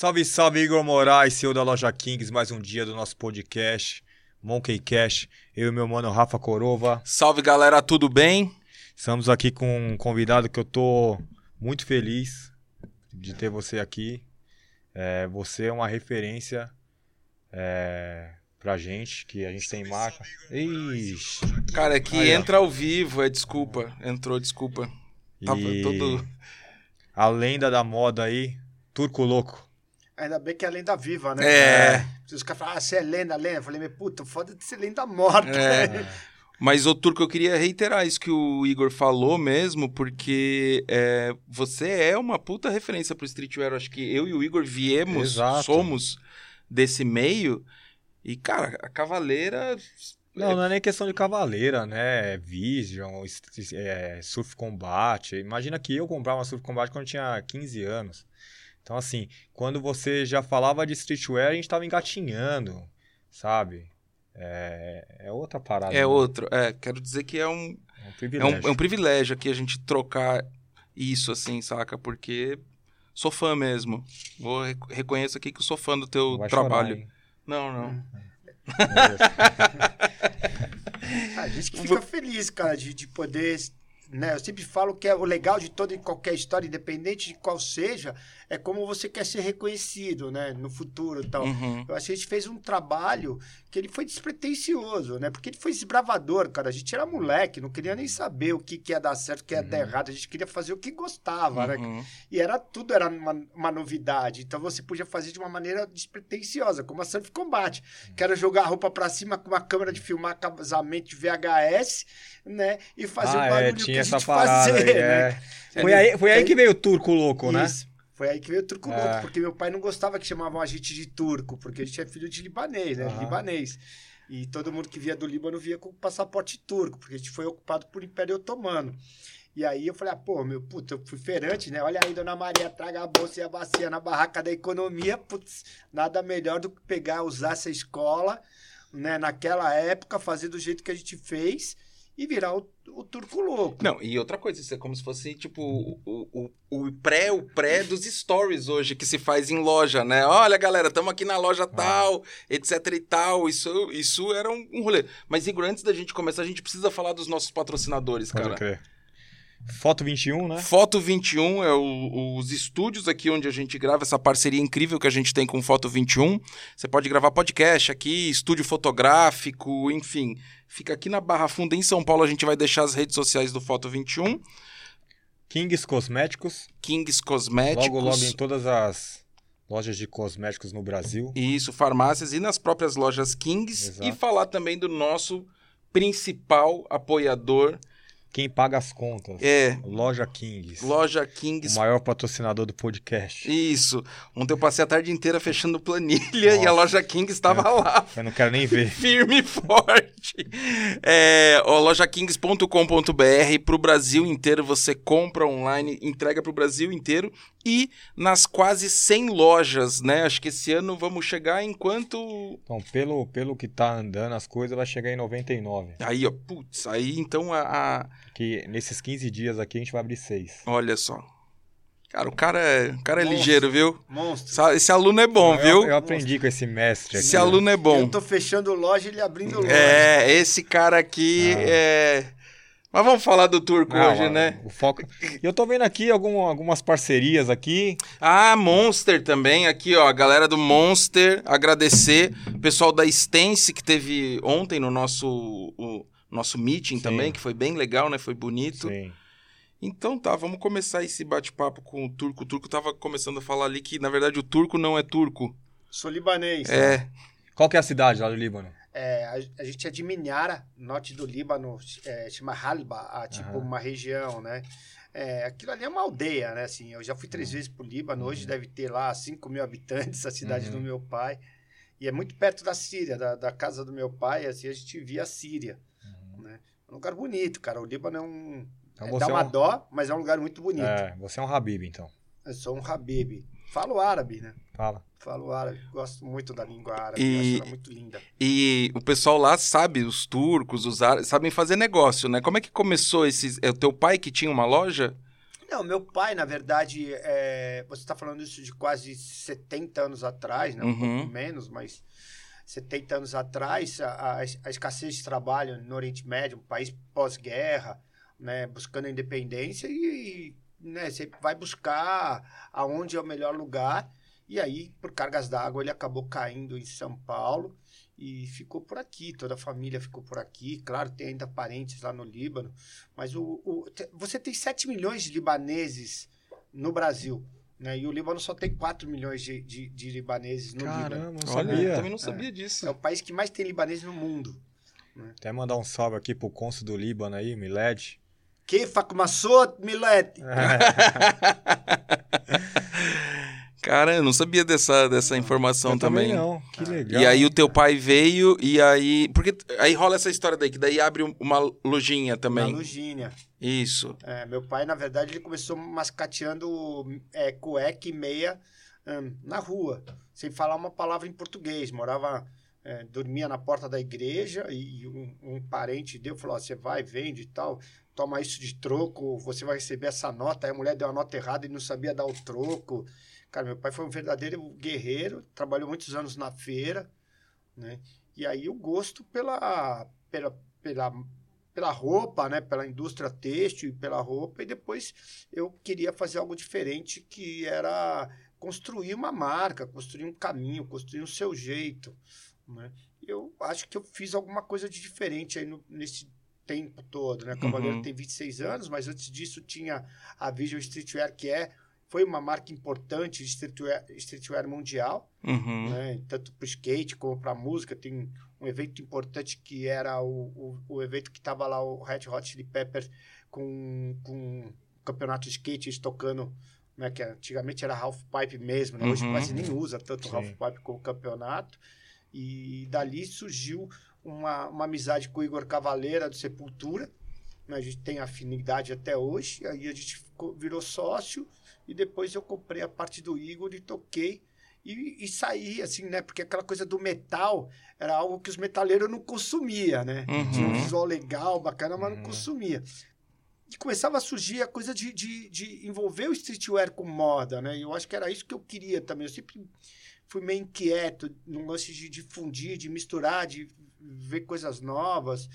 Salve, salve, Igor Moraes, CEO da Loja Kings, mais um dia do nosso podcast, Monkey Cash. Eu e meu mano Rafa Corova. Salve, galera, tudo bem? Estamos aqui com um convidado que eu tô muito feliz de ter você aqui. É, você é uma referência é, pra gente, que a gente tem marca. Ixi. Cara, é que Aí, ó. entra ao vivo, é desculpa. Entrou, desculpa. Tava E todo. a lenda da moda aí, Turco Louco. Ainda bem que é lenda viva, né? É. Se Os caras falam, ah, você é lenda, lenda. Eu falei, meu puta, foda de ser lenda morta. É. Mas, ô Turco, eu queria reiterar isso que o Igor falou mesmo, porque é, você é uma puta referência pro streetwear. Acho que eu e o Igor viemos, Exato. somos desse meio. E, cara, a Cavaleira. Não, não é nem questão de cavaleira, né? Vision, est- é, Surf Combat. Imagina que eu comprava uma Surf Combat quando eu tinha 15 anos. Então, assim, quando você já falava de streetwear, a gente tava engatinhando, sabe? É, é outra parada. É né? outro. É, quero dizer que é um, É um É privilégio. um, é um privilégio aqui a gente trocar isso, assim, saca? Porque sou fã mesmo. Vou rec- reconheço aqui que eu sou fã do teu Vai chorar, trabalho. hein? não, não. A gente que fica feliz, cara, de, de poder. Né? Eu sempre falo que é o legal de toda e qualquer história, independente de qual seja, é como você quer ser reconhecido, né? No futuro e tal. Uhum. Eu acho que a gente fez um trabalho que ele foi despretensioso, né? Porque ele foi desbravador, cara. A gente era moleque, não queria nem saber o que, que ia dar certo, o que ia dar errado. A gente queria fazer o que gostava, né? Uhum. E era tudo era uma, uma novidade. Então você podia fazer de uma maneira despretensiosa, como a Surf Combat. Quero jogar a roupa pra cima com uma câmera de filmar casamento de VHS, né? E fazer ah, o barulho é, que tinha a essa gente parada fazer, aí, né? é. Foi aí, foi aí que veio o Turco Louco, né? Foi aí que veio o turco É. louco, porque meu pai não gostava que chamavam a gente de turco, porque a gente é filho de libanês, né? Aham. Libanês. E todo mundo que via do Líbano via com passaporte turco, porque a gente foi ocupado por Império Otomano. E aí eu falei, ah, pô, meu, puta, eu fui feirante, né? Olha aí, dona Maria, traga a bolsa e a bacia na barraca da economia. Putz, nada melhor do que pegar, usar essa escola, né? Naquela época, fazer do jeito que a gente fez e virar o, o turco louco. Não, e outra coisa, isso é como se fosse, tipo, o, o, o pré, o pré dos stories hoje, que se faz em loja, né? Olha, galera, estamos aqui na loja tal, etc e tal. Isso, isso era um, um rolê. Mas, Igor, antes da gente começar, a gente precisa falar dos nossos patrocinadores, Pode cara. crer. Foto 21, né? Foto 21 é o- os estúdios aqui onde a gente grava essa parceria incrível que a gente tem com Foto 21. Você pode gravar podcast aqui, estúdio fotográfico, enfim. Fica aqui na Barra Funda em São Paulo. A gente vai deixar as redes sociais do Foto 21. Kings Cosméticos. Kings Cosméticos. Logo, logo em todas as lojas de cosméticos no Brasil. Isso, farmácias e nas próprias lojas Kings. Exato. E falar também do nosso principal apoiador, Quem paga as contas? é Loja Kings. Loja O Kings maior patrocinador do podcast. Isso. Ontem eu passei a tarde inteira fechando planilha e a Nossa. loja Kings estava lá, Eu não quero nem ver. firme e forte. É, ó, lojakings.com.br para o Brasil inteiro. Você compra online, entrega para o Brasil inteiro. E nas quase 100 lojas, né? Acho que esse ano vamos chegar enquanto. Então, pelo, pelo que tá andando as coisas, vai chegar em 99. Aí, ó, putz, aí então a- a, Que nesses 15 dias aqui a gente vai abrir 6. Olha só. Cara, o cara é, o cara é Monstro. ligeiro, viu? Monstro. Esse aluno é bom, eu, viu? Eu aprendi com esse mestre aqui. Esse aluno é bom. Eu tô fechando loja e ele abrindo loja. É, esse cara aqui Ah. é. Mas vamos falar do turco Não, hoje, né? O foco... Eu tô vendo aqui algum- algumas parcerias aqui. Ah, Monster também, aqui, ó, a galera do Monster, agradecer. O pessoal da Stance que teve ontem no nosso, o nosso meeting Sim. também, que foi bem legal, né? Foi bonito. Sim. Então tá, vamos começar esse bate-papo com o turco. O turco tava começando a falar ali que, na verdade, o turco não é turco. Sou libanês. É. Qual que é a cidade lá do Líbano? É, a, a gente é de Minyara, norte do Líbano, é, chama Halba, a, tipo Aham. uma região, né? É, aquilo ali é uma aldeia, né? Assim, eu já fui três vezes pro Líbano, hoje deve ter lá 5 mil habitantes, a cidade Uhum. do meu pai. E é muito perto da Síria, da, da casa do meu pai, assim, a gente via a Síria. É um lugar bonito, cara. O Líbano é um. Então é, você dá é uma um- dó, mas é um lugar muito bonito. É, você é um Habib, então. Eu sou um Habib. Falo árabe, né? Fala. Falo árabe. Gosto muito da língua árabe. E- Acho ela muito linda. E o pessoal lá sabe, os turcos, os árabes, sabem fazer negócio, né? Como é que começou esses. É o teu pai que tinha uma loja? Não, meu pai, na verdade, é, você está falando isso de quase 70 anos atrás, né? um Uhum. pouco menos, mas 70 anos atrás, a, a- escassez de trabalho no Oriente Médio, um país pós-guerra, né? buscando a independência e, né, você vai buscar aonde é o melhor lugar. E aí, por cargas d'água, ele acabou caindo em São Paulo e ficou por aqui. Toda a família ficou por aqui. Claro, tem ainda parentes lá no Líbano. Mas o, o- você tem 7 milhões de libaneses no Brasil. Né? E o Líbano só tem 4 milhões de, de, de libaneses no Líbano. Caramba, não Olha, sabia. eu também não sabia disso. É o país que mais tem libaneses no mundo. Até mandar um salve aqui pro cônsul do Líbano aí, Miled. Que facumassot, Milete? Cara, eu não sabia dessa, dessa informação Eu também. não, que legal. E aí o teu pai veio e aí. Porque aí rola essa história daí, que daí abre um- uma lojinha também. Lugínia. Isso. É, meu pai, na verdade, ele começou mascateando é, cueca e meia hum, na rua, sem falar uma palavra em português. Morava, é, dormia na porta da igreja e, e um, um parente deu, falou, você vai, vende e tal, toma isso de troco, você vai receber essa nota. Aí a mulher deu a nota errada e não sabia dar o troco. Cara, meu pai foi um verdadeiro guerreiro, trabalhou muitos anos na feira, né? E aí o gosto pela, pela, pela pela roupa, né, pela indústria têxtil e pela roupa, e depois eu queria fazer algo diferente, que era construir uma marca, construir um caminho, construir o seu jeito, né? Eu acho que eu fiz alguma coisa de diferente aí no- nesse tempo todo, né? Cavaleiro Uhum. tem 26 anos, mas antes disso tinha a Vision Streetwear, que é foi uma marca importante de streetwear, streetwear mundial, Uhum. né? Tanto para o skate como para a música. Tem um evento importante que era o, o, o evento que estava lá, o Red Hot Chili Peppers, com, com o campeonato de skate, eles tocando, né? Que antigamente era half pipe mesmo, né? Hoje Uhum. quase nem usa tanto Sim. half pipe como campeonato. E dali surgiu uma, uma amizade com o Igor Cavaleira, do Sepultura. né? A gente tem afinidade até hoje. Aí a gente ficou- virou sócio. E depois eu comprei a parte do Igor e toquei. E, e saí, assim, né? Porque aquela coisa do metal era algo que os metaleiros não consumia, né? Uhum. Tinha um visual legal, bacana, mas não Uhum. consumia. E começava a surgir a coisa de, de, de envolver o streetwear com moda, né? E eu acho que era isso que eu queria também. Eu sempre fui meio inquieto no lance de difundir, de misturar, de ver coisas novas,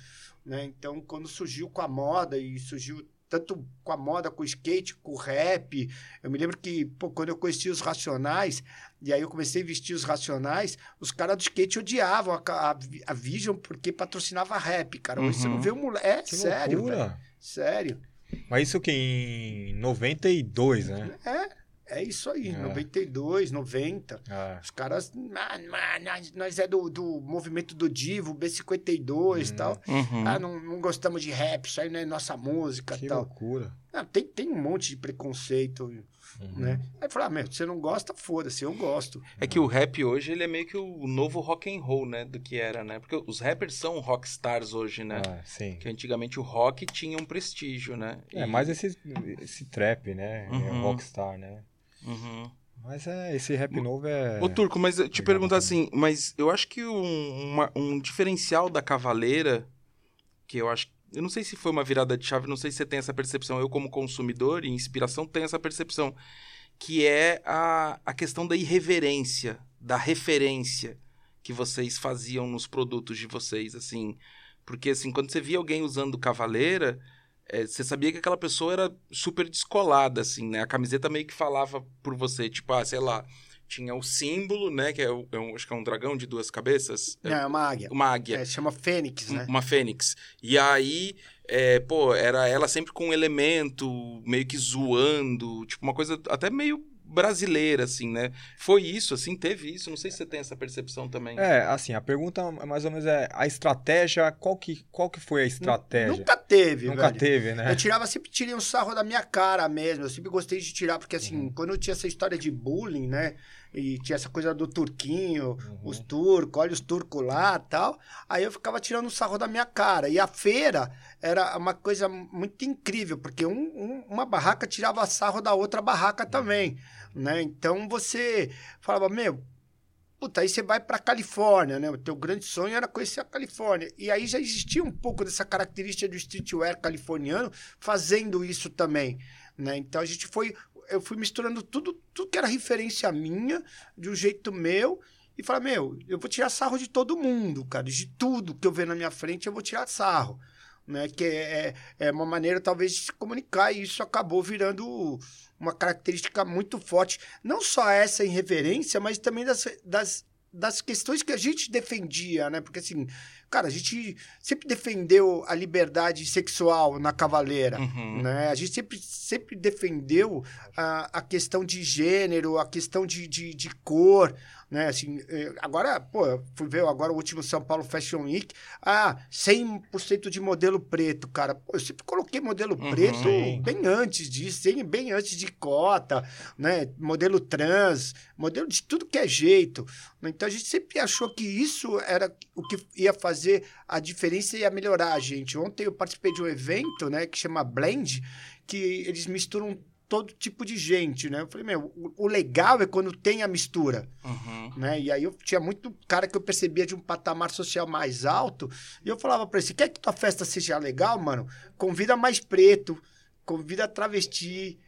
né? Então, quando surgiu com a moda e surgiu tanto com a moda, com o skate, com o rap, eu me lembro que pô, quando eu conheci os Racionais, e aí eu comecei a vestir os Racionais, os caras do skate odiavam a, a, a Vision porque patrocinava rap, cara. Hoje você Uhum. não vê um moleque. É Que sério, velho. Sério. Mas isso que em 92, né? É, é isso aí. É. 92, 90. Ah, Os caras, ah, nós, nós é do, do movimento do Divo, B52 e Hum. tal. Uhum. Ah, não, não gostamos de rap, isso aí não é nossa música que e tal. loucura. Ah, tem, tem um monte de preconceito, Uhum. né? Aí falar, ah, meu, você não gosta, foda-se, eu gosto. É que o rap hoje, ele é meio que o novo rock and roll, né? Do que era, né? Porque os rappers são rockstars hoje, né? Ah, sim. Que antigamente o rock tinha um prestígio, né? É, E- mais esse, esse trap, né? É Uhum. Rockstar, né? Uhum. Mas é, esse rap novo é. Ô, Turco, mas eu te Legal perguntar assim, mas eu acho que um, uma- um diferencial da Cavaleira, que eu acho. Eu não sei se foi uma virada de chave, não sei se você tem essa percepção. Eu, como consumidor e inspiração, tenho essa percepção. Que é a, a questão da irreverência, da referência que vocês faziam nos produtos de vocês, assim. Porque, assim, quando você via alguém usando Cavaleira, eh, você sabia que aquela pessoa era super descolada, assim, né? A camiseta meio que falava por você, tipo, ah, sei lá, tinha o símbolo, né? Que é, é um, acho que é um dragão de duas cabeças. Não, é uma águia. Uma águia. É, chama Fênix, né? Uma fênix. E aí, é, pô, era ela sempre com um elemento meio que zoando, tipo, uma coisa até meio brasileira, assim, né? Foi isso, assim, teve isso. Não sei se você tem essa percepção também. É, assim, a pergunta é mais ou menos é a estratégia, qual que, qual que foi a estratégia? Nunca teve, Nunca velho. teve, né? Eu tirava, sempre tirei um sarro da minha cara mesmo. Eu sempre gostei de tirar, porque assim, Uhum. quando eu tinha essa história de bullying, né? E tinha essa coisa do turquinho, Uhum. os turcos, olha os turcos lá tal. Aí eu ficava tirando um sarro da minha cara. E a feira era uma coisa muito incrível, porque um- um- uma barraca tirava sarro da outra barraca também, né? Então você falava, meu, Puta, aí você vai pra Califórnia, né? O teu grande sonho era conhecer a Califórnia. E aí já existia um pouco dessa característica do streetwear californiano fazendo isso também, né? Então a gente foi, eu fui misturando tudo, tudo que era referência minha, de um jeito meu, e falar, meu, eu vou tirar sarro de todo mundo, cara, de tudo que eu ver na minha frente, eu vou tirar sarro. Né, que é, é uma maneira talvez de se comunicar e isso acabou virando uma característica muito forte, não só essa irreverência, mas também das, das, das questões que a gente defendia, né? Porque assim, cara, a gente sempre defendeu a liberdade sexual na cavaleira, Uhum. né? A gente sempre, sempre defendeu a, a questão de gênero, a questão de, de, de cor, né? Assim, eh, agora, pô, eu fui ver agora o último São Paulo Fashion Week, ah, 100% de modelo preto, cara. Pô, eu sempre coloquei modelo Uhum. preto bem antes disso, bem- bem antes de cota, né? Modelo trans, modelo de tudo que é jeito. Então a gente sempre achou que isso era o que ia fazer a diferença e ia melhorar a gente. Ontem eu participei de um evento, né, que chama Blend, que eles misturam todo tipo de gente, né? Eu falei, meu, o, o legal é quando tem a mistura, Uhum. né? E aí eu tinha muito cara que eu percebia de um patamar social mais alto, e eu falava pra ele, "Você quer que tua festa seja legal, mano? Convida mais preto, convida travesti,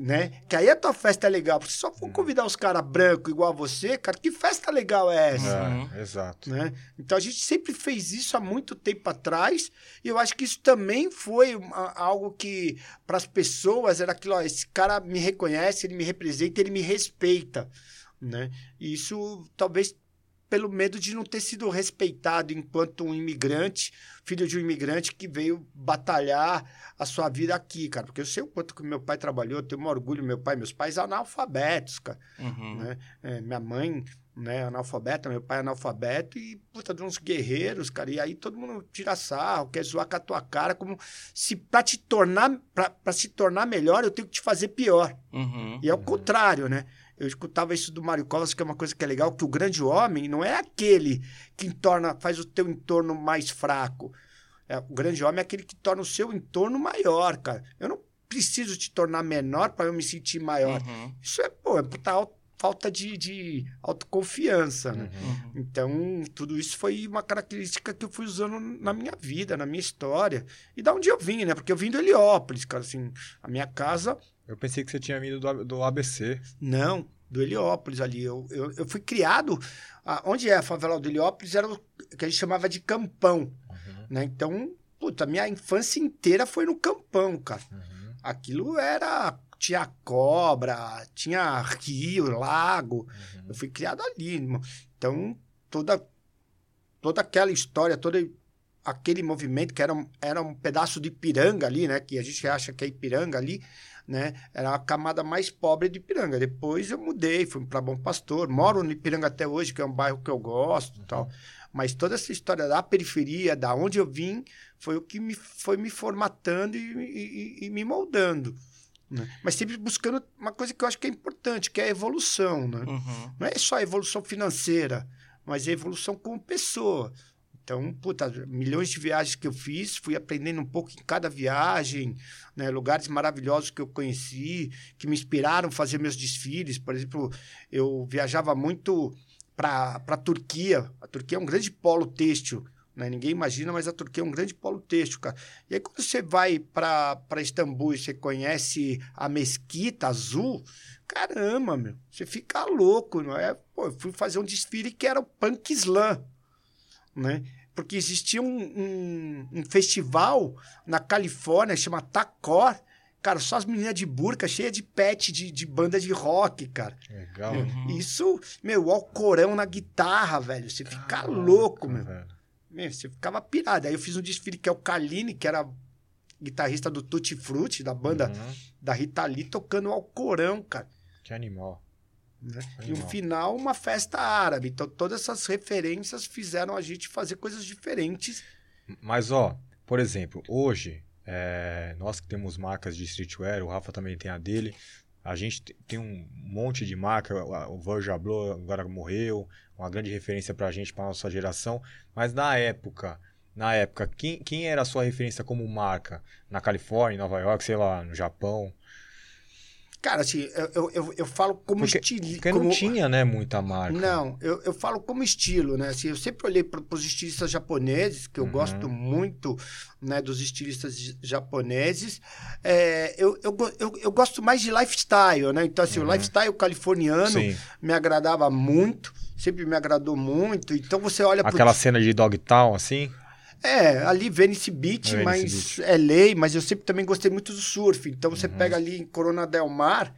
né? Que aí a tua festa é legal. Porque se só for convidar os caras brancos igual a você, cara, que festa legal é essa? Uhum. É, exato. né? Então a gente sempre fez isso há muito tempo atrás e eu acho que isso também foi uma- algo que para as pessoas era aquilo, ó, esse cara me reconhece, ele me representa, ele me respeita, né? E isso talvez pelo medo de não ter sido respeitado enquanto um imigrante, filho de um imigrante que veio batalhar a sua vida aqui, cara. Porque eu sei o quanto que meu pai trabalhou, eu tenho um orgulho, meu pai, meus pais analfabetos, cara Uhum. né? É, minha mãe, né, analfabeta, meu pai é analfabeto e, puta, de uns guerreiros, cara. E aí todo mundo tira sarro, quer zoar com a tua cara, como se pra te tornar, pra, pra se tornar melhor, eu tenho que te fazer pior. Uhum. E é o contrário, né? Eu escutava isso do Mário Covas, que é uma coisa que é legal, que o grande homem não é aquele que torna, faz o teu entorno mais fraco. É, o grande homem é aquele que torna o seu entorno maior, cara. Eu não preciso te tornar menor para eu me sentir maior. Uhum. Isso é, pô, é puta falta de, de autoconfiança, né? Uhum. Uhum. Então, tudo isso foi uma característica que eu fui usando na minha vida, na minha história. E da onde eu vim, né? Porque eu vim do Heliópolis, cara, assim, a minha casa, Eu pensei que você tinha vindo do, do ABC. não, do Heliópolis ali. Eu, eu, eu fui criado, a- onde é a favela do Heliópolis era o que a gente chamava de campão, Uhum, né? Então, puta, minha infância inteira foi no campão, cara. uhum, Aquilo era. Tinha cobra, tinha rio, lago. uhum. Eu fui criado ali, irmão. Então, toda, toda aquela história, todo aquele movimento que era, um- era um pedaço de Ipiranga ali, né? Que a gente acha que é Ipiranga ali, né? Era a camada mais pobre de Ipiranga. Depois eu mudei, fui para Bom Pastor. Moro no Ipiranga até hoje, que é um bairro que eu gosto e tal. Mas toda essa história da periferia, da onde eu vim, foi o que me foi me formatando e, e- e- e me moldando. né? Mas sempre buscando uma coisa que eu acho que é importante, que é a evolução, né? Uhum. Não é só a evolução financeira, mas a evolução como pessoa. Então, puta, milhões de viagens que eu fiz, fui aprendendo um pouco em cada viagem, né? lugares maravilhosos que eu conheci, que me inspiraram a fazer meus desfiles. Por exemplo, eu viajava muito para a Turquia. A Turquia é um grande polo têxtil. Né? Ninguém imagina, mas a Turquia é um grande polo têxtil, cara. E aí, quando você vai para Istambul e você conhece a Mesquita Azul, caramba, meu, você fica louco, não é? Pô, eu fui fazer um desfile que era o Punk Slam, né? Porque existia um, um, um festival na Califórnia, chama Tacor, cara, só as meninas de burca, cheia de pet de, de banda de rock, cara. Legal. Uhum. Isso, meu, o Alcorão na guitarra, velho, você fica Caraca, louco, meu. velho. Meu, você ficava pirado. Aí eu fiz um desfile que é o Kaline, que era guitarrista do Tutti Frutti, da banda Uhum. da Rita Lee, tocando o Alcorão, cara. Que animal. Né? E Animal. no final, uma festa árabe. Então, todas essas referências fizeram a gente fazer coisas diferentes. Mas, ó, por exemplo, hoje, é, nós que temos marcas de streetwear, o Rafa também tem a dele. A gente te- tem um monte de marca, o o Virgil Abloh agora morreu, uma grande referência pra gente, pra nossa geração. Mas na época, na época, quem, quem era a sua referência como marca? Na Califórnia, em Nova York, sei lá, no Japão? Cara, assim, eu, eu, eu, falo como estilo. porque como... não tinha, né, muita marca. Não, eu, eu falo como estilo, né? Assim, eu sempre olhei para os estilistas japoneses, que eu Uhum. gosto muito né, dos estilistas japoneses. É, eu, eu, eu, eu gosto mais de lifestyle, né? Então, assim, o lifestyle californiano Uhum. Sim. me agradava muito, sempre me agradou muito. Então, você olha pro Aquela cena de Dogtown, assim. É, ali Venice Beach, Venice mas é lei, mas eu sempre também gostei muito do surf. Então você pega ali em Corona del Mar,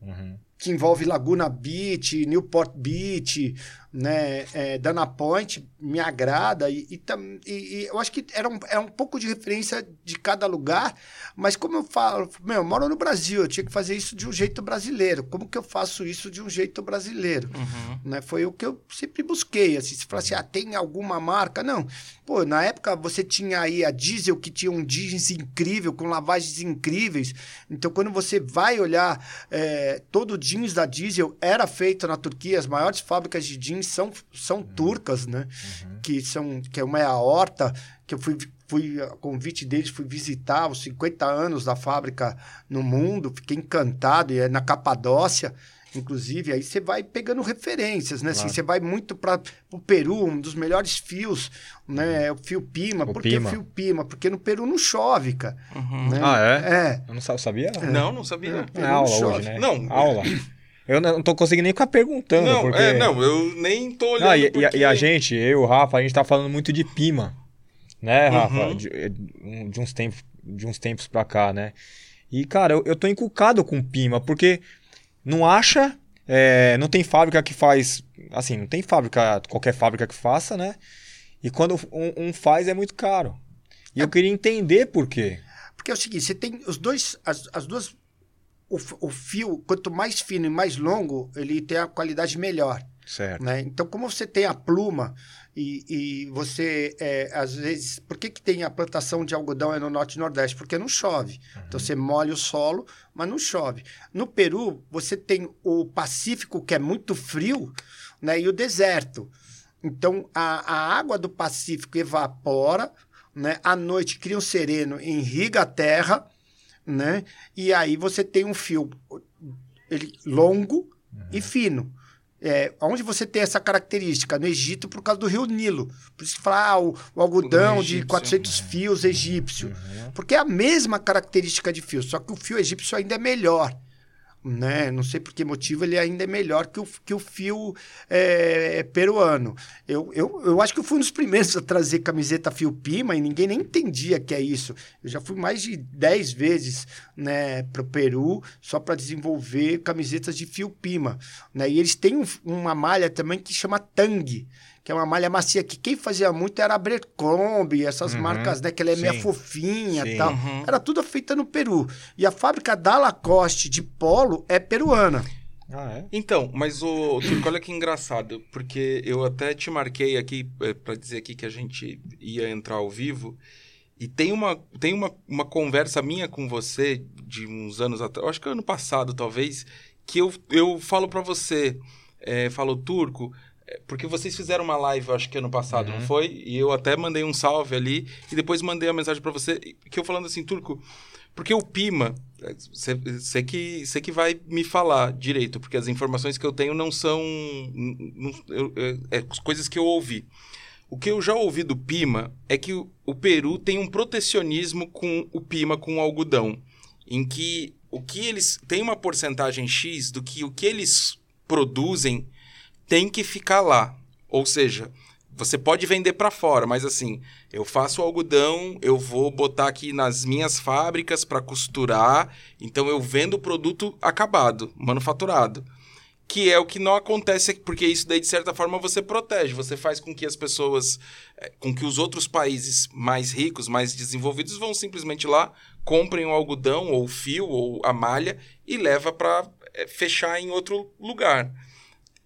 Uhum. que envolve Laguna Beach, Newport Beach, né, é, Dana Point, me agrada. E, e, e- eu acho que era um, é um pouco de referência de cada lugar, mas como eu falo, meu, eu moro no Brasil, eu tinha que fazer isso de um jeito brasileiro. Como que eu faço isso de um jeito brasileiro? Uhum. né? Foi o que eu sempre busquei. Assim, se falasse, ah, tem alguma marca? Não. Pô, na época você tinha aí a Diesel, que tinha um jeans incrível, com lavagens incríveis. Então, quando você vai olhar, é, todo o jeans da Diesel era feito na Turquia. As maiores fábricas de jeans são, são turcas, né? Que, são, que uma é a Horta, que eu fui... Fui, a convite deles, fui visitar os 50 anos da fábrica no mundo, fiquei encantado, e é na Capadócia, Inclusive, aí você vai pegando referências, né? Assim, Claro. você vai muito para o Peru, um dos melhores fios, né? É o fio Pima. O Por que Pima. fio Pima? Porque no Peru não chove, cara. Uhum. né? Ah, é? É. Eu não sa- sabia? Não, não sabia. É. É aula Chove. hoje, né? Não. Aula. Eu não tô conseguindo nem ficar perguntando. Não, porque... é, não, eu nem tô olhando. Ah, e, e a- porque... e a gente, eu e o Rafa, a gente tá falando muito de Pima. Né, Rafa? Uhum. De, de uns tempos, de uns tempos pra cá, né? E, cara, eu, eu tô encucado com Pima, porque não acha. é, não tem fábrica que faz. Assim, não tem fábrica, qualquer fábrica que faça, né? E quando um, um faz é muito caro. E eu queria entender por quê. Porque é o seguinte, você tem os dois, as, as duas, o, o fio, quanto mais fino e mais longo, ele tem a qualidade melhor. Certo. né? Então, como você tem a pluma e, e você, é, às vezes... Por que, que tem a plantação de algodão é no Norte e Nordeste? Porque não chove. Então, você molha o solo, mas não chove. No Peru, você tem o Pacífico, que é muito frio, né? e o deserto. Então, a, a água do Pacífico evapora, né? à noite cria um sereno, irriga a terra, né? e aí você tem um fio ele, longo e fino. É, onde você tem essa característica? No Egito, por causa do rio Nilo. Por isso que fala ah, o, o algodão Do de egípcio. 400 fios egípcio. Uhum. Porque é a mesma característica de fio, só que o fio egípcio ainda é melhor. Né? Não sei por que motivo ele ainda é melhor que o, que o fio é, peruano. Eu, eu, eu acho que eu fui um dos primeiros a trazer camiseta fio Pima e ninguém nem entendia que é isso. Eu já fui mais de 10 vezes né, para o Peru só para desenvolver camisetas de fio Pima. Né? E eles têm um- uma malha também que chama Tang, que é uma malha macia que quem fazia muito era a Abercrombie, essas Uhum. marcas, né? Que ela é meio Sim. fofinha e tal. Uhum. Era tudo feita no Peru. E a fábrica da Lacoste de polo é peruana. Ah, é? Então, mas o Turco, olha que engraçado, porque eu até te marquei aqui é, para dizer aqui que a gente ia entrar ao vivo e tem uma tem uma, uma conversa minha com você de uns anos atrás, acho que ano passado talvez, que eu, eu falo para você, é, falo Turco, é, porque vocês fizeram uma live, acho que ano passado, Uhum. não foi? E eu até mandei um salve ali e depois mandei a mensagem para você que eu falando assim, Turco, porque o Pima, você que, cê que vai me falar direito, porque as informações que eu tenho não são. n- n- eu- eu- é coisas que eu ouvi. O que eu já ouvi do Pima é que o, o Peru tem um protecionismo com o Pima, com o algodão, em que o que eles. tem uma porcentagem X do que o que eles produzem tem que ficar lá. Ou seja, você pode vender para fora, mas assim, eu faço algodão, eu vou botar aqui nas minhas fábricas para costurar, então eu vendo o produto acabado, manufaturado. Que é o que não acontece, porque isso daí, de certa forma, você protege. Você faz com que as pessoas, eh, com que os outros países mais ricos, mais desenvolvidos, vão simplesmente lá, comprem o algodão, ou o fio, ou a malha, e leva para fechar em outro lugar.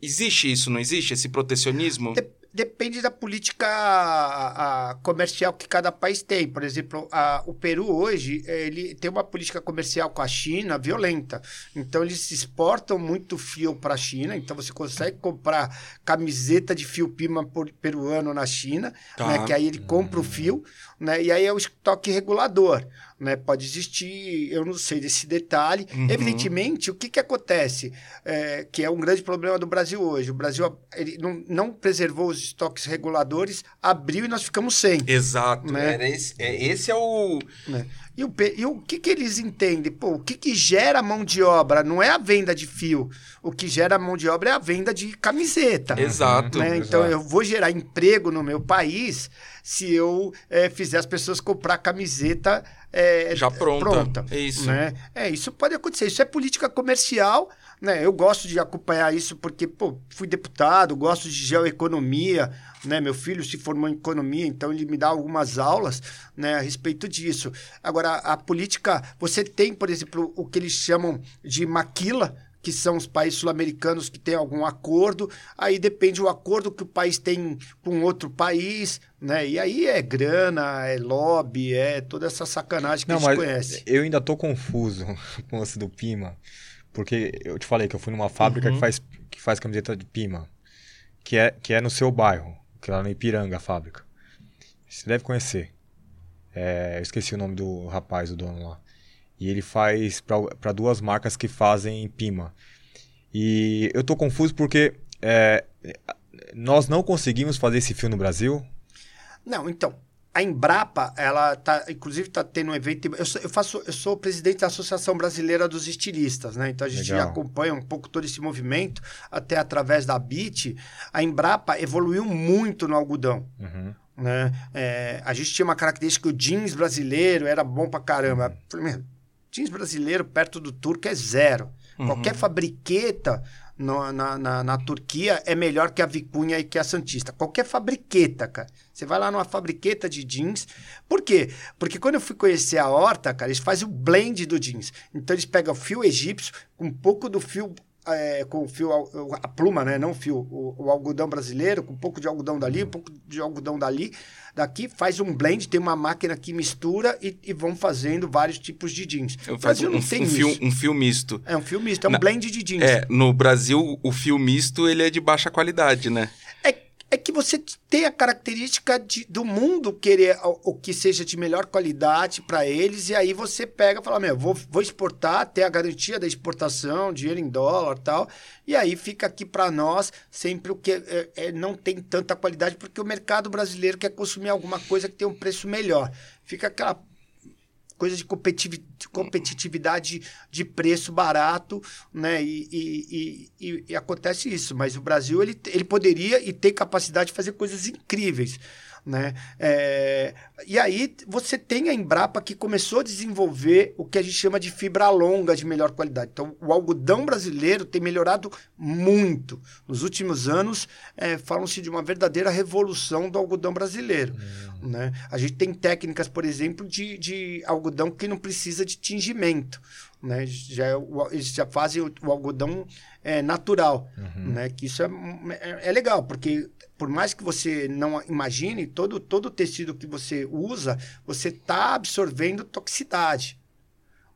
Existe isso, não existe? Esse protecionismo? De- depende da política a- a comercial que cada país tem. Por exemplo, a- o Peru hoje ele tem uma política comercial com a China violenta. Então eles exportam muito fio para a China. Então você consegue comprar camiseta de fio pima por- peruano na China, Tá. né, que aí ele compra o fio, né, e aí é o estoque regulador. né? Pode existir, eu não sei desse detalhe. Uhum. Evidentemente, o que, que acontece? É, que é um grande problema do Brasil hoje. O Brasil ele não, não preservou os estoques reguladores, abriu e nós ficamos sem. Exato. Né? Era esse, é, esse é o. né? E, o, e o que, que eles entendem? Pô, o que, que gera mão de obra não é a venda de fio. O que gera mão de obra é a venda de camiseta. Exato. né? Exato. Então eu vou gerar emprego no meu país se eu eh, fizer as pessoas comprar camiseta eh, Já pronta. É isso. né? É, isso pode acontecer. Isso é política comercial, né? Eu gosto de acompanhar isso porque, pô, fui deputado, gosto de geoeconomia, né? Meu filho se formou em economia, então ele me dá algumas aulas, né, a respeito disso. Agora, a política, você tem, por exemplo, o que eles chamam de maquila, que são os países sul-americanos que têm algum acordo, aí depende do acordo que o país tem com outro país, né? E aí é grana, é lobby, é toda essa sacanagem que Não, a gente conhece. eu ainda tô confuso com o lance do Pima. Porque eu te falei que eu fui numa fábrica Uhum. que, faz, que faz camiseta de Pima. Que é, que é no seu bairro. Que é lá no Ipiranga, a fábrica. Você deve conhecer. É, eu esqueci o nome do rapaz, o dono lá. E ele faz para duas marcas que fazem Pima. E eu tô confuso porque é, nós não conseguimos fazer esse fio no Brasil. Não, então, a Embrapa, ela tá, inclusive está tendo um evento. Eu sou, eu faço, eu sou presidente da Associação Brasileira dos Estilistas, né? Então a gente Legal. acompanha um pouco todo esse movimento, até através da BIT. A Embrapa evoluiu muito no algodão. Uhum. Né? É, a gente tinha uma característica que o jeans brasileiro era bom pra caramba. Falei, meu, jeans brasileiro perto do turco é zero. Uhum. Qualquer fabriqueta no- na, na, na Turquia é melhor que a Vicunha e que a Santista. Qualquer fabriqueta, cara. Você vai lá numa fabriqueta de jeans. Por quê? Porque quando eu fui conhecer a Horta, cara, eles fazem o blend do jeans. Então eles pegam o fio egípcio com um pouco do fio. é, com o fio, a pluma, né? Não o fio, o, o algodão brasileiro, com um pouco de algodão dali, um pouco de algodão dali, daqui, faz um blend, tem uma máquina que mistura e, e vão fazendo vários tipos de jeans. Eu O Brasil um, não tem um fio, isso. um fio misto. É um fio misto, é um Na- blend de jeans. É, no Brasil, o fio misto ele é de baixa qualidade, né? É, que você tem a característica de, do mundo querer o, o que seja de melhor qualidade para eles, e aí você pega e fala: Meu, vou, vou exportar, ter a garantia da exportação, dinheiro em dólar tal, e aí fica aqui para nós sempre o que é, é, não tem tanta qualidade, porque o mercado brasileiro quer consumir alguma coisa que tem um preço melhor. Fica aquela coisa de competitivi- de competitividade de preço barato, né? E- e- e- e acontece isso. Mas o Brasil ele, ele poderia e tem capacidade de fazer coisas incríveis. Né? É, e aí você tem a Embrapa que começou a desenvolver o que a gente chama de fibra longa de melhor qualidade. Então, o algodão brasileiro tem melhorado muito. Nos últimos anos, é, falam-se de uma verdadeira revolução do algodão brasileiro. Né? A gente tem técnicas, por exemplo, de, de algodão que não precisa de tingimento. Né? Já, é eles já fazem o, o algodão é, natural. Né? Que isso é, é, é legal, porque por mais que você não imagine, todo, todo tecido que você usa, você está absorvendo toxicidade.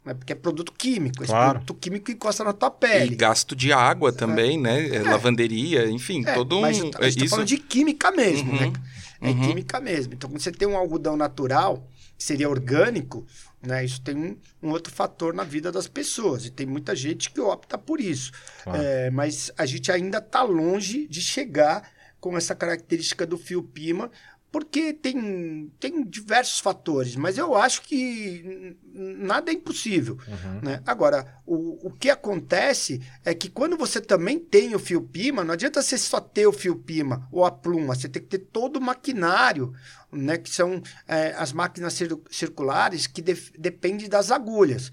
Né? Porque é produto químico. Esse Claro. produto químico encosta na tua E pele. gasto de água também, né? É, Lavanderia, enfim, É, todo um. mas a é gente tá isso. falando de química mesmo, Uhum, né? É uhum. química mesmo. Então, quando você tem um algodão natural, que seria orgânico, né? Isso tem um, um outro fator na vida das pessoas. E tem muita gente que opta por isso. Claro. É, mas a gente ainda está longe de chegar com essa característica do fio Pima, porque tem, tem diversos fatores. Mas eu acho que nada é impossível. Uhum. Né? Agora, o, o que acontece é que quando você também tem o fio Pima, não adianta você só ter o fio Pima ou a pluma, você tem que ter todo o maquinário, né? que são é, as máquinas cir- circulares que def- dependem das agulhas.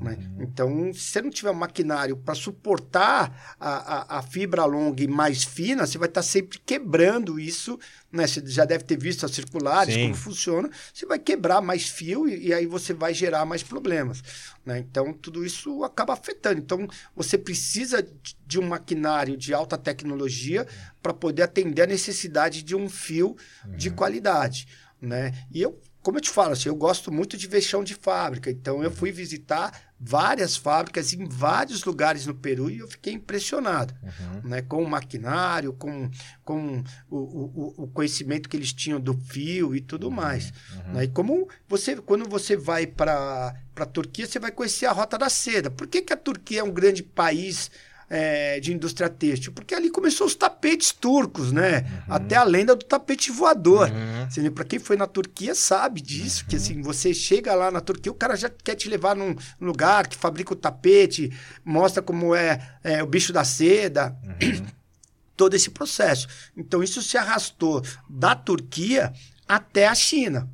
Né? Então, se você não tiver um maquinário para suportar a, a, a fibra longa e mais fina, você vai estar sempre quebrando isso. Né? Você já deve ter visto as circulares, Sim. como funciona. Você vai quebrar mais fio e, e aí você vai gerar mais problemas. né? Então, tudo isso acaba afetando. Então, você precisa de- um maquinário de alta tecnologia para poder atender a necessidade de um fio de qualidade. Né? E eu como eu te falo, assim, eu gosto muito de ver chão de fábrica. Então, eu fui visitar várias fábricas em vários lugares no Peru e eu fiquei impressionado Uhum. né, com o maquinário, com, com o, o, o conhecimento que eles tinham do fio e tudo mais. Uhum. Né? E como você, quando você vai para a Turquia, você vai conhecer a Rota da Seda. Por que, que a Turquia é um grande país é, de indústria têxtil? Porque ali começou os tapetes turcos, né? Até a lenda do tapete voador. Uhum. Para quem foi na Turquia sabe disso, que assim, você chega lá na Turquia, o cara já quer te levar num lugar que fabrica o tapete, mostra como é, é, o bicho da seda, todo esse processo. Então isso se arrastou da Turquia até a China.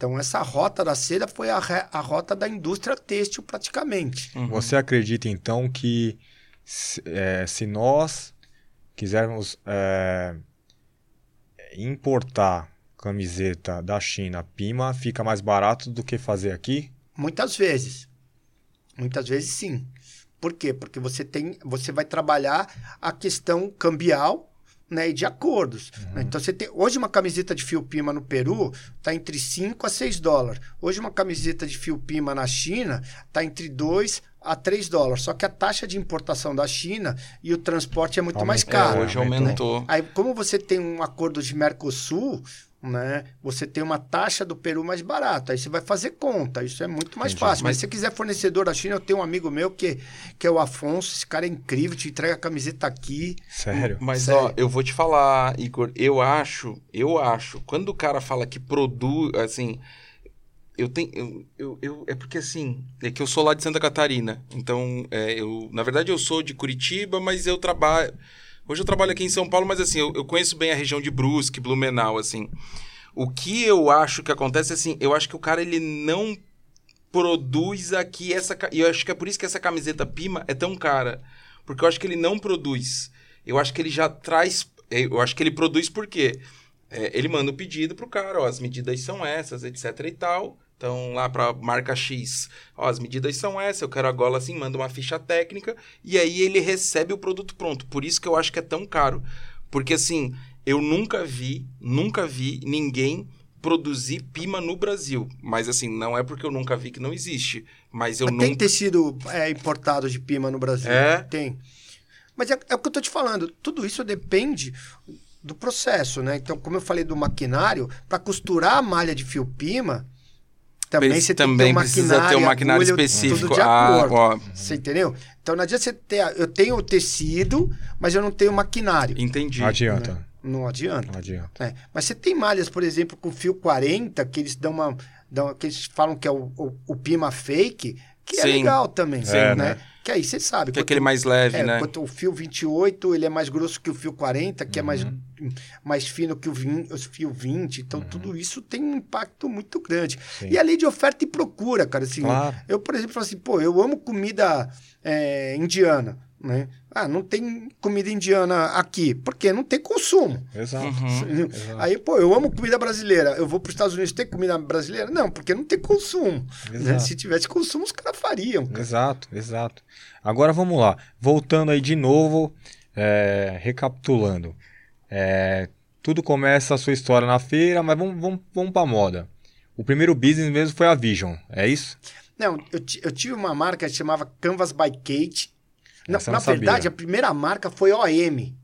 Então essa rota da seda foi a, a rota da indústria têxtil praticamente. Uhum. Você acredita então que se, é, se nós quisermos é, importar camiseta da China, Pima, fica mais barato do que fazer aqui? Muitas vezes. Muitas vezes sim. Por quê? Porque você tem, você vai trabalhar a questão cambial, né, e de acordos. né? Então você tem hoje uma camiseta de fio pima no Peru está entre 5 a 6 dólares. Hoje uma camiseta de fio pima na China está entre 2 a 3 dólares. Só que a taxa de importação da China e o transporte é muito mais caro. Hoje aumentou. aumentou. Aí, como você tem um acordo de Mercosul, né? Você tem uma taxa do Peru mais barata. Aí você vai fazer conta. Isso é muito mais Entendi. fácil. Mas, Mas- se você quiser fornecedor da China, eu tenho um amigo meu que, que é o Afonso. Esse cara é incrível, te entrega a camiseta aqui. Sério? Mas, Sério. ó, eu vou te falar, Igor, eu acho, eu acho, quando o cara fala que produz, assim, eu tenho, eu, eu, eu- é porque, assim, é que eu sou lá de Santa Catarina, então, é, eu, na verdade, eu sou de Curitiba, mas eu trabalho, hoje eu trabalho aqui em São Paulo, mas, assim, eu, eu conheço bem a região de Brusque, Blumenau, assim, o que eu acho que acontece, assim, eu acho que o cara, ele não produz aqui essa, e eu acho que é por isso que essa camiseta Pima é tão cara, porque eu acho que ele não produz, eu acho que ele já traz. Eu acho que ele produz por quê? É, ele manda o pedido pro cara, ó, as medidas são essas, etc e tal. Então, lá pra marca X, ó, as medidas são essas, eu quero a gola assim, manda uma ficha técnica, e aí ele recebe o produto pronto. Por isso que eu acho que é tão caro. Porque assim, eu nunca vi, nunca vi ninguém produzir pima no Brasil. Mas assim, não é porque eu nunca vi que não existe. Mas eu tem nunca. tecido é, importado de pima no Brasil. É? Tem. Mas é, é o que eu tô te falando. Tudo isso depende do processo, né? Então, como eu falei do maquinário, para costurar a malha de fio pima, também você tem também que ter um precisa ter um maquinário, agulha, específico. Tudo de Ah, ó. Você entendeu? Então não adianta você ter. Eu tenho o tecido, mas eu não tenho maquinário. Entendi. Não adianta. Não adianta. Não adianta. É, Mas você tem malhas, por exemplo, com fio 40, que eles dão uma. Dão, que eles falam que é o, o, o Pima fake, que é Sim. legal também. Sim, né? né? Que aí você sabe. Que é aquele mais leve, é, né? Quanto o fio 28, ele é mais grosso que o fio 40, que é mais, Uhum. mais fino que o, 20, o fio 20. Então, tudo isso tem um impacto muito grande. Sim. E a lei de oferta e procura, cara. Assim, Claro. Eu, por exemplo, falo assim, pô, eu amo comida é, indiana, né? Ah, não tem comida indiana aqui. Por quê? Não tem consumo. Exato. Uhum. Aí, pô, eu amo comida brasileira. Eu vou para os Estados Unidos ter comida brasileira? Não, porque não tem consumo. né? Se tivesse consumo, os caras fariam. cara. Exato, exato. Agora vamos lá. Voltando aí de novo, é, recapitulando. É, tudo começa a sua história na feira, mas vamos, vamos, vamos pra moda. O primeiro business mesmo foi a Vision, é isso? Não, eu, eu tive uma marca que chamava Canvas by Kate. Na, na verdade, a primeira marca foi OM.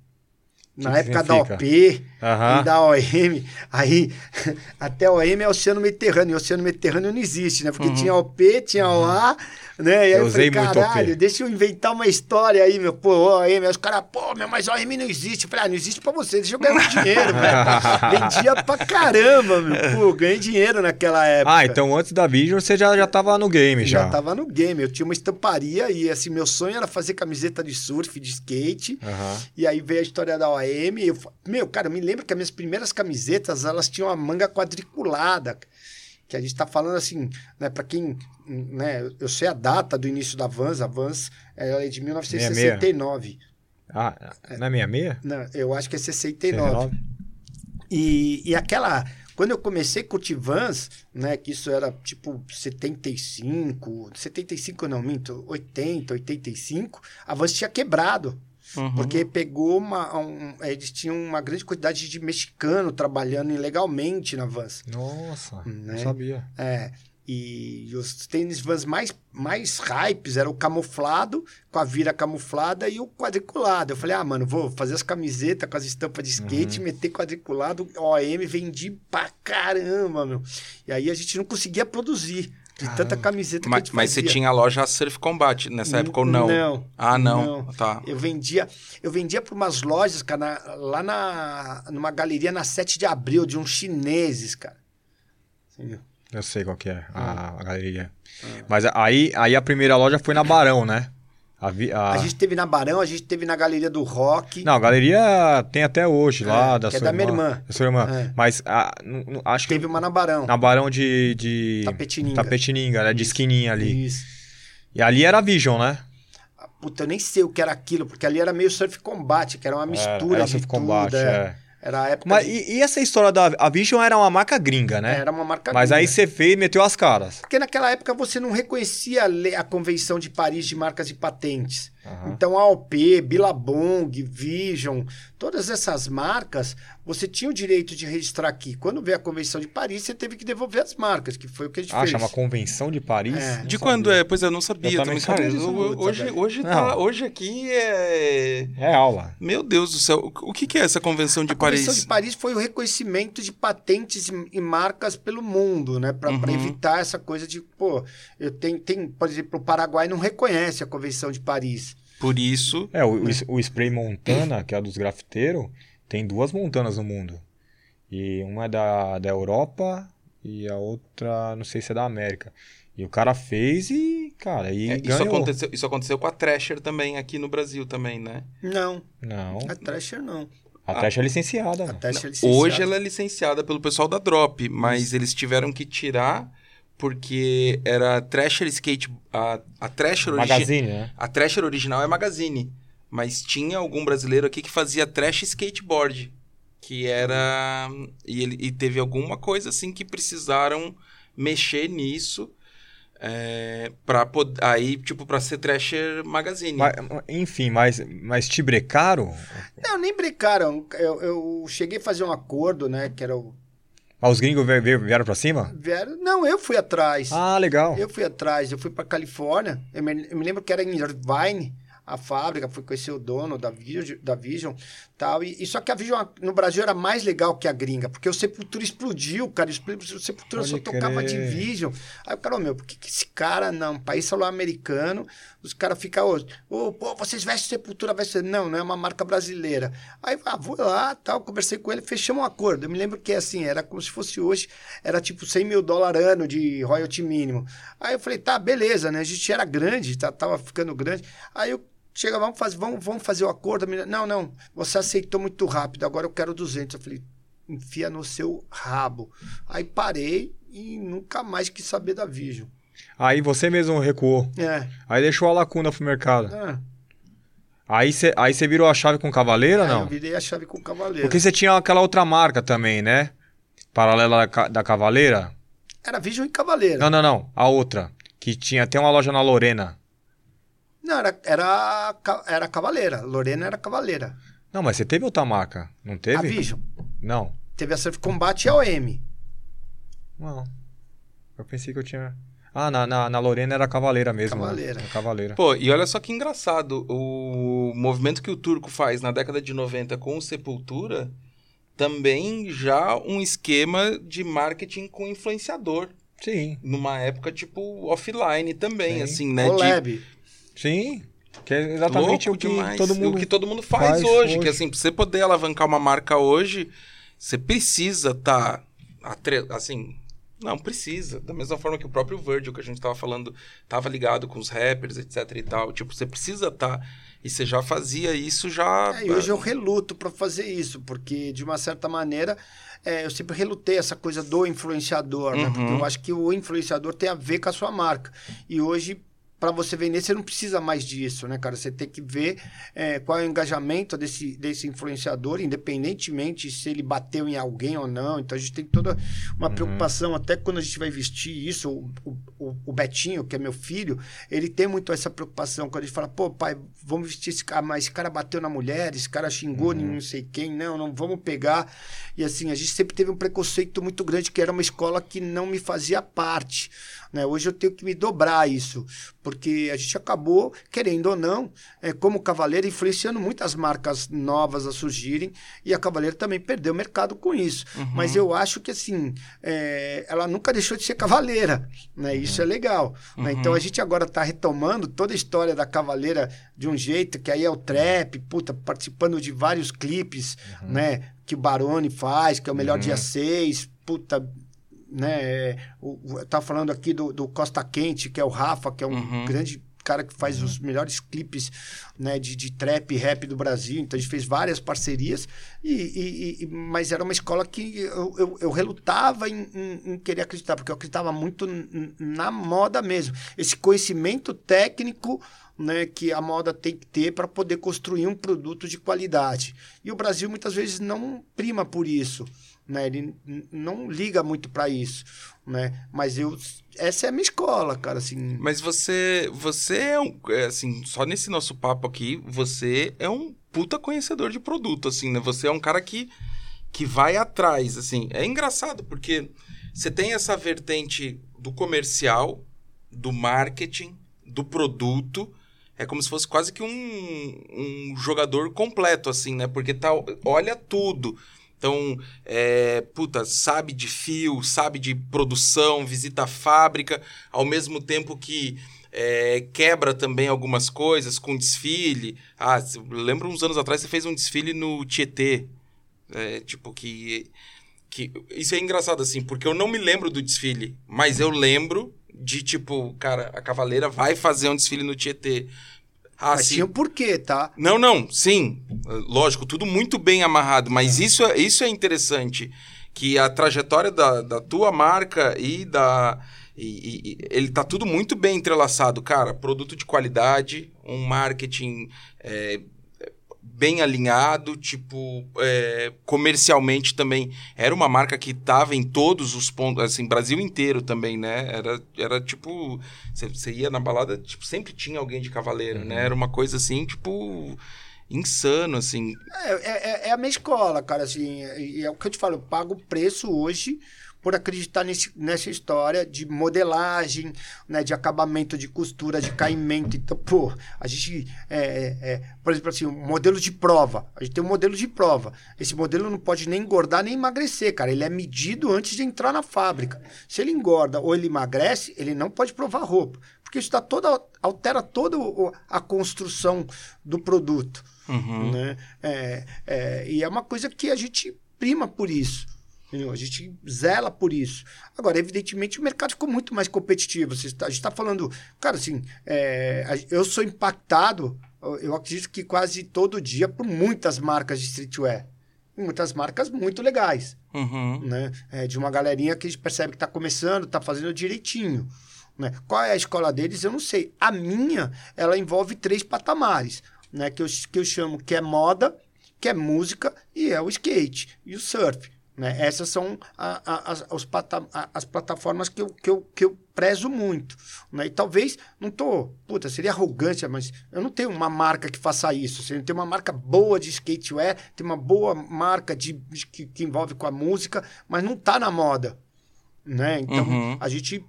Na que época da significa? OP Aham. e da OM. Aí, até OM é Oceano Mediterrâneo. E Oceano Mediterrâneo não existe, né? Porque Uhum. tinha OP, tinha OA, né? E aí Eu eu, falei, usei muito OP. caralho, deixa eu inventar uma história aí, meu. Pô, OM. Aí os caras, pô, meu, mas OM não existe. Eu falei, ah, não existe pra você, deixa eu ganhar dinheiro, velho. Vendia pra caramba, meu. Pô, ganhei dinheiro naquela época. Ah, então antes da Vision você já, já tava no game já. Já tava no game. Eu tinha uma estamparia e, assim, meu sonho era fazer camiseta de surf, de skate. Aham. E aí veio a história da OM. Eu, meu, cara, eu me lembro que as minhas primeiras camisetas, elas tinham a manga quadriculada. Que a gente tá falando assim, né, pra quem, né, eu sei a data do início da Vans. A Vans é de 1969. Ah, não é 66? Não, eu acho que é 69. E, e aquela. Quando eu comecei a curtir Vans, né? Que isso era tipo 75, 75 não, minto, 80, 85, a Vans tinha quebrado. Uhum. Porque pegou uma. um- eles tinham uma grande quantidade de mexicano trabalhando ilegalmente na Vans. Nossa, Né? não sabia. É. E os tênis Vans mais, mais hypes era o camuflado, com a vira camuflada e o quadriculado. Eu falei, ah, mano, vou fazer as camisetas com as estampas de skate, meter quadriculado, OM, vendi pra caramba, meu. E aí a gente não conseguia produzir de tanta camiseta que a Mas, gente mas você tinha a loja Surf Combat nessa época ou não? Não. Ah, não. Não. Tá. Eu vendia, eu vendia para umas lojas, cara, na- lá na, numa galeria na 7 de abril, de uns chineses, cara. Assim, Eu sei qual que é a, Hum. a galeria. Mas aí, aí a primeira loja foi na Barão, né? A, vi- a- A gente teve na Barão, a gente teve na Galeria do Rock. Não, a galeria tem até hoje lá, É, da que é sua da minha irmã. irmã. Da sua irmã. É. Mas a- nu- nu- acho que Teve uma na Barão. na Barão de, de... Tapetininga. Tapetininga, né? De esquininha ali. Isso. E ali era a Vision, né? Ah, Puta, eu nem sei o que era aquilo, porque ali era meio surf combate, que era uma mistura era de Surf tudo. Combat, é. Era a época Mas de- e, e essa história da a Vision era uma marca gringa, né? Era uma marca Mas gringa. aí você fez e meteu as caras. Porque naquela época você não reconhecia a, Convenção de Paris de Marcas e Patentes. Aham. Então a AOP, Billabong, Vision, todas essas marcas, você tinha o direito de registrar aqui. Quando veio a Convenção de Paris, você teve que devolver as marcas, que foi o que a gente Ah, fez. chama Convenção de Paris? É. De sabia. quando é? Pois eu não sabia. Eu também cara, sabia eu- hoje, hoje, tá, hoje aqui é. É aula. Meu Deus do céu. O que, que é essa convenção de A Convenção Paris? de Paris foi o reconhecimento de patentes e, marcas pelo mundo, né? Para Uhum. evitar essa coisa de, pô, eu tenho, tem, por exemplo, o Paraguai não reconhece a Convenção de Paris. Por isso. É, o, o- o spray Montana, que é a dos grafiteiros, tem duas montanas no mundo. E uma é da, da Europa e a outra, não sei se é da América. E o cara fez e, cara, e é, isso, ganhou. aconteceu, isso aconteceu com a Thrasher também aqui no Brasil também, né? Não, Não, a Thrasher não. a Teste é licenciada. A. Thrasher é licenciada. Hoje ela é licenciada pelo pessoal da Drop, mas eles tiveram que tirar porque era Thrasher Skate. A, a Thrasher origi- Magazine, né? A Thrasher original é Magazine, mas tinha algum brasileiro aqui que fazia Trash Skateboard, que era e ele e teve alguma coisa assim que precisaram mexer nisso é, para aí tipo para ser Thrasher Magazine. Mas, enfim, mas, mas te brecaram? Não, nem brincaram. Eu, eu cheguei a fazer um acordo, né? Que era o. Mas os gringos vie- vie- vieram pra cima? Vieram... Não, eu fui atrás. Ah, legal. Eu fui atrás, eu fui pra Califórnia. Eu me, eu me lembro que era em Irvine, a fábrica, fui conhecer o dono da Vision, da Vision tal. E, e só que a Vision no Brasil era mais legal que a gringa, porque o Sepultura explodiu, cara. O Sepultura Pode só tocava de crer. Vision. Aí o cara, meu, por que, que esse cara, não, país sul-americano, os caras ficam hoje, ô, pô, vocês vestem Sepultura, vestem. Não, não é uma marca brasileira. Aí, ah, vou lá, tal, conversei com ele, fechamos um acordo. Eu me lembro que, assim, era como se fosse hoje, era tipo 100 mil dólares ano de royalty mínimo. Aí eu falei, tá, beleza, né? A gente era grande, tá, tava ficando grande. Aí eu chega, vamos fazer, vamos, vamos fazer o acordo. Não, não, você aceitou muito rápido, agora eu quero 200. Eu falei, enfia no seu rabo. Aí parei e nunca mais quis saber da Vision. Aí você mesmo recuou. É. Aí deixou a lacuna pro mercado. Ah, Aí você aí virou a chave com Cavaleira ou aí eu não? virei a chave com o cavaleiro. Porque você tinha aquela outra marca também, né? Paralela da da Cavaleira? Era Vision e Cavaleiro. Não, não, não. A outra. Que tinha até uma loja na Lorena. Não, era, era, era Cavaleira. Lorena era Cavaleira. Não, mas você teve outra marca, não A teve? Vision. Não. Teve a Surf Combat e a OM. Não. Eu pensei que eu tinha. Ah, na, na, na Lorena era Cavaleira mesmo. né? Cavaleira. Era Cavaleira. Pô, e olha só que engraçado, o movimento que o Turco faz na década de 90 com o Sepultura, também já um esquema de marketing com influenciador. Sim, Numa época, tipo, offline também, Sim. assim, né? De Collab. Sim. Que é exatamente louco o que demais. todo mundo. O que todo mundo faz, faz hoje, hoje. Que assim, pra você poder alavancar uma marca hoje, você precisa estar. assim. Não, precisa. Da mesma forma que o próprio Virgil, que a gente tava falando, tava ligado com os rappers, etc e tal. Tipo, você precisa estar. E você já fazia isso já. É, e hoje eu reluto para fazer isso, porque de uma certa maneira é, eu sempre relutei essa coisa do influenciador, né? Uhum. Porque eu acho que o influenciador tem a ver com a sua marca. E hoje para você vender, você não precisa mais disso, né, cara? Você tem que ver é, qual é o engajamento desse, desse influenciador, independentemente se ele bateu em alguém ou não. Então a gente tem toda uma uhum. preocupação, até quando a gente vai vestir isso. O, o, o, Betinho, que é meu filho, ele tem muito essa preocupação. Quando a gente fala, pô, pai, vamos vestir esse cara, mas esse cara bateu na mulher, esse cara xingou uhum. não sei quem, não, não vamos pegar. E assim, a gente sempre teve um preconceito muito grande, que era uma escola que não me fazia parte. Né? Hoje eu tenho que me dobrar isso, porque a gente acabou, querendo ou não, é, como Cavaleiro, influenciando muitas marcas novas a surgirem, e a Cavaleiro também perdeu o mercado com isso. Uhum. Mas eu acho que, assim, é, ela nunca deixou de ser cavaleira, né? Isso é legal. Né? Uhum. Né? Então a gente agora está retomando toda a história da Cavaleira de um jeito, que aí é o trap, puta, participando de vários clipes, uhum. né? Que o Barone faz, que é o melhor dia 6, uhum. puta, né? O, eu tava falando aqui do, do, Costa Quente, que é o Rafa, que é um uhum. grande cara que faz uhum. os melhores clipes né, de, de trap e rap do Brasil. Então a gente fez várias parcerias, e, e, e mas era uma escola que eu, eu, eu relutava em, em, em, querer acreditar, porque eu acreditava muito na moda mesmo. Esse conhecimento técnico né, que a moda tem que ter para poder construir um produto de qualidade. E o Brasil muitas vezes não prima por isso né? Ele não liga muito para isso, né? Mas eu essa é a minha escola, cara, assim. Mas você você é um é, assim, só nesse nosso papo aqui, você é um puta conhecedor de produto, assim, né? Você é um cara que que vai atrás, assim. É engraçado porque você tem essa vertente do comercial, do marketing, do produto, é como se fosse quase que um, um jogador completo, assim, né? Porque tá, olha tudo. Então, é, puta, sabe de fio, sabe de produção, visita a fábrica, ao mesmo tempo que é, quebra também algumas coisas com desfile. Ah, lembro uns anos atrás você fez um desfile no Tietê. É, tipo, que, que. Isso é engraçado, assim, porque eu não me lembro do desfile, mas eu lembro de, tipo, cara, a Cavaleira vai fazer um desfile no Tietê. Ah, mas sim. tinha um porquê, tá? Não, não, sim. Lógico, tudo muito bem amarrado, mas é. isso, é, isso é interessante. Que a trajetória da, da tua marca e da. E, e, ele tá tudo muito bem entrelaçado, cara. Produto de qualidade, um marketing é, bem alinhado, tipo, é, comercialmente também. Era uma marca que estava em todos os pontos, assim, Brasil inteiro também, né? Era, era tipo, você ia na balada, tipo, sempre tinha alguém de cavaleiro, né? uhum. né? Era uma coisa assim, tipo insano, assim. É, é, é, a minha escola, cara, assim, e é o que eu te falo, eu pago o preço hoje por acreditar nesse, nessa história de modelagem, né, de acabamento, de costura, de caimento. Então, pô, a gente, é, é, é, por exemplo, assim, um modelo de prova. A gente tem um modelo de prova. Esse modelo não pode nem engordar nem emagrecer, cara. Ele é medido antes de entrar na fábrica. Se ele engorda ou ele emagrece, ele não pode provar roupa. Porque isso tá toda, altera toda a construção do produto. Uhum. Né? É, é, e é uma coisa que a gente prima por isso. Entendeu? A gente zela por isso. Agora, evidentemente, o mercado ficou muito mais competitivo. a gente está falando. Cara, assim, é, eu sou impactado, eu acredito que quase todo dia, por muitas marcas de streetwear. Muitas marcas muito legais. Uhum. Né? É, de uma galerinha que a gente percebe que está começando, está fazendo direitinho. Né? Qual é a escola deles? Eu não sei. A minha, ela envolve três patamares, né? que, eu, que eu chamo que é moda, que é música e é o skate e o surf. Né? Essas são a, a, as, os pata, a, as plataformas que eu, que, eu, que eu prezo muito. Né? E talvez, não tô, puta, seria arrogância, mas eu não tenho uma marca que faça isso. Você tem uma marca boa de skatewear, tem uma boa marca de, que, que envolve com a música, mas não está na moda. Né? Então, uhum. a gente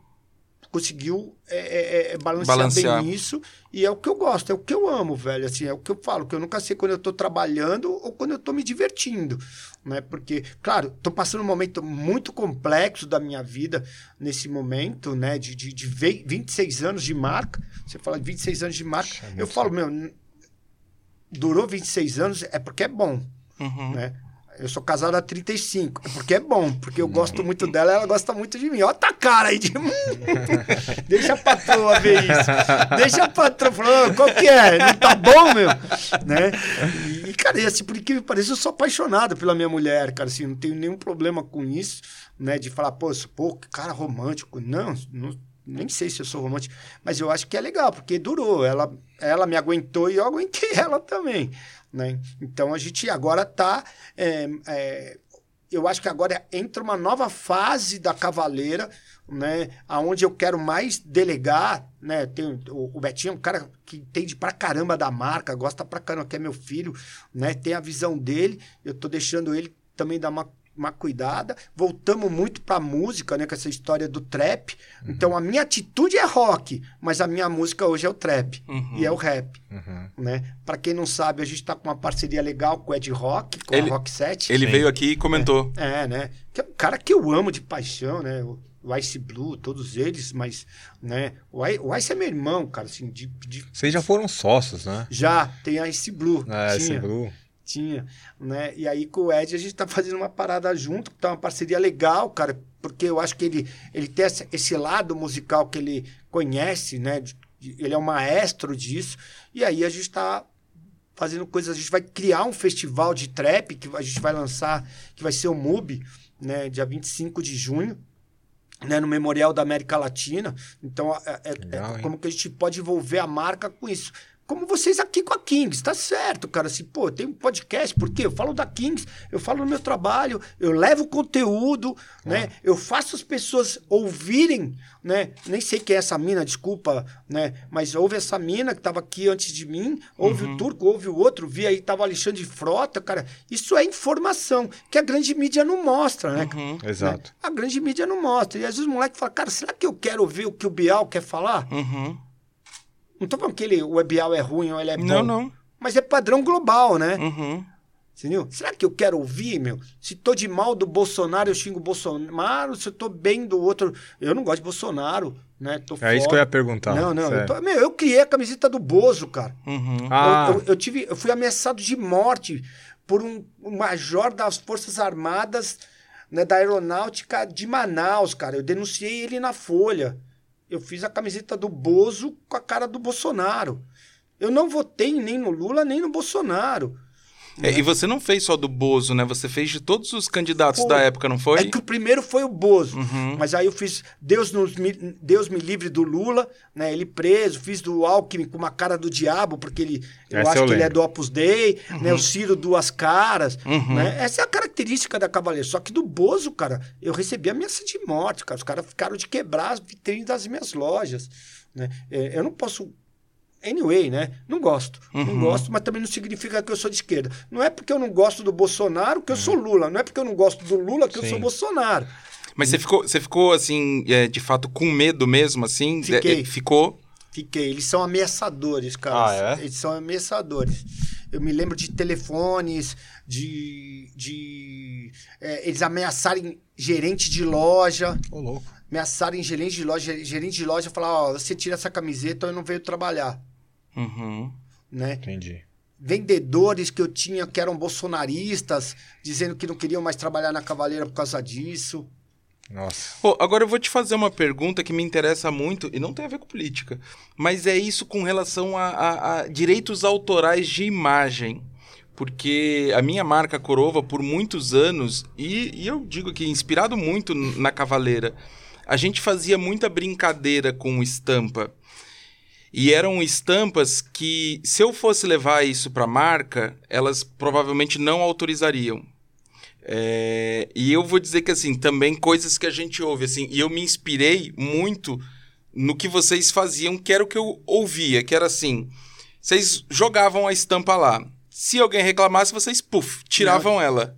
conseguiu é, é, é, balancear, balancear, bem isso. E é o que eu gosto, é o que eu amo, velho. Assim, é o que eu falo, que eu nunca sei quando eu estou trabalhando ou quando eu estou me divertindo. Né? Porque, claro, estou passando um momento muito complexo da minha vida nesse momento, né? De, de, de 26 anos de marca. Você fala de 26 anos de marca. eu falo, meu, durou 26 anos, é porque é bom. Uhum. Né? Eu sou casado há 35. É porque é bom, porque eu gosto muito dela ela gosta muito de mim. Olha a cara aí de. Deixa a patroa ver isso. Deixa a patroa falar, qual que é? Não tá bom, meu? Né? E, cara, assim, por que pareça, eu sou apaixonado pela minha mulher, cara. Assim, não tenho nenhum problema com isso, né? De falar, pô, pô, que cara romântico. Não, não nem sei se eu sou romântico, mas eu acho que é legal, porque durou. Ela, ela me aguentou e eu aguentei ela também. Né? Então a gente agora está. É, é, eu acho que agora entra uma nova fase da Cavaleira, né? Aonde eu quero mais delegar, né? Tem, o, o Betinho é um cara que entende pra caramba da marca, gosta pra caramba, que é meu filho, né? Tem a visão dele, eu tô deixando ele também dar uma uma cuidada. Voltamos muito para música, né? Com essa história do trap. Uhum. Então a minha atitude é rock, mas a minha música hoje é o trap uhum. e é o rap, uhum. né? Para quem não sabe, a gente está com uma parceria legal com o Ed Rock, com ele, a Rock 7. Ele Sim. veio aqui e comentou. É, é, né? Que é um cara que eu amo de paixão, né? O Ice Blue, todos eles, mas, né? O Ice, o Ice é meu irmão, cara, assim, de, de... Vocês já foram sócios, né? Já, tem a Ice Blue. É, Ice Blue tinha, né? E aí com o Ed a gente tá fazendo uma parada junto, que tá uma parceria legal, cara, porque eu acho que ele, ele tem esse lado musical que ele conhece, né? Ele é um maestro disso. E aí a gente tá fazendo coisas, a gente vai criar um festival de trap que a gente vai lançar, que vai ser o MUB, né, dia 25 de junho. Né, no Memorial da América Latina. Então, é, é, Legal, é como que a gente pode envolver a marca com isso como vocês aqui com a Kings, tá certo, cara. Assim, pô, tem um podcast, por quê? Eu falo da Kings, eu falo no meu trabalho, eu levo conteúdo, ah. né? Eu faço as pessoas ouvirem, né? Nem sei quem é essa mina, desculpa, né? Mas ouve essa mina que tava aqui antes de mim, ouve uhum. o Turco, ouve o outro, vi aí tava Alexandre Frota, cara. Isso é informação que a grande mídia não mostra, né? Uhum. Exato. Né? A grande mídia não mostra. E às vezes o moleque fala, cara, será que eu quero ouvir o que o Bial quer falar? Uhum. Não tô falando que ele, o webial é ruim ou ele é bom. Não, não. Mas é padrão global, né? Uhum. Entendeu? Será que eu quero ouvir, meu? Se tô de mal do Bolsonaro, eu xingo o Bolsonaro. Se eu tô bem do outro. Eu não gosto de Bolsonaro, né? Tô é fora. isso que eu ia perguntar. Não, não. Eu, tô... meu, eu criei a camiseta do Bozo, cara. Uhum. Ah. Eu, eu, eu, tive, eu fui ameaçado de morte por um, um major das Forças Armadas né, da Aeronáutica de Manaus, cara. Eu denunciei ele na Folha. Eu fiz a camiseta do Bozo com a cara do Bolsonaro. Eu não votei nem no Lula nem no Bolsonaro. É, e você não fez só do Bozo, né? Você fez de todos os candidatos da época, não foi? É que o primeiro foi o Bozo. Uhum. Mas aí eu fiz Deus, nos, Deus me livre do Lula, né? Ele preso, fiz do Alckmin com uma cara do diabo, porque ele, eu Essa acho eu que ele é do Opus Dei, uhum. né? O Ciro duas caras, uhum. né? Essa é a característica da Cavaleiro. Só que do Bozo, cara, eu recebi ameaça de morte, cara. Os caras ficaram de quebrar as vitrines das minhas lojas, né? É, eu não posso anyway, né? Não gosto. Uhum. Não gosto, mas também não significa que eu sou de esquerda. Não é porque eu não gosto do Bolsonaro que eu uhum. sou Lula. Não é porque eu não gosto do Lula que Sim. eu sou Bolsonaro. Mas você ficou, você ficou assim, é, de fato, com medo mesmo, assim? Fiquei. É, ficou? Fiquei. Eles são ameaçadores, cara. Ah, é? Eles são ameaçadores. Eu me lembro de telefones, de. de é, eles ameaçarem gerente de loja. Ô, louco. Ameaçarem gerente de loja. Gerente de loja falar: Ó, você tira essa camiseta eu não veio trabalhar. Uhum. Né? Entendi. Vendedores que eu tinha que eram bolsonaristas, dizendo que não queriam mais trabalhar na Cavaleira por causa disso. Nossa. Pô, agora eu vou te fazer uma pergunta que me interessa muito e não tem a ver com política, mas é isso com relação a, a, a direitos autorais de imagem. Porque a minha marca Corova, por muitos anos, e, e eu digo que inspirado muito na Cavaleira, a gente fazia muita brincadeira com estampa. E eram estampas que, se eu fosse levar isso para a marca, elas provavelmente não autorizariam. É, e eu vou dizer que, assim, também coisas que a gente ouve, assim, e eu me inspirei muito no que vocês faziam, que era o que eu ouvia, que era assim, vocês jogavam a estampa lá. Se alguém reclamasse, vocês, puf, tiravam ela.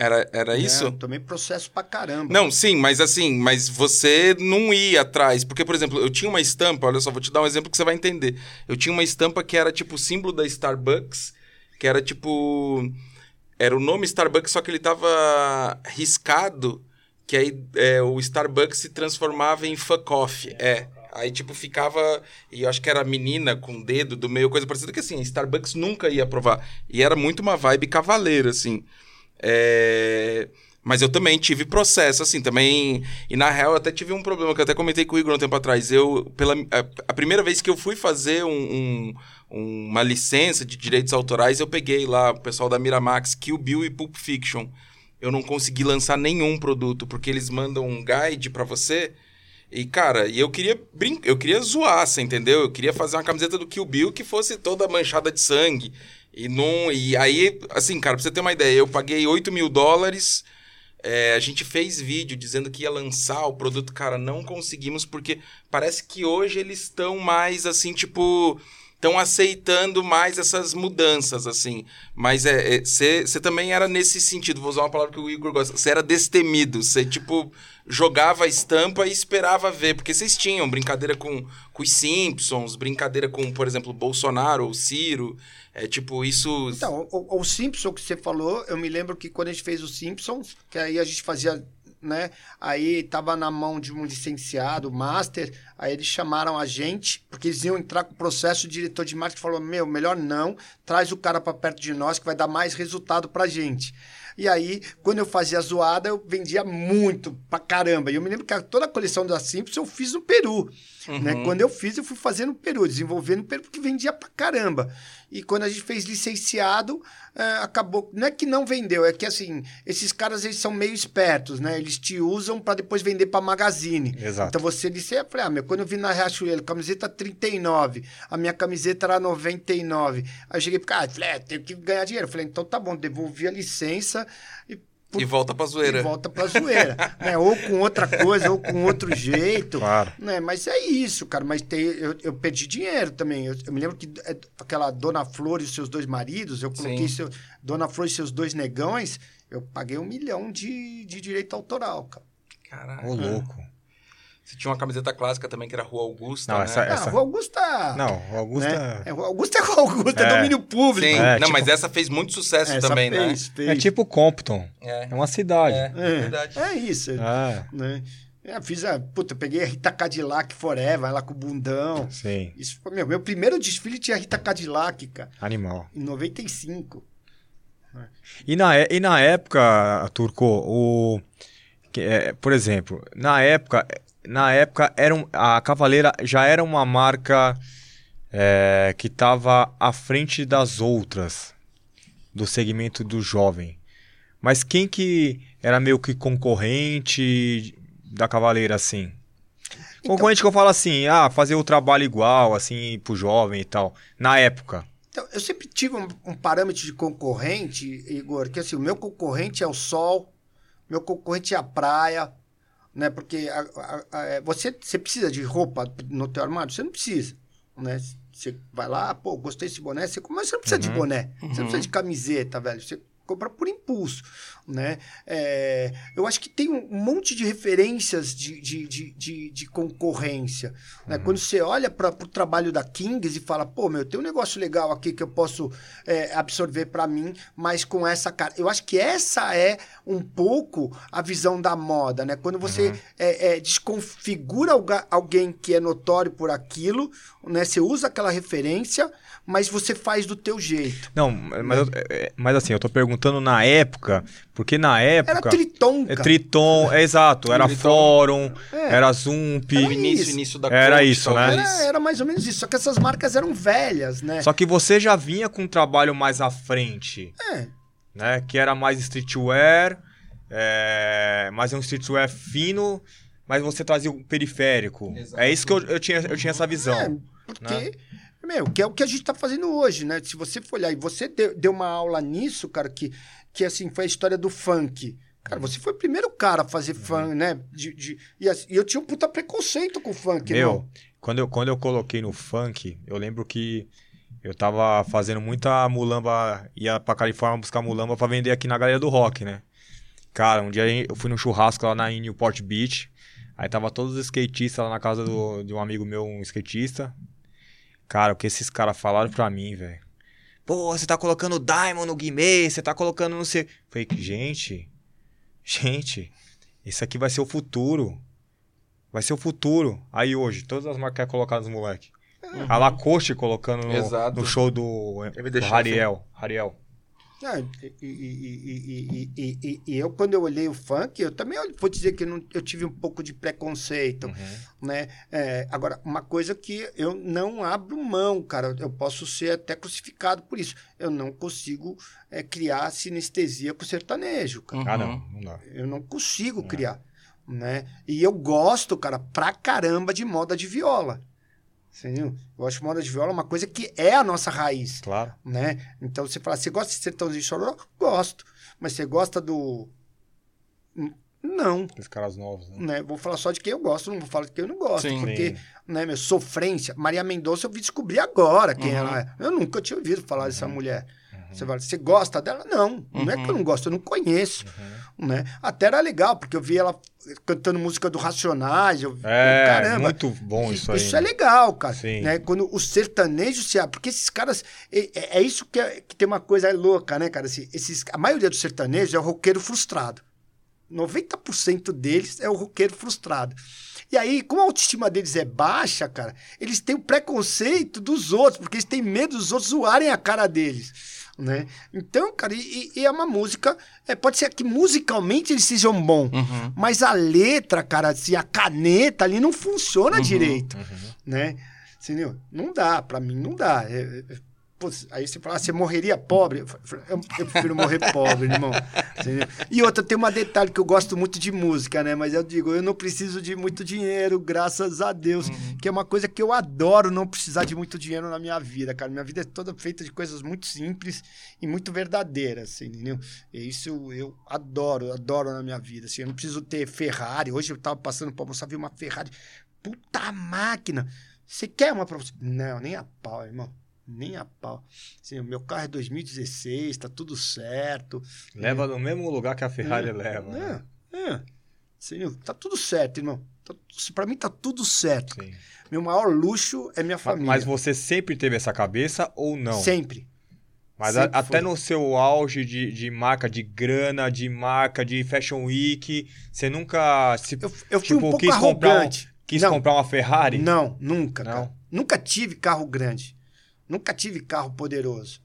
Era, era é, isso? Tomei processo pra caramba. Não, sim, mas assim, mas você não ia atrás. Porque, por exemplo, eu tinha uma estampa, olha só, vou te dar um exemplo que você vai entender. Eu tinha uma estampa que era tipo o símbolo da Starbucks, que era tipo. Era o nome Starbucks, só que ele tava riscado, que aí é, o Starbucks se transformava em fuck off. É. Aí, tipo, ficava. E eu acho que era menina com o dedo do meio, coisa parecida que assim, Starbucks nunca ia aprovar. E era muito uma vibe cavaleira, assim. É... Mas eu também tive processo, assim, também. E na real, eu até tive um problema que eu até comentei com o Igor um tempo atrás. Eu, pela, a, primeira vez que eu fui fazer um, um, uma licença de direitos autorais, eu peguei lá o pessoal da Miramax, Kill Bill e Pulp Fiction. Eu não consegui lançar nenhum produto, porque eles mandam um guide para você E, cara, e eu queria brin... eu queria zoar, você entendeu? Eu queria fazer uma camiseta do Kill Bill que fosse toda manchada de sangue. E, não... e aí, assim, cara, pra você ter uma ideia, eu paguei 8 mil dólares. É, a gente fez vídeo dizendo que ia lançar o produto, cara, não conseguimos, porque parece que hoje eles estão mais assim, tipo estão aceitando mais essas mudanças, assim. Mas é você é, também era nesse sentido, vou usar uma palavra que o Igor gosta, você era destemido, você, tipo, jogava a estampa e esperava ver, porque vocês tinham brincadeira com, com os Simpsons, brincadeira com, por exemplo, Bolsonaro ou Ciro, é tipo, isso... Então, o, o Simpson que você falou, eu me lembro que quando a gente fez o Simpsons, que aí a gente fazia né? Aí tava na mão de um licenciado, master, aí eles chamaram a gente, porque eles iam entrar com o processo, o diretor de marketing falou: "Meu, melhor não, traz o cara para perto de nós que vai dar mais resultado pra gente". E aí, quando eu fazia zoada, eu vendia muito pra caramba. E eu me lembro que toda a coleção da Simples eu fiz no Peru. Né? Uhum. Né? Quando eu fiz, eu fui fazendo no Peru, desenvolvendo no Peru, porque vendia pra caramba. E quando a gente fez licenciado, é, acabou. Não é que não vendeu, é que assim, esses caras eles são meio espertos, né? Eles te usam para depois vender pra magazine. Exato. Então você disse, eu falei, ah, meu, quando eu vi na Riachuelo, camiseta 39, a minha camiseta era 99. Aí eu cheguei pro cara, falei, é, tenho que ganhar dinheiro. Eu falei, então tá bom, devolvi a licença e por... E volta pra zoeira. E volta pra zoeira. né? Ou com outra coisa, ou com outro jeito. Claro. Né? Mas é isso, cara. Mas tem, eu, eu perdi dinheiro também. Eu, eu me lembro que é, aquela Dona Flor e seus dois maridos, eu coloquei seu, Dona Flor e seus dois negões, eu paguei um milhão de, de direito autoral, cara. Caralho. Ô, louco. Você tinha uma camiseta clássica também, que era Rua Augusta, não, né? Essa, essa... Ah, Rua Augusta... Não, Rua Augusta... Né? É, Rua Augusta é Rua Augusta, é, é domínio público. Sim, é, não, tipo... mas essa fez muito sucesso essa também, fez, né? Fez. É tipo Compton. É, é uma cidade. É, é, verdade. É isso. É. Né? É, fiz a. Puta, peguei a Rita Cadillac Forever, lá com o bundão. Sim. Isso foi meu. Meu primeiro desfile tinha a Rita Cadillac, cara. Animal. Em 95. E na, e na época, Turco, o. É, por exemplo, na época, na época, era um, a Cavaleira já era uma marca é, que estava à frente das outras do segmento do jovem. Mas quem que era meio que concorrente da Cavaleira, assim? Então, concorrente que eu falo assim, ah, fazer o trabalho igual, assim, pro jovem e tal. Na época. Então, eu sempre tive um, um parâmetro de concorrente, Igor, que assim, o meu concorrente é o sol, meu concorrente é a praia, né? Porque a, a, a, é, você, você precisa de roupa no teu armário? Você não precisa, né? Você vai lá, pô, gostei desse boné, você, mas você não precisa uhum. de boné, uhum. você não precisa de camiseta, velho. Você compra por impulso, né? É, eu acho que tem um monte de referências de, de, de, de, de concorrência. Né? Uhum. Quando você olha para o trabalho da Kings e fala, pô, meu, tem um negócio legal aqui que eu posso é, absorver para mim, mas com essa cara. Eu acho que essa é um pouco a visão da moda, né? Quando você uhum. é, é desconfigura alguém que é notório por aquilo, né? Você usa aquela referência mas você faz do teu jeito. Não, mas, eu, é, é, mas assim, eu tô perguntando na época, porque na época. Era Triton, é cara. É Triton, é exato. Era Triton. Fórum, é. era Zump. Era início, início da Era isso, né? Era, era, mais ou menos isso. Só que essas marcas eram velhas, né? Só que você já vinha com um trabalho mais à frente. É. Né? Que era mais streetwear, é... mais um streetwear fino, mas você trazia o periférico. Exato. É isso que eu, eu, tinha, eu tinha essa visão. É, porque. Né? Meu, que é o que a gente está fazendo hoje, né? Se você for olhar, e você deu, deu uma aula nisso, cara, que, que assim, foi a história do funk. Cara, você foi o primeiro cara a fazer uhum. funk, né? De, de, e, assim, eu tinha um puta preconceito com o funk, Meu, não. Quando eu, quando eu coloquei no funk, eu lembro que eu tava fazendo muita mulamba, ia pra Califórnia buscar mulamba pra vender aqui na Galeria do Rock, né? Cara, um dia eu fui num churrasco lá na Newport Beach, aí tava todos os skatistas lá na casa do, de um amigo meu, um skatista, Cara, o que esses caras falaram pra mim, velho. Pô, você tá colocando Diamond no Guimê, você tá colocando não sei. Falei, gente, gente, isso aqui vai ser o futuro. Vai ser o futuro. Aí hoje, todas as marcas colocadas no moleque. Uhum. A Lacoste colocando no, no show do, do Hariel. Hariel. Ah, e, e, e, e, eu, quando eu olhei o funk, eu também vou dizer que eu, não, eu tive um pouco de preconceito, uhum. né? É, agora, uma coisa que eu não abro mão, cara, eu posso ser até crucificado por isso. Eu não consigo é, criar sinestesia com sertanejo, cara. Ah, não, não dá. Eu não consigo criar. né? E eu gosto, cara, pra caramba de moda de viola. Entendeu? Eu acho moda de viola uma coisa que é a nossa raiz, Claro. né? Então você fala, você gosta de sertãozinho chororó? Gosto. Mas você gosta do... Não, Esses caras novos, né? né? Vou falar só de quem eu gosto, não vou falar de quem eu não gosto. Sim. porque, Sim. né, meu, sofrência. Maria Mendonça eu vi descobrir agora quem Uhum. ela é. Eu nunca tinha ouvido falar dessa mulher. Uhum. Você fala, você gosta dela? Não, não é que eu não gosto, eu não conheço. Uhum. Né? Até era legal, porque eu vi ela cantando música do Racionais. Eu, É, caramba, muito bom isso aí. isso é legal, cara. Sim. Né? Quando os sertanejos se abrem. Porque esses caras. É, é- é isso que, é- que tem uma coisa louca, né, cara? Assim, esses, a maioria dos sertanejos é o roqueiro frustrado. 90% deles é o roqueiro frustrado. E aí, como a autoestima deles é baixa, cara, eles têm o preconceito dos outros, porque eles têm medo dos outros zoarem a cara deles. Né? Então, cara, e, e é uma música. é, pode ser que musicalmente eles sejam bons, Uhum. mas a letra, cara, se a caneta ali não funciona Uhum, direito, Uhum. né? Entendeu? Não dá, pra mim não dá. É, é, putz, aí você fala, ah, você morreria pobre? Eu, eu, prefiro morrer pobre, irmão. Entendeu? E outra, tem um detalhe que eu gosto muito de música, né? Mas eu digo, eu não preciso de muito dinheiro, graças a Deus. Que é uma coisa que eu adoro não precisar de muito dinheiro na minha vida, cara. Minha vida é toda feita de coisas muito simples e muito verdadeiras, assim, entendeu? E isso eu adoro, adoro na minha vida. Assim, eu não preciso ter Ferrari. Hoje eu tava passando pra almoçar, vi uma Ferrari. Puta máquina! Você quer uma pra você? Não, nem a pau, irmão. Nem a pau. Assim, o meu carro é 2016, tá tudo certo. Leva no mesmo lugar que a Ferrari É, leva. né? É, é. Assim, tá tudo certo, irmão. Tá, pra mim tá tudo certo. Sim. Meu maior luxo é minha família. Mas você sempre teve essa cabeça ou não? Sempre. Mas a- até no seu auge de, de marca de grana, de marca de Fashion Week, você nunca se, Eu, eu fui Tipo, um pouco quis comprar arrogante. quis não, comprar uma Ferrari? Não, nunca, Não? Nunca tive carro grande. Nunca tive carro poderoso.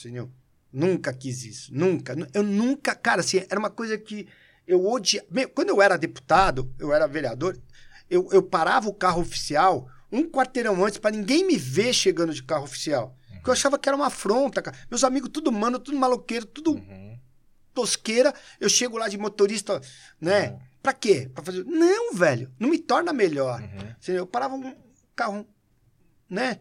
Entendeu? Nunca quis isso. Nunca. Eu nunca. Cara, assim, era uma coisa que eu odiava. Quando eu era deputado, eu era vereador, eu, eu parava o carro oficial um quarteirão antes pra ninguém me ver chegando de carro oficial. Porque eu achava que era uma afronta, cara. Meus amigos, tudo mano, tudo maloqueiro, tudo Uhum. tosqueira, eu chego lá de motorista, né? Uhum. Pra quê? Pra fazer. Não, velho, não me torna melhor. Uhum. Eu parava um carro, né?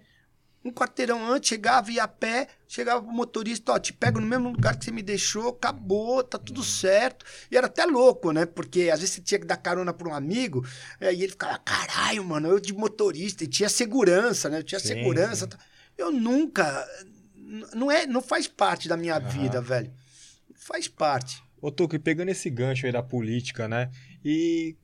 Um quarteirão antes, chegava, ia a pé, chegava pro motorista, ó, te pego no mesmo lugar que você me deixou, acabou, tá tudo certo. E era até louco, né? Porque às vezes você tinha que dar carona pra um amigo, é, e ele ficava, caralho, mano, eu de motorista, e tinha segurança, né? Eu tinha Sim, segurança. sim. tá? Eu nunca. Não, é, não faz parte da minha Aham. vida, velho. Faz parte. Ô, Tuco, e pegando esse gancho aí da política, né? E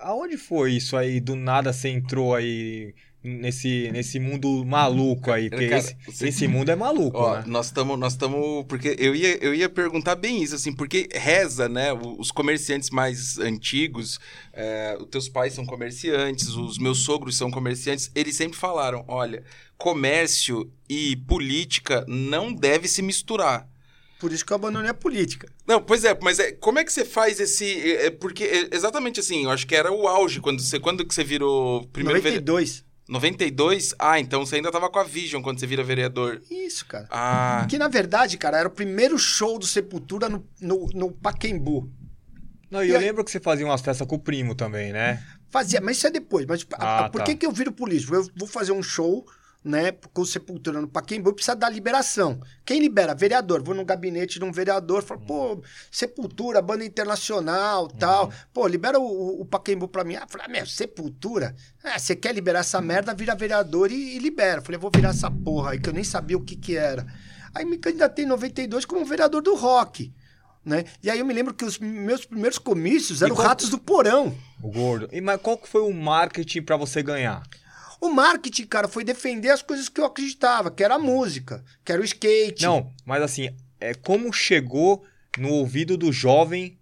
aonde foi isso aí? Do nada você entrou aí nesse, nesse mundo maluco aí? Porque Cara, esse, você- esse mundo é maluco, Ó, né? nós estamos, nós estamos, porque eu ia, eu ia perguntar bem isso, assim, porque reza, né? Os comerciantes mais antigos, é, os teus pais são comerciantes, os meus sogros são comerciantes, eles sempre falaram, olha, comércio e política não deve se misturar. Por isso que eu abandonei a política. Não, pois é, mas é, como é que você faz esse, é, é, porque é, exatamente assim, eu acho que era o auge quando você, quando que você virou primeiro vere- 92. 92? Ah, então você ainda tava com a Vision quando você vira vereador. Isso, cara. Ah, Que na verdade, cara, era o primeiro show do Sepultura no, no, no Paquembu. Não, e E eu aí- lembro que você fazia umas festas com o primo também, né? Fazia, mas isso é depois. Mas a- Ah, a- por tá. que, que eu viro político? Eu vou fazer um show, né, com Sepultura no Paquembu, precisa dar liberação. Quem libera? Vereador. Vou no gabinete de um vereador, falo, pô, Sepultura, banda internacional, tal. Pô, libera o, o- Paquembu pra mim. Ah, falei, ah, meu, Sepultura? Ah, você quer liberar essa merda, vira vereador e, e libera. Falei, vou virar essa porra aí, que eu nem sabia o que que era. Aí me candidatei em 92 como vereador do rock. Né? E aí eu me lembro que os meus primeiros comícios eram qual- Ratos do Porão. O gordo. E, mas qual que foi o marketing pra você ganhar? O marketing, cara, foi defender as coisas que eu acreditava, que era a música, que era o skate. Não, mas assim, é como chegou no ouvido do jovem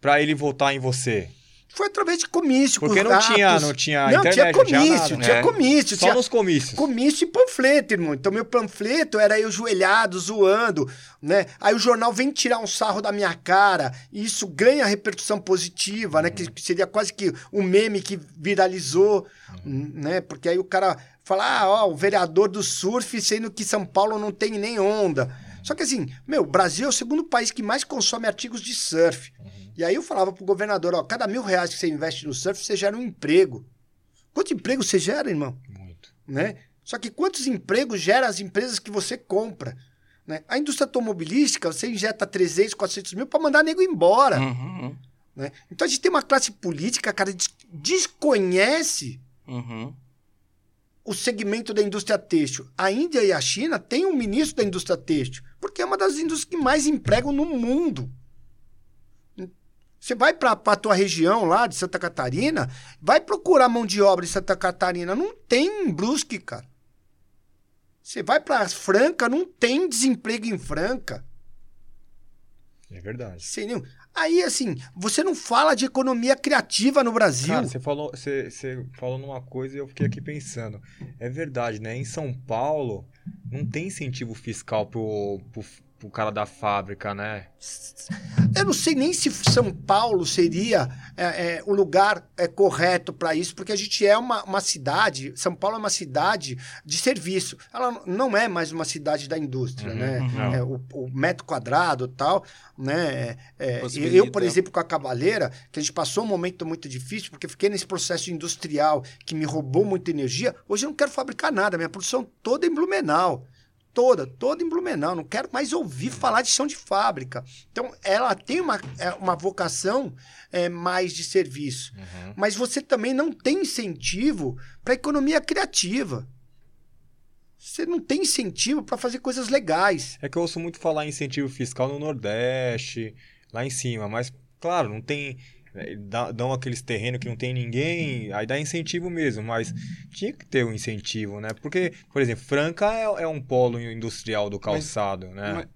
pra ele votar em você? Foi através de comício, com Porque não tinha, não tinha Não, internet, tinha não tinha comício, nada, tinha né? comício. Só tinha nos comícios. comício e panfleto, irmão. Então, meu panfleto era eu joelhado, zoando, né? Aí o jornal vem tirar um sarro da minha cara, e isso ganha repercussão positiva, né? Que, que seria quase que um meme que viralizou, né? Porque aí o cara fala, ah, ó, o vereador do surf, sendo que São Paulo não tem nem onda. Só que assim, meu, o Brasil é o segundo país que mais consome artigos de surf. E aí eu falava pro governador, ó, cada mil reais que você investe no surf, você gera um emprego. Quanto emprego você gera, irmão? Muito. Né? Só que quantos empregos gera as empresas que você compra? Né? A indústria automobilística, você injeta 300, 400 mil para mandar nego embora. Uhum. Né? Então a gente tem uma classe política, cara, que desconhece Uhum. o segmento da indústria têxtil. A Índia e a China têm um ministro da indústria têxtil, porque é uma das indústrias que mais empregam no mundo. Você vai para a tua região lá de Santa Catarina, vai procurar mão de obra em Santa Catarina, não tem em Brusque, cara. Você vai para Franca, não tem desemprego em Franca. É verdade. Sem nenhum. Aí, assim, você não fala de economia criativa no Brasil. Cara, você falou, você, você falou numa coisa e eu fiquei aqui pensando. É verdade, né? Em São Paulo, não tem incentivo fiscal pro, pro, pro cara da fábrica, né? Eu não sei nem se São Paulo seria é, é, o lugar é, correto para isso, porque a gente é uma, uma cidade. São Paulo é uma cidade de serviço. Ela não é mais uma cidade da indústria, Uhum, né? não. É, o, o metro quadrado e tal, né? É, Possibilita. eu, por exemplo, com a Cavaleira, que a gente passou um momento muito difícil, porque fiquei nesse processo industrial que me roubou muita energia. Hoje eu não quero fabricar nada, minha produção toda é em Blumenau. Toda, toda em Blumenau. Não quero mais ouvir falar de chão de fábrica. Então, ela tem uma, é, uma vocação é, mais de serviço. Uhum. Mas você também não tem incentivo para economia criativa. Você não tem incentivo para fazer coisas legais. É que eu ouço muito falar em incentivo fiscal no Nordeste, lá em cima, mas, claro, não tem. É, dá- Dão aqueles terrenos que não tem ninguém, aí dá incentivo mesmo, mas tinha que ter um incentivo, né? Porque, por exemplo, Franca é, é um polo industrial do calçado, né? mas-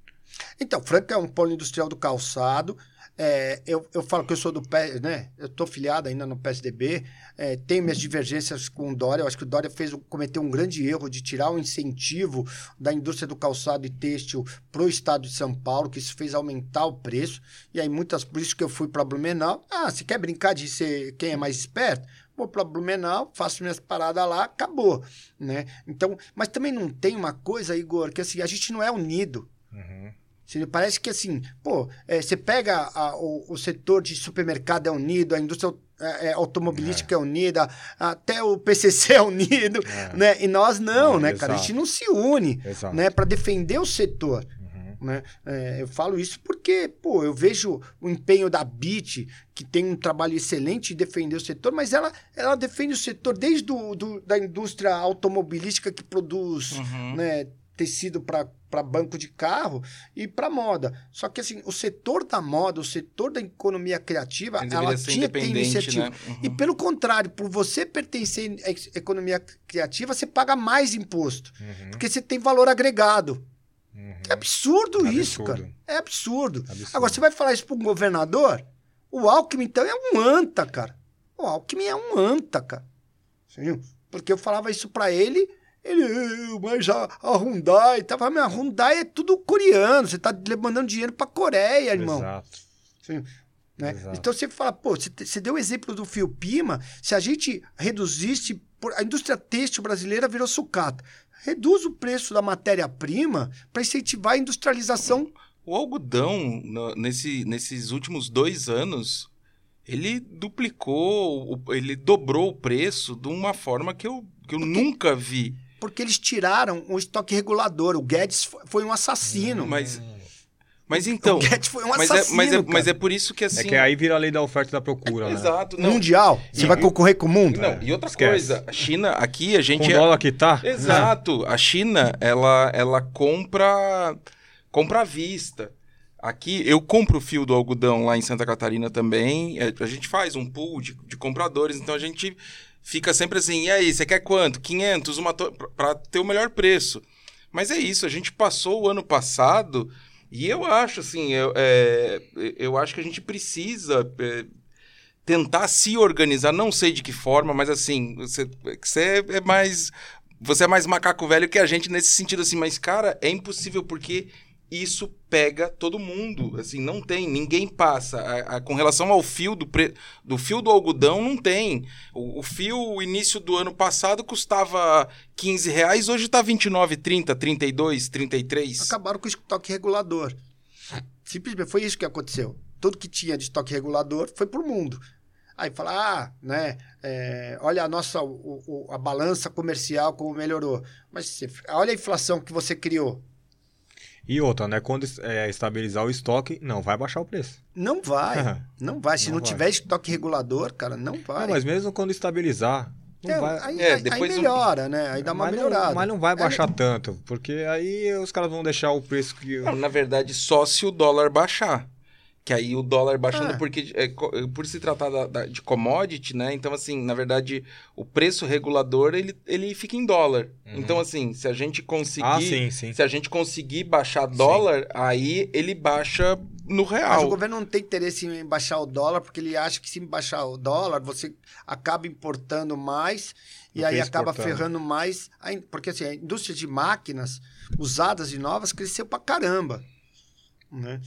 Então, Franca é um polo industrial do calçado. É, eu, eu falo que eu sou do PSDB, né? Eu estou filiado ainda no PSDB. É, tenho minhas divergências com o Dória. Eu acho que o Dória fez, cometeu um grande erro de tirar o incentivo da indústria do calçado e têxtil para o estado de São Paulo, que isso fez aumentar o preço. E aí, muitas, por isso que eu fui para Blumenau. Ah, você quer brincar de ser quem é mais esperto? Vou para Blumenau, faço minhas paradas lá, acabou. Né? Então, mas também não tem uma coisa, Igor, que assim, a gente não é unido. Uhum. Parece que assim, pô, é, você pega a- o, o setor de supermercado é unido, a indústria é, é, automobilística é. unida, até o PCC é unido, É. né? E nós não, É, né, cara? A exato. gente não se une, Exato. né, para defender o setor. Uhum. Né? É, eu falo isso porque, pô, eu vejo o empenho da BIT, que tem um trabalho excelente em defender o setor, mas ela, ela defende o setor desde do, do- da indústria automobilística que produz Uhum. né, tecido para banco de carro e para moda. Só que assim, o setor da moda, o setor da economia criativa, ela tinha que ter iniciativa. né? Uhum. E pelo contrário, por você pertencer à economia criativa, você paga mais imposto, Uhum. porque você tem valor agregado. Uhum. É absurdo, É isso, absurdo. cara. É absurdo. Absurdo. Agora, você vai falar isso para um governador? O Alckmin, então, é um anta, cara. O Alckmin é um anta, cara. Porque eu falava isso para ele, ele, "Eh, mas a, a Hyundai, tava, mas a Hyundai é tudo coreano, você tá mandando dinheiro pra Coreia, irmão. Exato. Sim, né? Exato. Então você fala, pô, você, deu o exemplo do fio Pima, se a gente reduzisse, por- a indústria têxtil brasileira virou sucata. Reduz o preço da matéria-prima para incentivar a industrialização. O algodão, no- nesse, nesses últimos dois anos, ele duplicou, ele dobrou o preço de uma forma que eu, que eu nunca vi. Porque eles tiraram o estoque regulador. O Guedes fo- foi um assassino. Mas, mas então. o Guedes foi um Mas é, assassino. mas, é, cara. mas é por isso que É assim. que aí vira a lei da oferta e da procura, né? Exato. Não, Mundial. Você E- vai concorrer com o mundo? não, e outra Esquece. coisa, a China, aqui a Com gente o é. dólar que tá? Exato. A China, ela, ela compra compra à vista. Aqui, eu compro o fio do algodão lá em Santa Catarina também. É, a gente faz um pool de, de compradores, então a gente fica sempre assim, e aí, você quer quanto? 500, uma to... para ter o melhor preço. Mas é isso, a gente passou o ano passado e eu acho assim, eu, é, eu acho que a gente precisa é, tentar se organizar, não sei de que forma, mas assim, você, você é mais você é mais macaco velho que a gente nesse sentido assim, mas cara, é impossível porque isso pega todo mundo, assim, não tem, ninguém passa. A- a- com relação ao fio do, pre- do fio do algodão, não tem. O, o fio, o início do ano passado, custava 15 reais, hoje tá 29, 30, 32, 33. Acabaram com o estoque regulador. Simplesmente foi isso que aconteceu. tudo que tinha de estoque regulador foi para o mundo. Aí fala, ah, né, é, olha a nossa, o, o, a balança comercial como melhorou. Mas olha a inflação que você criou. E outra, né? Quando é, estabilizar o estoque, não vai baixar o preço. Não vai. não vai. Se não, não vai. tiver estoque regulador, cara, não vai. Não, mas mesmo quando estabilizar, é, vai... aí, é, depois aí melhora, né? Aí dá uma mas melhorada. Não, mas não vai é, baixar é... tanto, porque aí os caras vão deixar o preço que. Não, na verdade, só se o dólar baixar. Que aí o dólar baixando, ah. porque é, por se tratar da, da, de commodity, né? Então, assim, na verdade, o preço regulador, ele, ele fica em dólar. Uhum. Então, assim, se a gente conseguir... Ah, sim, sim. Se a gente conseguir baixar dólar, sim. aí ele baixa no real. Mas o governo não tem interesse em baixar o dólar, porque ele acha que se baixar o dólar, você acaba importando mais e aí acaba ferrando mais. Porque, assim, a indústria de máquinas usadas e novas cresceu pra caramba, né?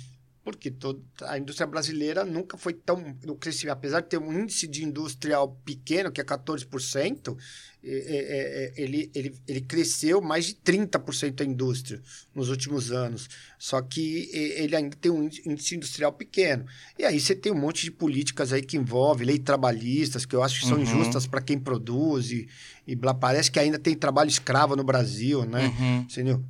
Porque todo, a indústria brasileira nunca foi tão crescimento, apesar de ter um índice de industrial pequeno, que é 14%, é, é, ele, ele, ele cresceu mais de 30% a indústria nos últimos anos. Só que ele ainda tem um índice industrial pequeno. E aí você tem um monte de políticas aí que envolve leis trabalhistas, que eu acho que são uhum. injustas para quem produz e, e parece que ainda tem trabalho escravo no Brasil, né? Uhum. Entendeu?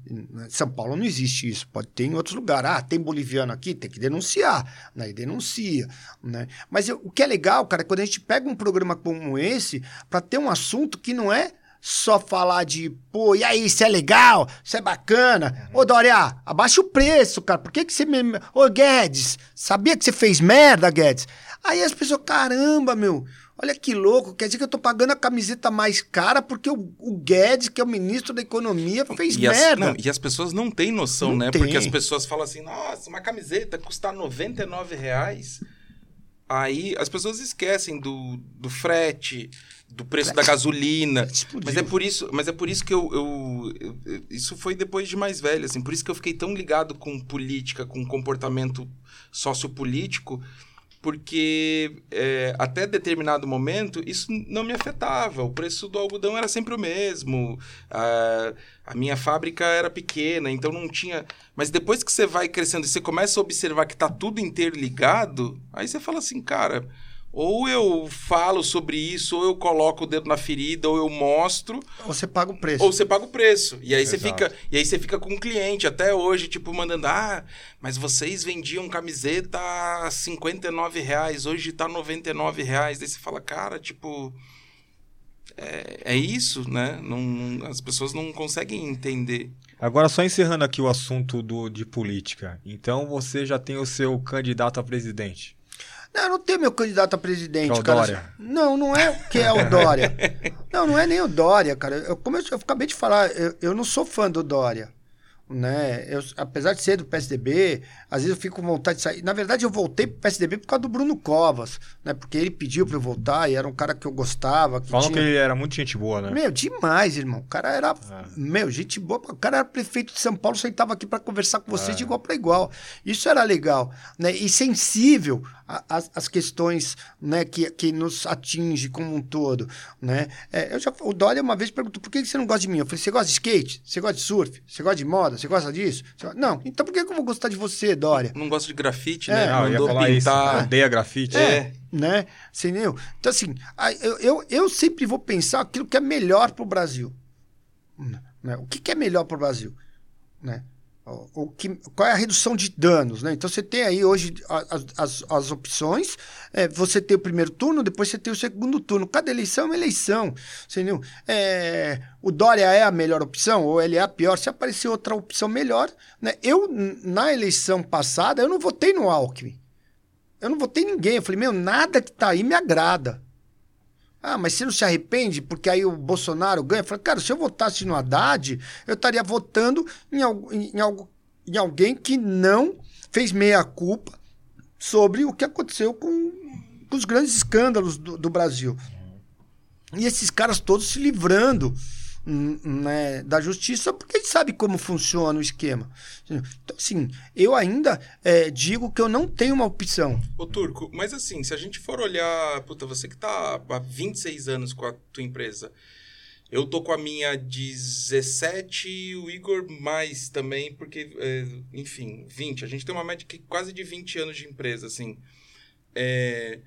São Paulo não existe isso. Pode ter em outros lugares. Ah, tem boliviano aqui, tem que denunciar. Né? E denuncia. Né? Mas eu, o que é legal, cara, é quando a gente pega um programa como esse para ter um assunto que não é só falar de, pô, e aí, isso é legal, isso é bacana. Uhum. Ô, Dória, abaixa o preço, cara. Por que, que você me. Ô, Guedes, sabia que você fez merda, Guedes? Aí as pessoas, caramba, meu. Olha que louco, quer dizer que eu tô pagando a camiseta mais cara porque o, o Guedes, que é o ministro da Economia, fez e merda. As, não, e as pessoas não têm noção, não né? Tem. Porque as pessoas falam assim, nossa, uma camiseta custa 99 reais. Aí as pessoas esquecem do, do frete, do preço da gasolina. Mas é por isso, mas é por isso que eu, eu, eu, Isso foi depois de mais velho, assim. Por isso que eu fiquei tão ligado com política, com comportamento sociopolítico porque é, até determinado momento isso não me afetava. O preço do algodão era sempre o mesmo, a, a, minha fábrica era pequena, então não tinha. Mas depois que você vai crescendo e você começa a observar que está tudo interligado, aí você fala assim, cara ou eu falo sobre isso, ou eu coloco o dedo na ferida, ou eu mostro. Ou você paga o preço. Ou você paga o preço. E aí você fica, e aí você fica com o cliente até hoje, tipo, mandando, ah, mas vocês vendiam camiseta a 59 reais, hoje tá 99 reais. Daí você fala, cara, tipo. É, é isso, né? Não, as pessoas não conseguem entender. Agora, só encerrando aqui o assunto do, de política. Então, você já tem o seu candidato a presidente. Não, eu não tenho meu candidato a presidente, que é o cara. Dória. Não, não é que é o Dória. não, não é nem o Dória, cara. Eu, como eu, eu acabei de falar, eu, eu não sou fã do Dória né? Eu, apesar de ser do PSDB, às vezes eu fico com vontade de sair. Na verdade, eu voltei pro PSDB por causa do Bruno Covas, né? Porque ele pediu para eu voltar e era um cara que eu gostava. Que Falam tinha... que ele era muito gente boa, né? Meu, demais, irmão. O cara era, é. meu, gente boa. O cara era prefeito de São Paulo, sentava aqui para conversar com vocês é. de igual para igual. Isso era legal, né? E sensível às, às questões, né, que, que nos atinge como um todo, né? É, eu já, o Dória uma vez perguntou, por que você não gosta de mim? Eu falei, você gosta de skate? Você gosta de surf? Você gosta de moda? Você gosta disso? Você... Não. Então por que eu vou gostar de você, Dória? Não gosto de grafite, né? É. Não, ia falar pintar. Isso. Odeia grafite. É. é. Né? Entendeu? Então, assim, eu, eu, eu sempre vou pensar aquilo que é melhor para o Brasil. Né? O que, que é melhor para o Brasil? Né? O que, qual é a redução de danos, né? Então você tem aí hoje as, as, as opções, é, você tem o primeiro turno, depois você tem o segundo turno. Cada eleição é uma eleição, entendeu? É, o Dória é a melhor opção ou ele é a pior? Se aparecer outra opção melhor, né? Eu, na eleição passada, eu não votei no Alckmin. Eu não votei em ninguém. Eu falei, meu, nada que tá aí me agrada. Ah, mas você não se arrepende porque aí o Bolsonaro ganha? Falei, cara, se eu votasse no Haddad, eu estaria votando em, em, algo, em alguém que não fez meia-culpa sobre o que aconteceu com, com os grandes escândalos do, do Brasil. E esses caras todos se livrando né, da justiça, porque gente sabe como funciona o esquema. Então, assim, eu ainda é, digo que eu não tenho uma opção. Ô, Turco, mas assim, se a gente for olhar, puta, você que está há 26 anos com a tua empresa, Eu tô com a minha 17, o Igor mais também, porque, é, enfim, 20. A gente tem uma média de quase de 20 anos de empresa, assim. É,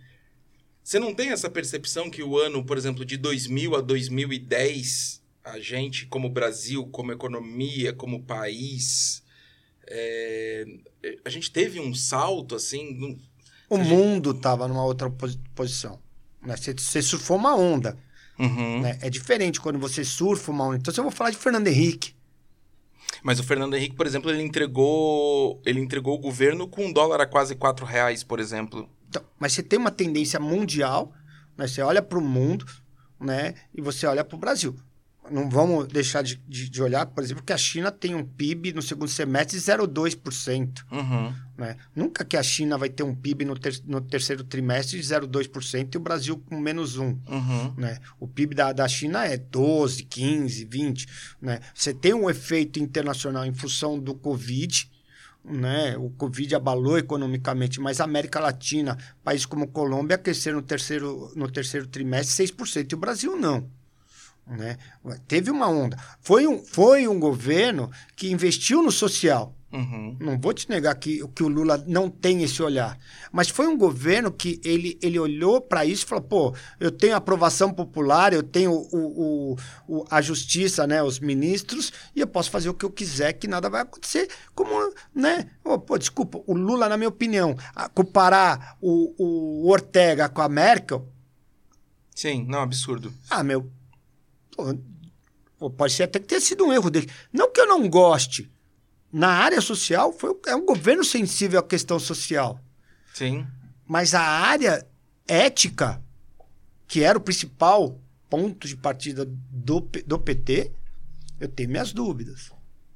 você não tem essa percepção que o ano, por exemplo, de 2000 a 2010, a gente, como Brasil, como economia, como país, é, a gente teve um salto, assim... O mundo estava numa outra posi- posição. Né? Você, você surfou uma onda. Uhum. né? É diferente quando você surfa uma onda. Então, se eu vou falar de Fernando Henrique. Mas o Fernando Henrique, por exemplo, ele entregou, ele entregou o governo com um dólar a quase 4 reais, por exemplo. Então, mas você tem uma tendência mundial, né? Você olha para o mundo, né? E você olha para o Brasil. Não vamos deixar de, de, de olhar, por exemplo, que a China tem um PIB no segundo semestre de 0,2%. Uhum. Né? Nunca que a China vai ter um PIB no, ter- no terceiro trimestre de 0,2% e o Brasil com menos 1%. Uhum. Né? O PIB da, da China é 12, 15, 20. Né? Você tem um efeito internacional em função do Covid. Né? O Covid abalou economicamente, mas a América Latina, países como Colômbia, cresceram no terceiro, no terceiro trimestre 6%, e o Brasil não. Né? Teve uma onda. Foi um, foi um governo que investiu no social. Uhum. Não vou te negar que, que o Lula não tem esse olhar. Mas foi um governo que ele, ele olhou para isso e falou: pô, eu tenho aprovação popular, eu tenho o, o, o- a justiça, né, os ministros, e eu posso fazer o que eu quiser, que nada vai acontecer. Como, né? Ô, pô, desculpa, o Lula, na minha opinião, comparar o, o Ortega com a Merkel, Sim, não, absurdo. ah, meu. Pô, pode ser até que tenha sido um erro dele. Não que eu não goste. Na área social, foi, é um governo sensível à questão social. Sim. Mas a área ética, que era o principal ponto de partida do, do PT, eu tenho minhas dúvidas.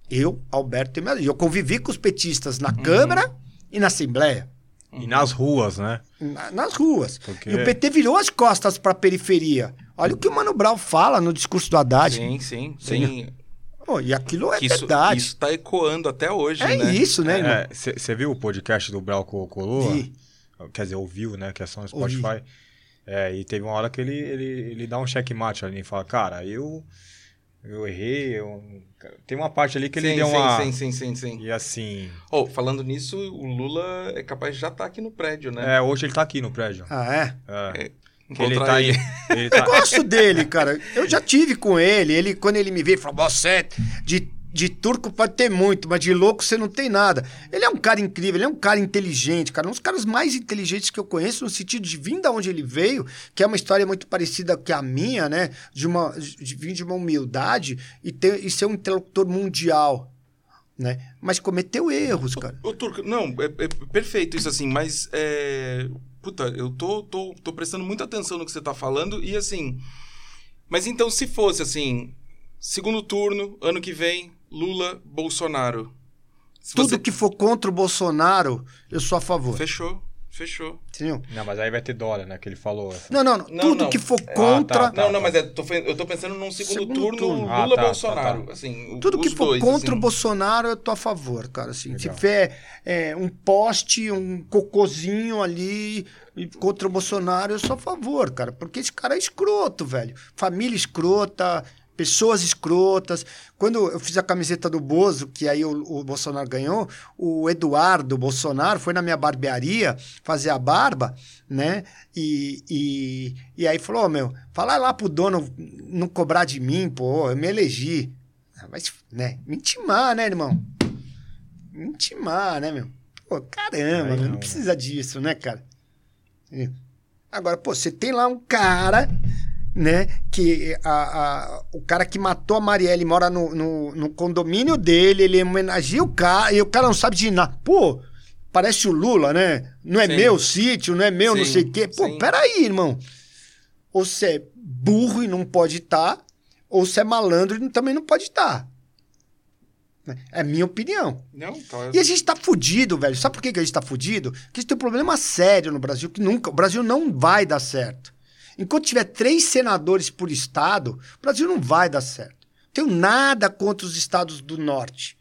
Eu, Alberto, tenho minhas dúvidas. Eu convivi com os petistas na Câmara e na Assembleia, E nas ruas, né? na- nas ruas. Porque- E o PT virou as costas para a periferia. Olha o que o Mano Brown fala no discurso do Haddad. Sim, sim, Sim. Pô, e aquilo é isso, verdade. isso tá ecoando até hoje, é né? isso, né? Você viu o podcast do Brau com o Lula? Vi. Quer dizer, ouviu, né? Que é só no Ouvi. Spotify. É, e teve uma hora que ele, ele, ele dá um checkmate ali e fala, cara, eu, eu errei. eu- Tem uma parte ali que ele sim, deu sim, uma. sim, sim, sim, sim. E assim. Oh, falando nisso, o Lula é capaz de já estar aqui no prédio, né? É, hoje ele tá aqui no prédio. Ah, é? É. Que ele tá ele. aí. Ele tá, Gosto dele, cara. Eu já tive com ele. Ele, quando ele me veio, ele falou: você, de, de turco pode ter muito, mas de louco você não tem nada. Ele é um cara incrível, ele é um cara inteligente, cara. Um dos caras mais inteligentes que eu conheço, no sentido de vir da onde ele veio, que é uma história muito parecida com a minha, né? De, uma, de vir de uma humildade e, ter, e ser um interlocutor mundial. Né? Mas cometeu erros, cara. Ô, Turco, não, é, é perfeito isso assim, mas é. Puta, eu tô, tô, tô prestando muita atenção no que você tá falando e assim. Mas então, se fosse assim, segundo turno, ano que vem, Lula, Bolsonaro. Se Tudo você- que for contra o Bolsonaro, eu sou a favor. Fechou, fechou. Entendeu? Não, mas aí vai ter dólar, né? Que ele falou. Não, não, não. Não, Tudo não. que for Ah, contra. tá. não, não, mas é, tô, eu tô pensando num segundo, Segundo turno, turno. Lula, Ah, tá, Bolsonaro. tá, tá. Assim, o- Tudo que os for dois, contra assim. o Bolsonaro, eu tô a favor, cara. Assim, se tiver é, um poste, um cocôzinho ali contra o Bolsonaro, eu sou a favor, cara. Porque esse cara é escroto, velho. Família escrota, pessoas escrotas. Quando eu fiz a camiseta do Bozo, que aí o, o Bolsonaro ganhou, o Eduardo Bolsonaro foi na minha barbearia fazer a barba, né? E, e, e aí falou, "Ô, meu, fala lá pro dono não cobrar de mim, pô, eu me elegi. Ah, Mas, né? Me intimar, né, irmão? Me intimar, né, meu? Pô, caramba, meu, não, precisa disso, né, cara? Agora, pô, você tem lá um cara, né, que a, a- o cara que matou a Marielle mora no, no, no condomínio dele, ele homenageia o cara, e o cara não sabe de nada. Pô, parece o Lula, né? Não é Sim. meu sítio, não é meu não Sim, sei o quê. Pô, sim. peraí, irmão. Ou você é burro e não pode estar, ou você é malandro e também não pode estar. É minha opinião. Não, tá. E a gente tá fudido, velho. Sabe por que que a gente tá fudido? Porque a gente tem um problema sério no Brasil, que nunca. O Brasil não vai dar certo. Enquanto tiver três senadores por estado, o Brasil não vai dar certo. Tenho nada contra os estados do norte.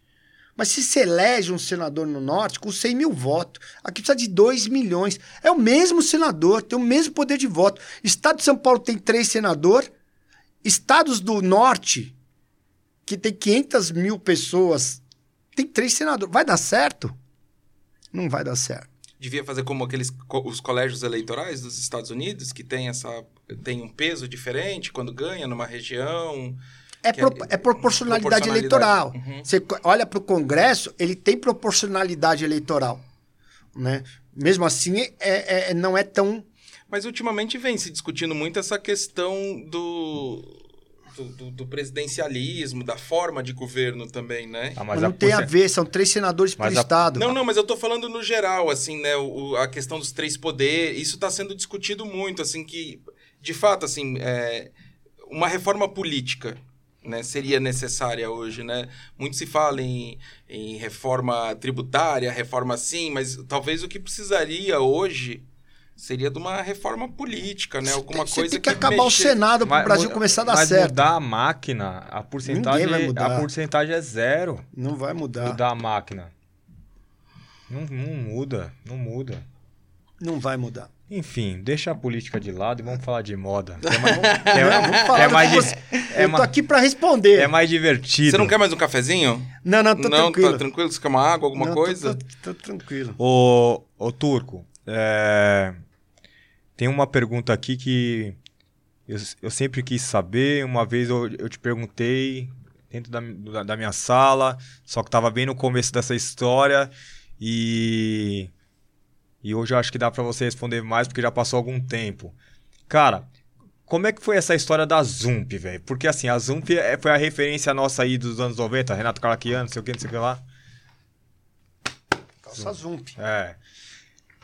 Mas se se elege um senador no norte com 100 mil votos, aqui precisa de 2 milhões. É o mesmo senador, tem o mesmo poder de voto. Estado de São Paulo tem três senadores estados do norte, que tem 500 mil pessoas, tem três senadores. Vai dar certo? Não vai dar certo. Devia fazer como aqueles os colégios eleitorais dos Estados Unidos, que tem essa tem um peso diferente quando ganha numa região. É, pro- é- é proporcionalidade, proporcionalidade. eleitoral. Uhum. Você olha para o Congresso, ele tem proporcionalidade eleitoral. Né? Mesmo assim, é, é- não é tão. Mas ultimamente vem se discutindo muito essa questão do, do, do- do presidencialismo, da forma de governo também, né? Ah, Mas mas não a tem a ver, são três senadores por Mas a- estado. Não, não, mas eu tô falando no geral, assim, né? O, o- a questão dos três poderes, isso tá sendo discutido muito, assim, que, de fato, assim, é, uma reforma política, né, seria necessária hoje, né? Muito se fala em, em reforma tributária, reforma sim, mas talvez o que precisaria hoje seria de uma reforma política, né? Alguma Você coisa tem que, acabar o mexe- Senado para o Brasil começar a dar mas certo. mudar a máquina, a porcentagem, vai mudar. a porcentagem é zero. Não vai mudar. Mudar a máquina. Não, não muda, não muda. Não vai mudar. Enfim, deixa a política de lado e vamos falar de moda. que É mais, Não, vamos falar é do mais que você- é Eu tô aqui para responder. é mais divertido. Você não quer mais um cafezinho? Não, não, tô não, tranquilo. tá tranquilo? Você quer uma água, alguma Não, tô- coisa? Tô, tô tranquilo. Ô, ô Turco, é, tem uma pergunta aqui que eu, eu sempre quis saber. Uma vez eu, eu te perguntei dentro da, da, da minha sala, só que tava bem no começo dessa história e, e hoje eu acho que dá pra você responder mais porque já passou algum tempo. Cara, como é que foi essa história da Zump, velho? Porque assim, a Zump é- foi a referência nossa aí dos anos 90, Renato Calaquiano, não sei o que, não sei o que lá. Calça Zump. É.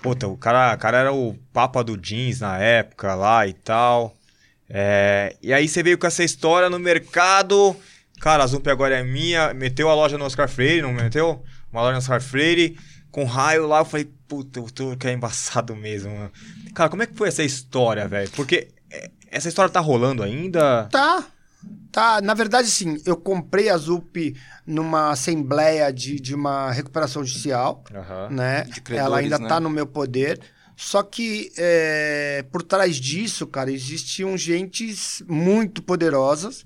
Puta, o cara, o cara era o papa do jeans na época lá e tal. É, e aí você veio com essa história no mercado. Cara, a Zump agora é minha. Meteu a loja no Oscar Freire, não meteu? Uma loja no Oscar Freire. Com raio lá, eu falei, puta, o Turco é embaçado mesmo, mano. Cara, como é que foi essa história, velho? Porque é, essa história tá rolando ainda? Tá. Tá, na verdade, sim, eu comprei a ZUP numa assembleia de, de uma recuperação judicial, Aham. né? De credores, Ela ainda né? tá no meu poder. Só que é, por trás disso, cara, existiam gentes muito poderosas,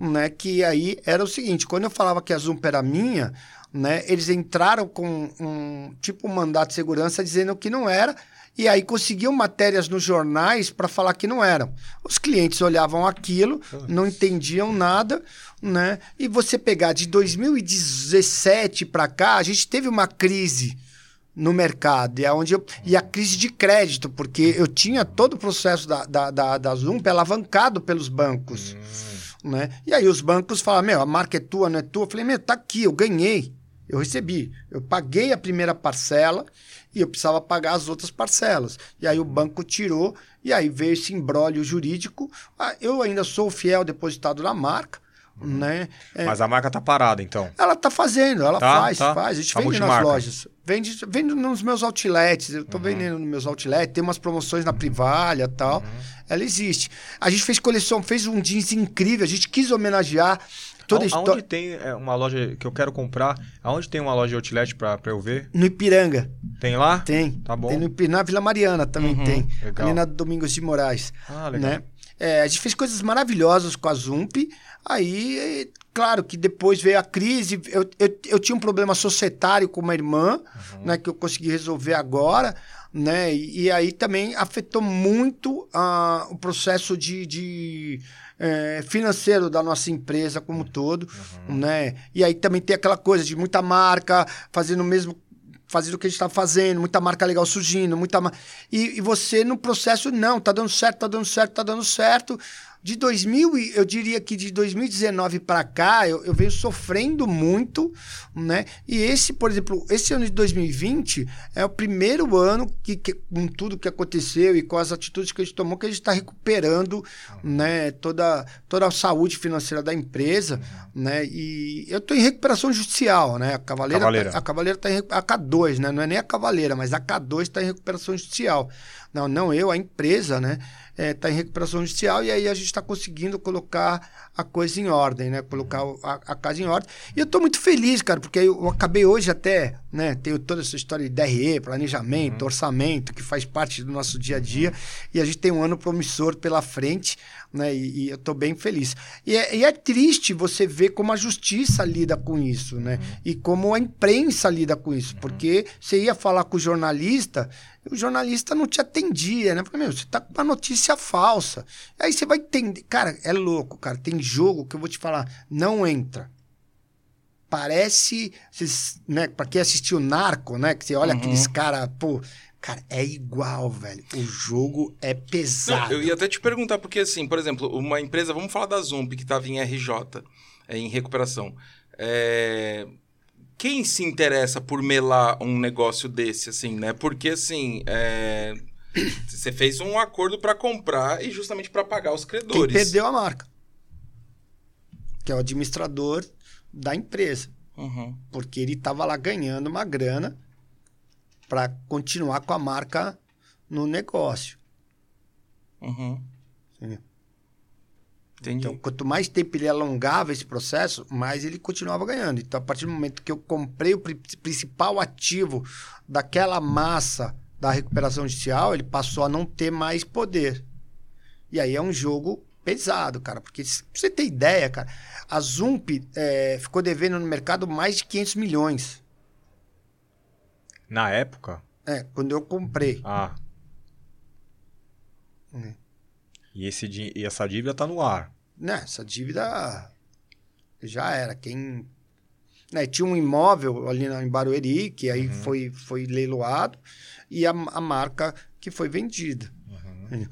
né? Que aí era o seguinte, quando eu falava que a Zump era minha, né? Eles entraram com um tipo um mandato de segurança dizendo que não era, e aí conseguiam matérias nos jornais para falar que não eram. Os clientes olhavam aquilo, não entendiam nada, né? E você pegar de 2017 para cá, a gente teve uma crise no mercado, e, é onde eu, e a crise de crédito, porque eu tinha todo o processo da, da, da, da Zoom alavancado pelos bancos. Né? E aí os bancos falam, meu, a marca é tua, não é tua? Eu falei, meu, tá aqui, eu ganhei, eu recebi. Eu paguei a primeira parcela e eu precisava pagar as outras parcelas. E aí o banco tirou, e aí veio esse imbróglio jurídico. Ah, eu ainda sou fiel depositado na marca, né? É, Mas a marca tá parada, então. ela tá fazendo, ela Tá, faz, tá. faz. A gente vende nas lojas. Vende, vende nos meus outlets. Eu tô Uhum. vendendo nos meus outlets. Tem umas promoções na Privalha e tal. Uhum. Ela existe. A gente fez coleção, fez um jeans incrível. A gente quis homenagear toda a história. tem é, uma loja que eu quero comprar? Aonde tem uma loja de outlet pra eu ver? No Ipiranga. Tem lá? Tem. Tá bom. Tem no Ipiranga. Na Vila Mariana também Uhum, tem. legal. Ali na Domingos de Moraes. Ah, legal. né? É, a gente fez coisas maravilhosas com a Zump. Aí, claro que depois veio a crise. Eu, eu, eu tinha um problema societário com uma irmã, né, que eu consegui resolver agora. Né? E, e aí também afetou muito ah, o processo de, de, eh, financeiro da nossa empresa como um todo. Né? E aí também tem aquela coisa de muita marca fazendo o mesmo fazendo o que a gente está fazendo, muita marca legal surgindo, muita e, e você no processo não, tá dando certo, tá dando certo, tá dando certo. De 2000, e- eu diria que de 2019 para cá, eu, eu venho sofrendo muito, né? E esse, por exemplo, esse ano de 2020 é o primeiro ano que, que com tudo que aconteceu e com as atitudes que a gente tomou, que a gente está recuperando, né? Toda, toda a saúde financeira da empresa, né? E eu estou em recuperação judicial, né? A Cavaleira, Cavaleira. a Cavaleira está em a K2, né? Não é nem a Cavaleira, mas a K2 está em recuperação judicial, Não, não eu, a empresa, né? Está em recuperação judicial e aí a gente está conseguindo colocar a coisa em ordem, né? Colocar a, a casa em ordem. E eu estou muito feliz, cara, porque eu acabei hoje até, né? Tenho toda essa história de DRE, planejamento, uhum. orçamento, que faz parte do nosso dia a dia. Uhum. E a gente tem um ano promissor pela frente, né? E, e eu estou bem feliz. E é, e é, triste você ver como a justiça lida com isso, né? Uhum. E como a imprensa lida com isso. Uhum. Porque você ia falar com o jornalista o jornalista não te atendia, né? Falei, meu, você tá com uma notícia falsa. Aí você vai entender. Cara, é louco, cara. Tem jogo que eu vou te falar, não entra. Parece, né? Pra quem assistiu Narco, né? Que você olha uhum. aqueles caras, pô. Cara, é igual, velho. O jogo é pesado. Não, eu ia até te perguntar, porque assim, por exemplo, uma empresa, vamos falar da Zump, que estava em RJ, é, em recuperação. É, quem se interessa por melar um negócio desse, assim, né? Porque, assim, é... você fez um acordo para comprar e justamente para pagar os credores. Quem perdeu a marca. Que é o administrador da empresa. Uhum. Porque ele estava lá ganhando uma grana para continuar com a marca no negócio. Uhum. Então, quanto mais tempo ele alongava esse processo, mais ele continuava ganhando. Então, a partir do momento que eu comprei o principal ativo daquela massa da recuperação judicial, ele passou a não ter mais poder. E aí é um jogo pesado, cara. Porque, pra você ter ideia, cara, a Zump é, ficou devendo no mercado mais de 500 milhões. Na época? É, quando eu comprei. Ah. É. E, esse, e essa dívida está no ar. Né, essa dívida já era. Quem. Né, tinha um imóvel ali em Barueri, que aí uhum. foi, foi leiloado, e a, a marca que foi vendida. Uhum.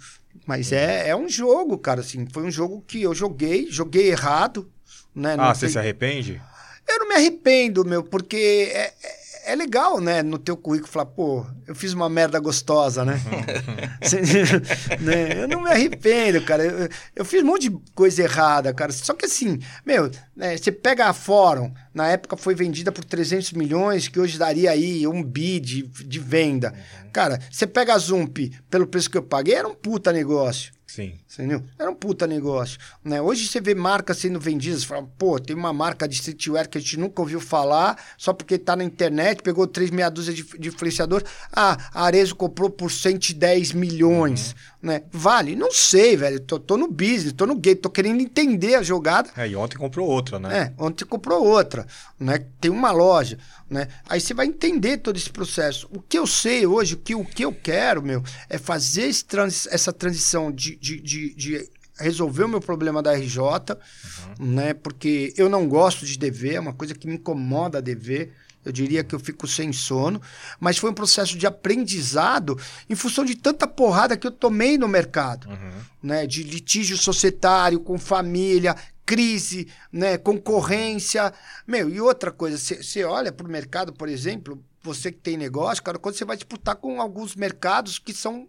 Mas é, é um jogo, cara, assim. Foi um jogo que eu joguei, joguei errado. Né, ah, você se arrepende? Eu não me arrependo, meu, porque é, é é legal, né, no teu currículo falar, pô, eu fiz uma merda gostosa, né? né? Eu não me arrependo, cara. Eu, eu, fiz um monte de coisa errada, cara. Só que assim, meu, né, você pega a Fórum, na época foi vendida por 300 milhões, que hoje daria aí um bi de, de venda. Uhum. Cara, você pega a Zump, pelo preço que eu paguei, era um puta negócio. Sim. Entendeu? Era um puta negócio. Né? Hoje você vê marcas sendo vendidas, fala, pô, tem uma marca de streetwear que a gente nunca ouviu falar, só porque tá na internet, pegou três meia dúzia de, de influenciador. Ah, a Arezo comprou por 110 milhões. Uhum. Né? Vale? Não sei, velho. Tô, tô no business, tô no game, tô querendo entender a jogada. É, e ontem comprou outra, né? É, ontem comprou outra. Né? Tem uma loja. Né? Aí você vai entender todo esse processo. O que eu sei hoje, o que, o que eu quero, meu, é fazer trans, essa transição de, de, de, de, resolver o meu problema da RJ, uhum. né? Porque eu não gosto de dever, é uma coisa que me incomoda dever. Eu diria que eu fico sem sono, mas foi um processo de aprendizado em função de tanta porrada que eu tomei no mercado, uhum. né? De litígio societário com família, crise, né, concorrência. Meu, e outra coisa, você olha para o mercado, por exemplo, você que tem negócio, cara, quando você vai disputar com alguns mercados que são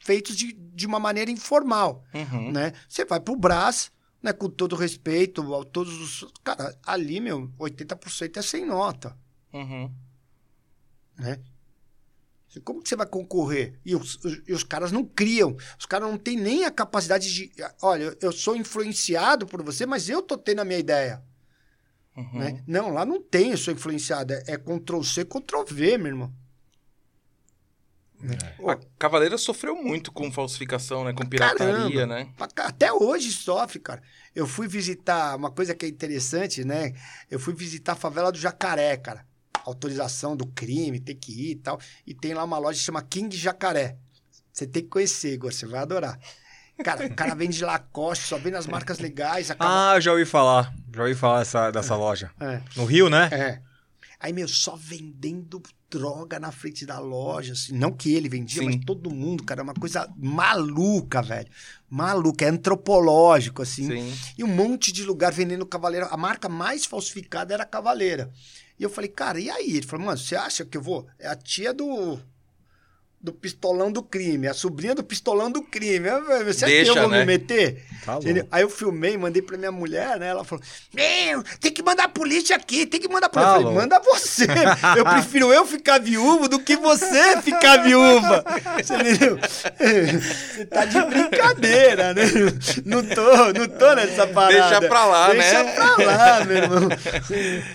feitos de, de uma maneira informal, uhum. né? Você vai para o Brás, né, com todo respeito, todos os... Cara, ali, meu, 80% é sem nota. Uhum. Né? Como que você vai concorrer? E os, os, e os, caras não criam. Os caras não têm nem a capacidade de. Olha, eu sou influenciado por você, mas eu tô tendo a minha ideia. Uhum. Né? Não, lá não tem, eu sou influenciado. É, é Ctrl-C, Ctrl-V, meu irmão. É. A Cavaleira sofreu muito com falsificação, né? Com pirataria, Caramba, né? Até hoje sofre, cara. Eu fui visitar, uma coisa que é interessante, né? Eu fui visitar a favela do Jacaré, cara autorização do crime, tem que ir e tal. E tem lá uma loja que chama King Jacaré. Você tem que conhecer, Igor, você vai adorar. Cara, o cara vende Lacoste, só vende as marcas legais. Acaba... Ah, já ouvi falar. Já ouvi falar dessa, dessa é, loja. É. No Rio, né? É. Aí, meu, só vendendo droga na frente da loja, assim. Não que ele vendia, Sim. mas todo mundo, cara. É uma coisa maluca, velho. Maluca, é antropológico, assim. Sim. E um monte de lugar vendendo cavaleira. A marca mais falsificada era a cavaleira. E eu falei, cara, e aí? Ele falou, mano, você acha que eu vou? É a tia do. Do pistolão do crime, a sobrinha do pistolão do crime. Você acha que Deixa, eu vou né? me meter? Tá. Aí eu filmei, mandei pra minha mulher, né? Ela falou: Meu, tem que mandar a polícia aqui, tem que mandar a polícia. Tá eu falei, manda você. Eu prefiro eu ficar viúvo do que você ficar viúva. Você entendeu? Você tá de brincadeira, né? Não tô, não tô nessa parada. Deixa pra lá, Deixa né? pra lá, meu irmão.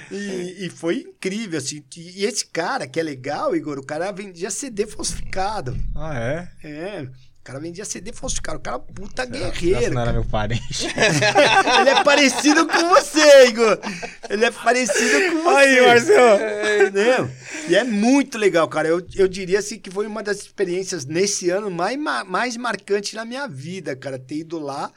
E, e foi incrível, assim. E esse cara, que é legal, Igor, o cara vendia CD falsificado. Ah, é? É. O cara vendia CD falsificado. O cara é puta Essa guerreiro. não era meu parente. Ele é parecido com você, Igor. Ele é parecido com você. Aí, Marcelo. Entendeu? E é muito legal, cara. Eu, eu diria assim que foi uma das experiências nesse ano mais, ma- mais marcantes na minha vida, cara. Ter ido lá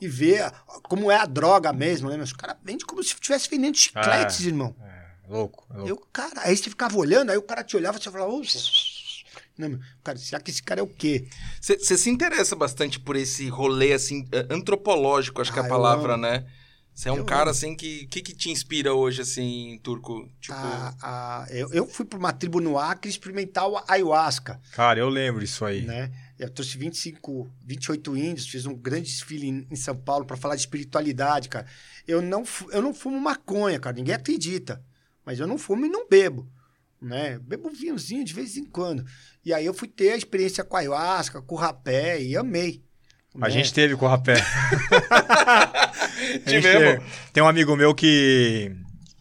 e ver como é a droga mesmo, né? Mas o cara vende como se estivesse vendendo chicletes, irmão. É, louco, é louco. Eu, cara, aí você ficava olhando, aí o cara te olhava e você falava, "Ô, não, meu, cara, será que esse cara é o quê? Você se interessa bastante por esse rolê, assim, eh, antropológico, acho que é Ah, a eu palavra, amo. né? Você é um Eu cara, amo. assim, que... O que, que te inspira hoje, assim, Turco? Tipo... A- a- eu, eu fui para uma tribo no Acre experimentar o ayahuasca, Cara, eu lembro disso aí. né? Eu trouxe 25, 28 índios, fiz um grande desfile em, em São Paulo para falar de espiritualidade, cara. Eu não, eu não fumo maconha, cara, ninguém acredita. Mas eu não fumo e não bebo, né? Bebo vinhozinho de vez em quando. E aí eu fui ter a experiência com ayahuasca, com o rapé e amei. A né? gente teve com o rapé. Tivemos. teve. Tem um amigo meu que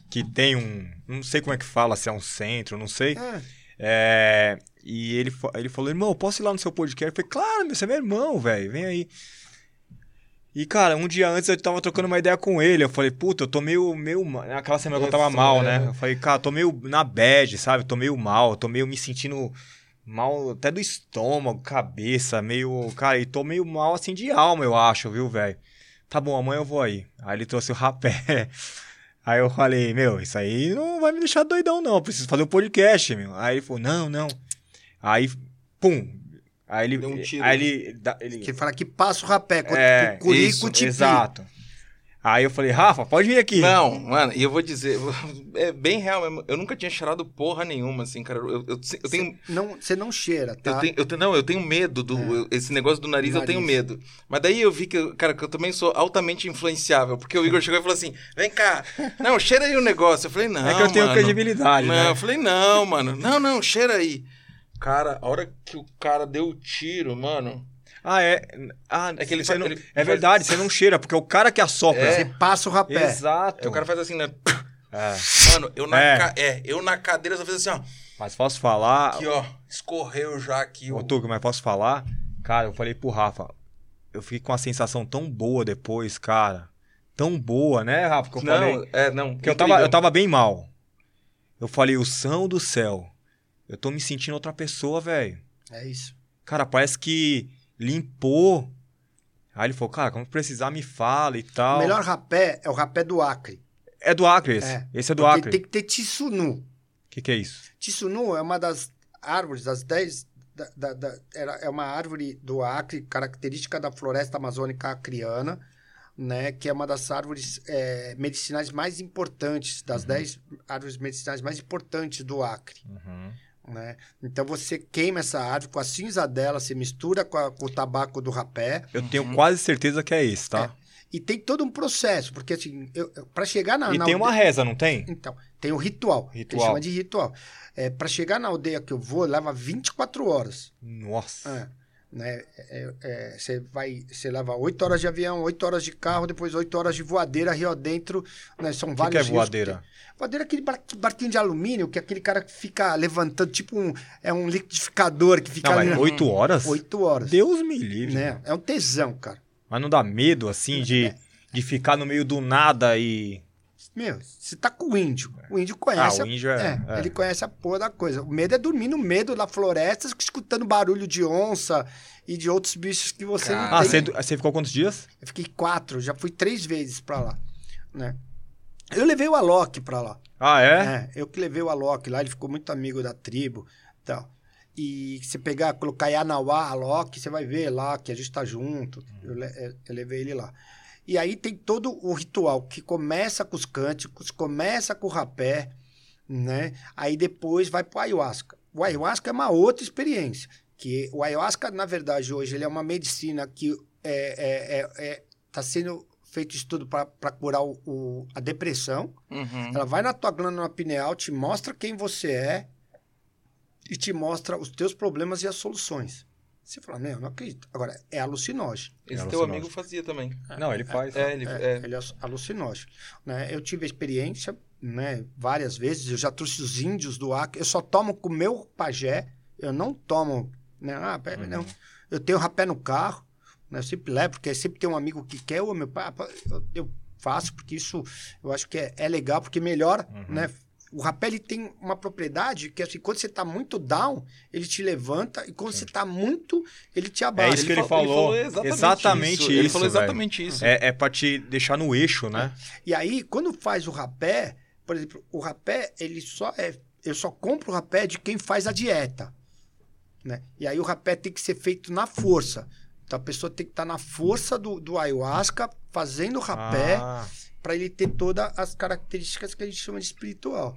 que tem um, não sei como é que fala, se é um centro, não sei. É. É, e ele, ele falou, irmão, posso ir lá no seu podcast? Eu falei, claro, meu, você é meu irmão, velho, vem aí. E, cara, um dia antes eu tava trocando uma ideia com ele. Eu falei, puta, eu tô meio, meio. Naquela semana que eu tava mal, é. né? Eu falei, cara, tô meio na bad, sabe? Tô meio mal, tô meio me sentindo mal até do estômago, cabeça, meio. Cara, e tô meio mal assim de alma, eu acho, viu, velho? Tá bom, amanhã eu vou aí. Aí ele trouxe o rapé. Aí eu falei, meu, isso aí não vai me deixar doidão, não. Eu preciso fazer um podcast, meu. Aí ele falou, não, não. Aí, pum. Aí ele. Deu um tiro. Aí ele. ele Que fala que passa o rapé, é, isso, tipi. exato. Aí eu falei, Rafa, pode vir aqui. Não, mano, e eu vou dizer, é bem real mesmo. Eu nunca tinha cheirado porra nenhuma, assim, cara. Eu, eu, eu tenho. Não, você não cheira, tá? Eu tenho, eu tenho- não, eu tenho medo do. eu- esse negócio do nariz, eu tenho Nariz. medo. Mas daí eu vi que, eu- cara, que eu também sou altamente influenciável. Porque o Igor chegou e falou assim: vem cá, não, cheira aí o negócio. Eu falei, não. é que eu tenho mano. credibilidade, Não, né? eu falei, não, mano. Não, não, cheira aí. Cara, a hora que o cara deu o tiro, mano. Ah, é. Ah, É que ele faz- não- ele é faz- verdade, você não cheira, porque é o cara que assopra. É. Você passa o rapé. Exato. Aí o cara faz assim, né? É. Mano, eu na, É. ca- é, eu na cadeira só fiz assim, ó. Mas posso falar. Aqui, ó. Escorreu já aqui. Ô, o- Tuco, mas posso falar? Cara, eu falei pro Rafa. Eu fiquei com uma sensação tão boa depois, cara. Tão boa, né, Rafa? Que eu não, falei. é, não. Porque eu tava, eu tava bem mal. Eu falei, o são do céu. Eu tô me sentindo outra pessoa, velho. É isso. Cara, parece que limpou. Aí ele falou, cara, quando precisar me fala e tal. O melhor rapé é o rapé do Acre. É do Acre esse. É, Esse é do Acre. tem que ter tissunu. O que, que é isso? Tissunu é uma das árvores, das dez... Da, da- da- era- é uma árvore do Acre, característica da floresta amazônica acriana, né? Que é uma das árvores é, medicinais mais importantes, das dez árvores medicinais mais importantes do Acre. Uhum. Né? Então você queima essa árvore com a cinza dela, você mistura com, a- com o tabaco do rapé Eu tenho Uhum. quase certeza que é esse, tá? e tem todo um processo, porque assim, para chegar na, e na tem aldeia- uma reza, não tem? Então, tem o ritual, que Ritual. ele chama de ritual. É, para chegar na aldeia que eu vou, leva 24 horas. Nossa. É, né? É, é, Você vai, você leva 8 horas de avião, 8 horas de carro, depois 8 horas de voadeira rio dentro, né? São que, vários que é voadeira? tem. Voadeira é aquele bar- barquinho de alumínio, que é aquele cara que fica levantando, tipo um, é um liquidificador que fica Não, mas na- oito horas? 8 horas. Deus me livre. Né? É um tesão, cara. Mas não dá medo, assim, de, de ficar no meio do nada e. Meu, você tá com o índio. O índio conhece. Ah, o índio é- a, é. Ele conhece a porra da coisa. O medo é dormir no meio da floresta, escutando barulho de onça e de outros bichos que você Cara. não Ah, tem. você, você ficou quantos dias? Eu fiquei quatro, já fui três vezes pra lá, né? Eu levei o Alok pra lá. Ah, é? É, eu que levei o Alok lá, ele ficou muito amigo da tribo e tal. E se pegar, colocar Yanauá, Alok, você vai ver lá que a gente tá junto. Eu, le- eu levei ele lá. E aí tem todo o ritual que começa com os cânticos, começa com o rapé, né? Aí depois vai pro ayahuasca. O ayahuasca é uma outra experiência, Que o ayahuasca, na verdade, hoje, ele é uma medicina que é, é, é, tá sendo feito estudo para curar o, o- a depressão. Uhum. Ela vai na tua glândula pineal, te mostra quem você é e te mostra os teus problemas e as soluções. Você fala, não, eu não acredito. Agora, é alucinógeno. Esse É teu amigo fazia também. Não, ele faz. É, ele, É, é. Ele é alucinógeno. Né? Eu tive a experiência né, várias vezes, eu já trouxe os índios do Acre. Eu só tomo com o meu pajé, eu não tomo. Né? Ah, pera, Uhum. não. Eu tenho rapé no carro, né? eu sempre levo, porque sempre tem um amigo que quer, o meu pai, eu, eu faço, porque isso eu acho que é, é legal, porque melhora, Uhum. né? O rapé ele tem uma propriedade que assim, quando você está muito down, ele te levanta, e quando você está muito, ele te abaixa. É isso que ele fal- falou. exatamente, Exatamente Ele isso, falou velho. exatamente isso. É, é pra te deixar no eixo, né? E aí, quando faz o rapé, por exemplo, o rapé, ele só é. Eu só compro o rapé de quem faz a dieta. Né? E aí o rapé tem que ser feito na força. Então a pessoa tem que estar na força do, do ayahuasca, fazendo o rapé, Ah, para ele ter todas as características que a gente chama de espiritual.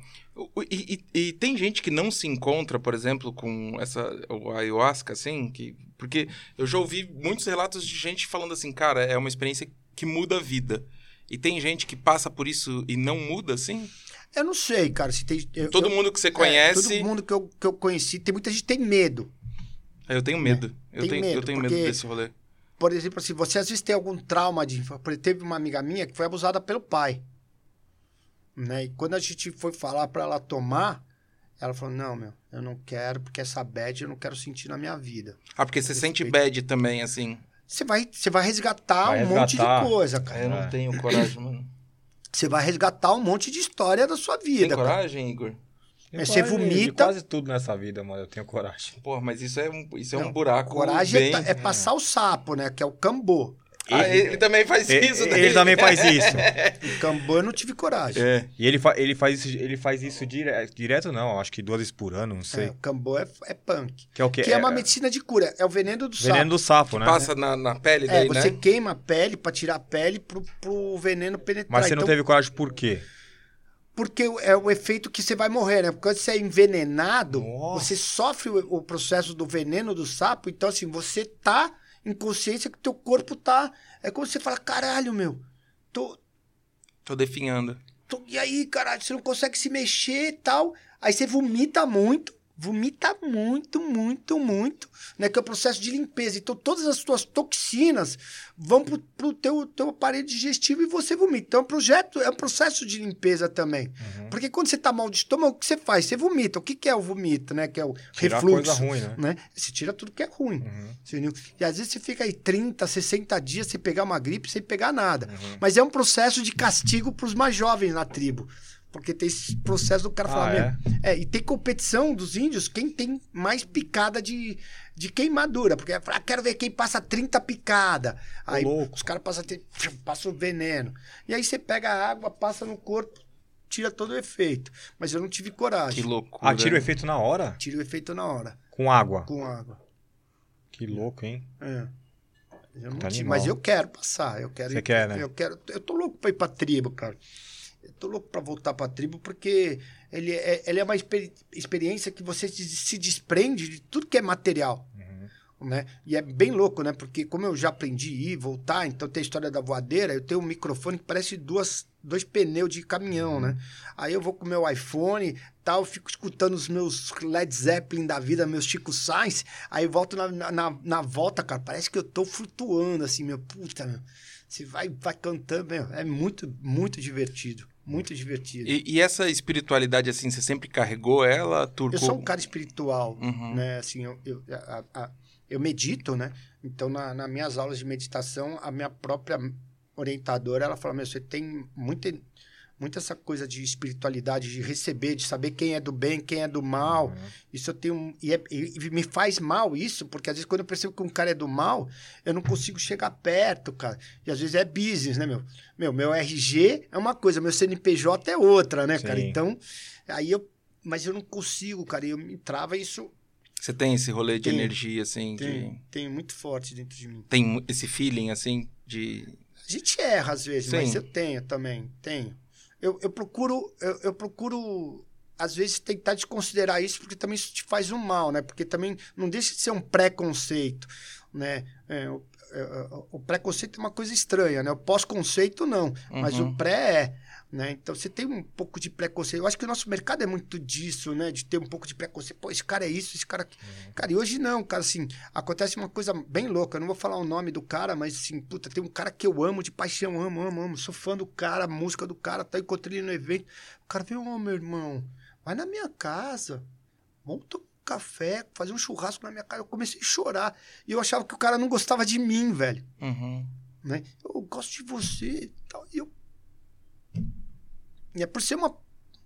E, e- e tem gente que não se encontra, por exemplo, com essa o ayahuasca, assim, que, porque eu já ouvi muitos relatos de gente falando assim, cara, é uma experiência que muda a vida. E tem gente que passa por isso e não muda, assim? Eu não sei, cara, se tem. eu- Todo eu- mundo que você é, conhece. todo mundo que eu, que eu conheci, tem muita gente que tem medo. eu tenho medo. eu, Tem tenho, eu medo, tenho medo desse rolê. Por exemplo, assim, você às vezes tem algum trauma de. Teve uma amiga minha que foi abusada pelo pai. Né? E quando a gente foi falar para ela tomar, ela falou: Não, meu, eu não quero, porque essa bad eu não quero sentir na minha vida. Ah, porque você sente bad também, assim. Você vai, você vai resgatar Vai um monte de coisa, cara. eu não É. tenho coragem, mano. Você vai resgatar um monte de história da sua Tem vida. cara. coragem, Igor? Eu Mas você vomita- Quase tudo nessa vida, mano, eu tenho coragem. Porra, mas isso é um, isso é um Não, buraco Coragem bem... é, é passar o sapo, né? Que é o cambô. Ah, ele, ele também faz Ele, isso. ele também faz isso. O cambô eu não tive coragem. É. E ele, fa ele, faz isso, ele faz isso dire direto, não, acho que duas vezes por ano, não sei. É, o cambô é, é punk. Que é o quê? Que é, uma medicina de cura. É o veneno do veneno do sapo, né? Passa na, na pele É, daí, você né? queima a pele pra tirar a pele pro, pro veneno penetrar. Mas você não Então, teve coragem por quê? Porque é o efeito que você vai morrer, né? Porque quando você é envenenado, Nossa. você sofre o, o processo do veneno do sapo. Então, assim, você tá em consciência que teu corpo tá... É como você fala, caralho, meu, tô, Tô definhando. tô... E aí, caralho, você não consegue se mexer e tal. Aí você vomita muito. Vomita muito, muito, muito, né? Que é o processo de limpeza. Então, todas as suas toxinas vão pro, pro teu, teu aparelho digestivo e você vomita. Então, é um, projeto, é um processo de limpeza também. Uhum. Porque quando você tá mal de estômago, o que você faz? Você vomita. O que, que é o vomito, né? Que é o Tirar refluxo. coisa ruim, né? né? Você tira tudo que é ruim. Uhum. E às vezes você fica aí 30, 60 dias sem pegar uma gripe, sem pegar nada. Uhum. Mas é um processo de castigo para os mais jovens na tribo. Porque tem esse processo do cara Ah, falar, é? "Meu, é, e tem competição dos índios, quem tem mais picada de, de queimadura. Porque fala, ah, quero ver quem passa 30 picada. Aí louco. os caras passam, a ter- passam o veneno. E aí você pega a água, passa no corpo, tira todo o efeito. Mas eu não tive Que coragem. loucura. Ah, tira o efeito na hora? Tira o efeito na hora, Com água. com água. Que louco, hein? É. Eu não Tá tive, mas eu quero passar. Eu quero Você ir- quer, né? Eu quero. Eu tô louco pra ir pra tribo, cara. Eu tô louco pra voltar pra tribo porque ele é, ele é uma experi- experiência que você se, desprende de tudo que é material. Uhum. Né? E é bem louco, né? Porque como eu já aprendi a ir voltar, então tem a história da voadeira, eu tenho um microfone que parece duas, dois pneus de caminhão, né? Aí eu vou com o meu iPhone, tal, fico escutando os meus Led Zeppelin da vida, meus Chico Sainz, aí volto na, na, na- na volta, cara, parece que eu tô flutuando, assim, meu, puta, meu. Você vai, vai cantando, meu, é muito, muito divertido, muito divertido. E, e essa espiritualidade, assim, você sempre carregou ela, turco? Eu sou um cara espiritual, Uhum. né? Assim, eu, eu, a- a- eu medito, né? Então, na, nas minhas aulas de meditação, a minha própria orientadora, ela fala, meu, você tem muita, muita essa coisa de espiritualidade, de receber, de saber quem é do bem, quem é do mal. Uhum. Isso eu tenho... E, é- e- me faz mal isso, porque às vezes quando eu percebo que um cara é do mal, eu não consigo chegar perto, cara. E às vezes é business, né, meu? Meu, meu RG é uma coisa, meu CNPJ é outra, né, cara? Sim. Então, aí eu... Mas eu não consigo, cara. E eu me trava isso... Você tem esse rolê de energia, assim, de... Tem, tem muito forte dentro de mim. Tem esse feeling, assim, de... A gente erra às vezes, Sim. mas eu tenho também, tenho. Eu, eu procuro, eu, eu procuro às vezes, tentar desconsiderar isso, porque também isso te faz um mal, né? Porque também não deixa de ser um preconceito, né? É, o, é, o preconceito é uma coisa estranha, né? O pós-conceito, não. Uhum. Mas o pré é. Né? Então você tem um pouco de preconceito. Eu acho que o nosso mercado é muito disso, né? De ter um pouco de preconceito. Pô, esse cara é isso, esse cara. Uhum. Cara, e hoje não, cara, assim, acontece uma coisa bem louca. Eu não vou falar o nome do cara, mas assim, puta, tem um cara que eu amo de paixão, amo, amo, amo. Sou fã do cara, a música do cara, tá encontrei ele no evento. O cara veio, ô oh, meu irmão, vai na minha casa. Vamos tomar um café, fazer um churrasco na minha casa. Eu comecei a chorar. E eu achava que o cara não gostava de mim, velho. Uhum. Né? Eu gosto de você. E eu e é por ser uma,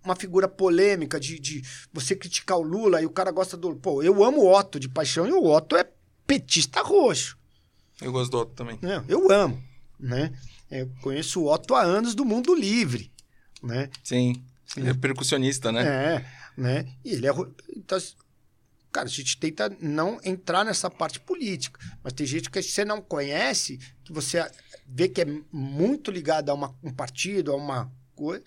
uma figura polêmica de, de você criticar o Lula e o cara gosta do. Pô, eu amo o Otto de paixão e o Otto é petista roxo. Eu gosto do Otto também. É, eu amo, né? Eu conheço o Otto há anos do mundo livre, né? Sim, ele é percussionista, né? É, né? E ele é... Então, cara, a gente tenta não entrar nessa parte política, mas tem gente que você não conhece, que você vê que é muito ligado a uma, um partido, a uma coisa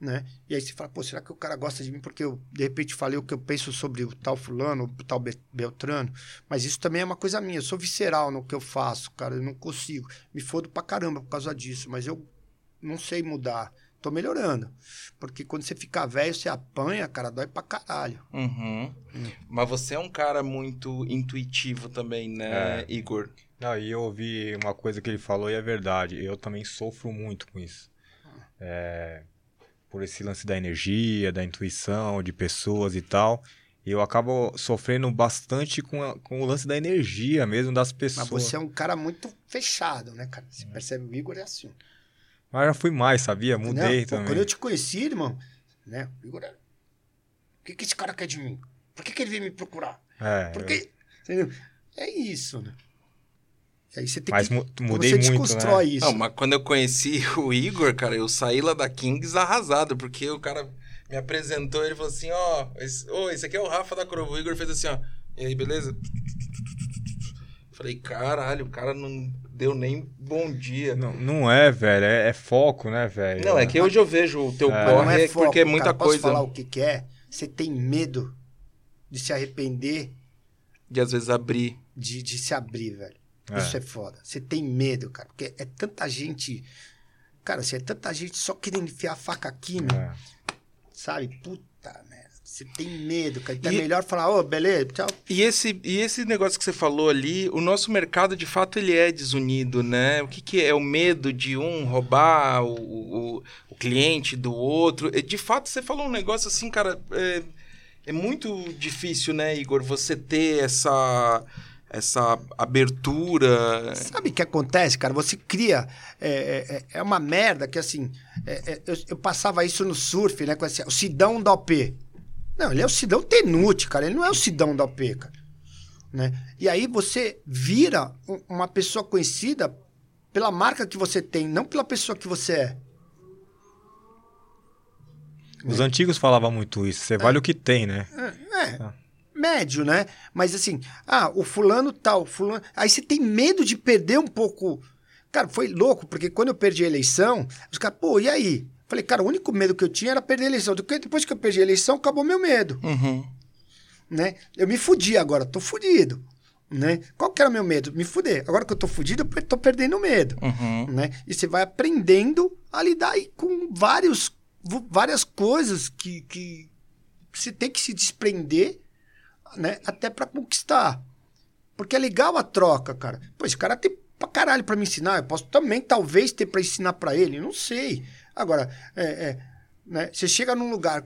né? E aí você fala, pô, será que o cara gosta de mim porque eu, de repente, falei o que eu penso sobre o tal fulano, o tal Beltrano? Mas isso também é uma coisa minha. Eu sou visceral no que eu faço, cara. Eu não consigo. Me fodo pra caramba por causa disso. Mas eu não sei mudar. Tô melhorando. Porque quando você fica velho, você apanha, cara, dói pra caralho. Uhum. Hum. Mas você é um cara muito intuitivo também, né, é. Igor? Não, e eu ouvi uma coisa que ele falou e é verdade. Eu também sofro muito com isso. É por esse lance da energia, da intuição, de pessoas e tal. E eu acabo sofrendo bastante com, a, com o lance da energia mesmo das pessoas. Mas você é um cara muito fechado, né, cara? Você é. percebe o Igor é assim. Mas já fui mais, sabia? Mudei Pô, também. Quando eu te conheci, irmão, né? O Igor é... O que, que esse cara quer de mim? Por que, que ele veio me procurar? É. Porque... Eu... É isso, né? Aí você tem mas que, mudei você muito, desconstrói né? isso. Não, mas quando eu conheci o Igor, cara, eu saí lá da Kings arrasado, porque o cara me apresentou, ele falou assim, ó, oh, esse, oh, esse aqui é o Rafa da Crovo. O Igor fez assim, ó, e aí, beleza? Falei, caralho, o cara não deu nem bom dia. Não, não é, velho, é, é foco, né, velho? Não, é que hoje eu vejo o teu é. corre é foco, porque é muita cara, coisa. Posso falar o que, que é? Você tem medo de se arrepender. De às vezes abrir. De, de se abrir, velho. É. Isso é foda. Você tem medo, cara, porque é tanta gente. Cara, assim, é tanta gente só querendo enfiar a faca aqui, meu. É. Sabe? Puta merda. Você tem medo, cara. Então é e... é melhor falar, ô, oh, beleza, tchau. E esse, e esse negócio que você falou ali, o nosso mercado, de fato, ele é desunido, né? O que, que é? O medo de um roubar o, o, o cliente do outro. De fato, você falou um negócio assim, cara. É, é muito difícil, né, Igor, você ter essa essa abertura. Sabe o que acontece, cara? Você cria. É, é, é uma merda que assim. É, é, eu, eu, passava isso no surf, né? Com esse, o Sidão da OP. Não, ele é o Sidão Tenute, cara. Ele não é o Sidão da OP, cara. Né? E aí você vira uma pessoa conhecida pela marca que você tem, não pela pessoa que você é. Os antigos falavam muito isso. Você vale o que tem, né? É. médio, né? Mas assim, ah, o fulano tal, fulano. Aí você tem medo de perder um pouco. Cara, foi louco, porque quando eu perdi a eleição, os caras, pô, e aí? Falei, cara, o único medo que eu tinha era perder a eleição. Depois que eu perdi a eleição, acabou meu medo. Uhum. Né? Eu me fudi agora, tô fudido. Né? Qual que era o meu medo? Me fuder. Agora que eu tô fudido, eu tô perdendo o medo. Uhum. Né? E você vai aprendendo a lidar com vários, várias coisas que, que você tem que se desprender né? Até para conquistar. Porque é legal a troca, cara. Pô, esse cara tem pra caralho pra me ensinar. Eu posso também, talvez, ter pra ensinar pra ele. Não sei. Agora, é, é, né? você chega num lugar.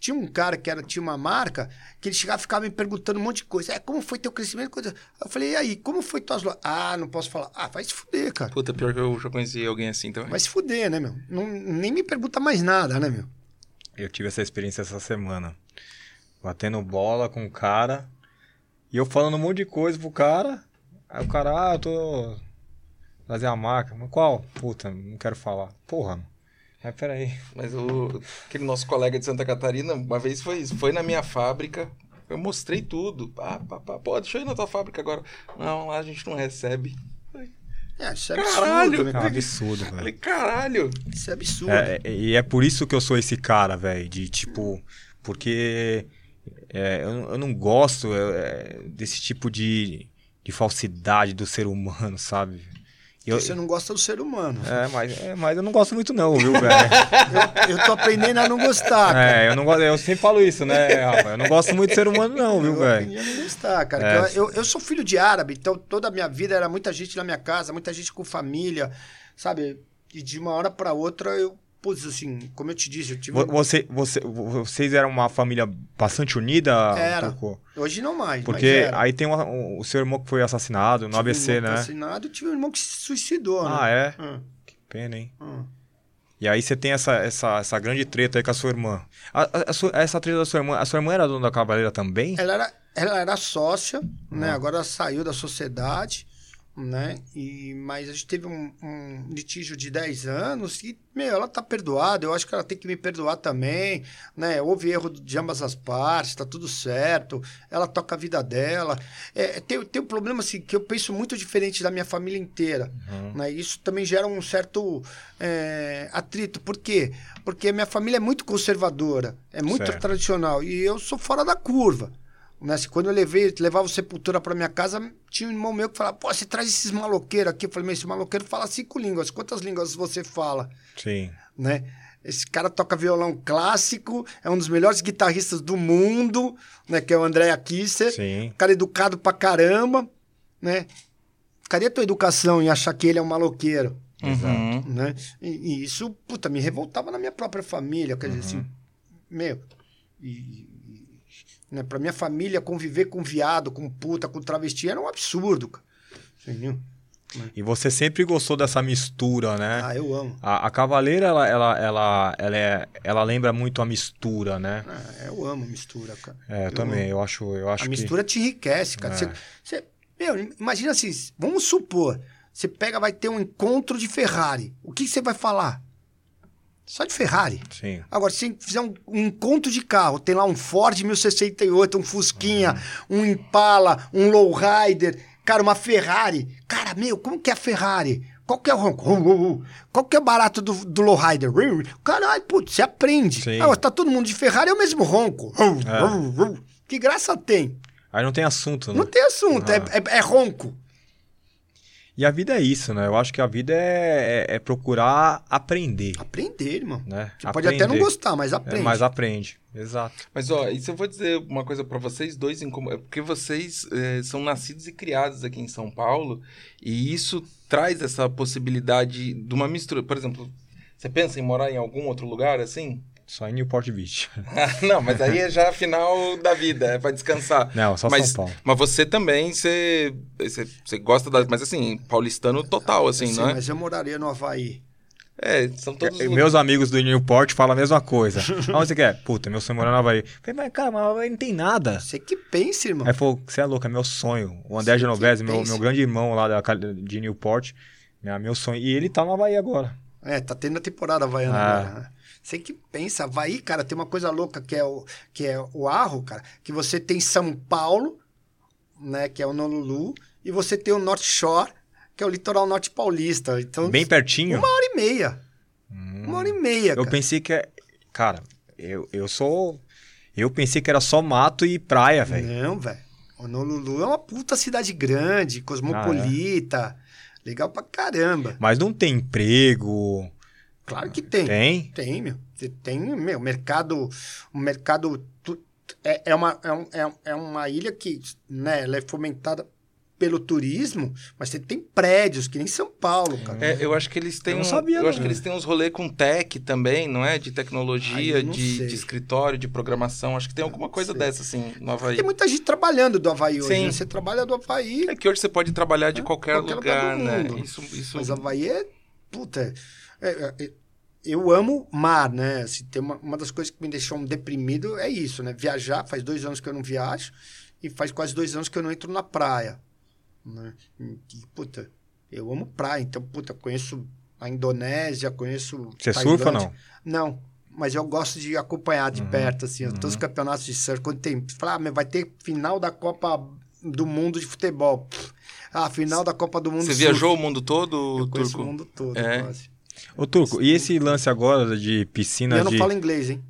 Tinha um cara que era, tinha uma marca que ele chegava e ficava me perguntando um monte de coisa. É, como foi teu crescimento? Coisa. Eu falei, e aí, como foi tuas lojas? Ah, não posso falar. Ah, vai se fuder, cara. Puta, pior que eu já conheci alguém assim também. Vai se fuder, né, meu? Não, nem me pergunta mais nada, né, meu? Eu tive essa experiência essa semana batendo bola com o cara. E eu falando um monte de coisa pro cara. Aí o cara, ah, eu tô. Fazer a marca. Mas qual? Puta, não quero falar. Porra. Mas peraí. Mas o, aquele nosso colega de Santa Catarina, uma vez foi isso. Foi na minha fábrica. Eu mostrei tudo. Ah, pá, pá, pô, deixa eu ir na tua fábrica agora. Não, lá a gente não recebe. É, isso é caralho, absurdo, né? É um absurdo, velho. Caralho. Isso é absurdo. É, é, e é por isso que eu sou esse cara, velho. De tipo Porque é, eu, eu não gosto é, desse tipo de, de falsidade do ser humano, sabe? Eu, você não gosta do ser humano. É, mas, é, mas eu não gosto muito não, viu, velho? eu, eu tô aprendendo a não gostar, cara. É, eu, não, eu sempre falo isso, né, Rafa? Eu não gosto muito do ser humano não, viu, velho? Eu aprendi a não gostar, cara. É. Eu, eu, sou filho de árabe, então toda a minha vida era muita gente na minha casa, muita gente com família, sabe? E de uma hora para outra eu Putz, assim, como eu te disse, eu tive. Você, você, vocês eram uma família bastante unida? Era. Hoje não mais. Porque aí tem uma, um, o seu irmão que foi assassinado no tive ABC, um irmão né? assassinado tive um irmão que se suicidou, ah, né? é? Hum. Que pena, hein? Hum. E aí você tem essa, essa, essa grande treta aí com a sua irmã. A, a, a sua, essa treta da sua irmã, a sua irmã era dona da Cavaleira também? Ela era, ela era sócia, né? Ah. Agora ela saiu da sociedade né? E, mas a gente teve um, um, litígio de 10 anos e, meu, ela tá perdoada, eu acho que ela tem que me perdoar também, né? Houve erro de ambas as partes, tá tudo certo, ela toca a vida dela. É, tem, tem um problema, assim, que eu penso muito diferente da minha família inteira, uhum. né? Isso também gera um certo é, atrito. Por quê? Porque a minha família é muito conservadora, é muito certo. tradicional e eu sou fora da curva. Né? Assim, quando eu levei, levava o Sepultura para minha casa, tinha um irmão meu que falava, pô, você traz esses maloqueiros aqui. Eu falei, mas esse maloqueiro fala cinco línguas. Quantas línguas você fala? Sim. Né? Esse cara toca violão clássico, é um dos melhores guitarristas do mundo, né? Que é o André Kisser. Sim. Cara educado pra caramba, né? Cadê a tua educação em achar que ele é um maloqueiro? Uhum. Né? E, e, isso, puta, me revoltava na minha própria família. Quer dizer, assim, uhum. meu... E, né? Pra minha família, conviver com viado, com puta, com travesti era um absurdo, cara. Entendeu? E você sempre gostou dessa mistura, né? Ah, eu amo. A, a Cavaleira, ela, ela, ela, ela, é, ela lembra muito a mistura, né? Ah, eu amo mistura, cara. É, eu, também, amo. eu acho, eu acho A mistura te enriquece, cara. É. Você, você, meu, imagina assim, vamos supor, você pega, vai ter um encontro de Ferrari. O que você vai falar? Só de Ferrari. Sim. Agora, se fizer um, um, encontro de carro, tem lá um Ford 1068, um Fusquinha, uhum. um Impala, um Lowrider, cara, uma Ferrari. Cara, meu, como que é a Ferrari? Qual que é o ronco? Qual que é o barato do, do Lowrider? Caralho, putz, você aprende. Sim. Ah, tá todo mundo de Ferrari, é o mesmo ronco. É. Que graça tem? Aí não tem assunto, né? Não tem assunto, ah. é, é, é ronco. E a vida é isso, né? Eu acho que a vida é, é, é procurar aprender. Aprender, irmão. Né? Você aprender. pode até não gostar, mas aprende. É, mas aprende, exato. Mas, ó, e se eu vou dizer uma coisa para vocês dois, é porque vocês é, são nascidos e criados aqui em São Paulo, e isso traz essa possibilidade de uma mistura. Por exemplo, você pensa em morar em algum outro lugar assim? Só em Newport Beach. não, mas aí é já final da vida, é pra descansar. Não, só mas, São Paulo. Mas você também, você, você, você gosta da... Mas assim, paulistano total, assim, Sim, não é? mas eu moraria no Havaí. É, são todos... É, meus amigos do Newport falam a mesma coisa. Onde você quer? Puta, meu sonho é morar no Havaí. Falei, mas cara, mas Havaí não tem nada. Você que pensa, irmão. Aí falou, você é louco, é meu sonho. O André Genovese, meu, meu grande irmão lá da, de Newport, é meu sonho. E ele tá no Havaí agora. É, tá tendo a temporada havaiana ah. agora. Né? Você que pensa, Havaí, cara, tem uma coisa louca que é o, que é o Arro, cara, que você tem São Paulo, né, que é o Honolulu, e você tem o North Shore, que é o litoral norte paulista. Então, Bem pertinho? Uma hora e meia. Hum. Uma hora e meia, Eu pensei que... É... Cara, eu, eu sou... Eu pensei que era só mato e praia, velho. Não, velho. Honolulu é uma puta cidade grande, cosmopolita. Ah, é? Legal pra caramba. Mas não tem emprego, Claro que tem. Tem? Tem, meu. Você tem, meu, mercado. O mercado. É, é, uma, é, é, é uma ilha que né, ela é fomentada pelo turismo, mas você tem prédios, que nem São Paulo, cara. É, eu acho que eles têm. Eu, um, sabia, eu acho que eles têm uns rolês com tech também, não é? De tecnologia, de, de, escritório, de programação. Acho que tem alguma coisa sei. dessa, assim, no Havaí. Tem muita gente trabalhando do Havaí hoje. Né? Você trabalha do Havaí. É que hoje você pode trabalhar de qualquer, qualquer lugar, lugar né? Isso, isso... Mas Havaí é. Puta. É, é, eu amo mar, né? Assim, tem uma, uma das coisas que me deixou deprimido é isso, né? Viajar, faz dois anos que eu não viajo e faz quase dois anos que eu não entro na praia. Né? E, puta, eu amo praia, então, puta, conheço a Indonésia, conheço. Você surfa ou não? Não, mas eu gosto de acompanhar de uhum, perto, assim, uhum. todos os campeonatos de surf. Quando tem. Fala, ah, vai ter final da Copa do Mundo de Futebol. Ah, final da Copa do Mundo Você viajou o mundo todo, eu Turco? o mundo todo, é. quase. Ô, Turco, e esse lance agora de piscina eu de... não falo inglês, hein?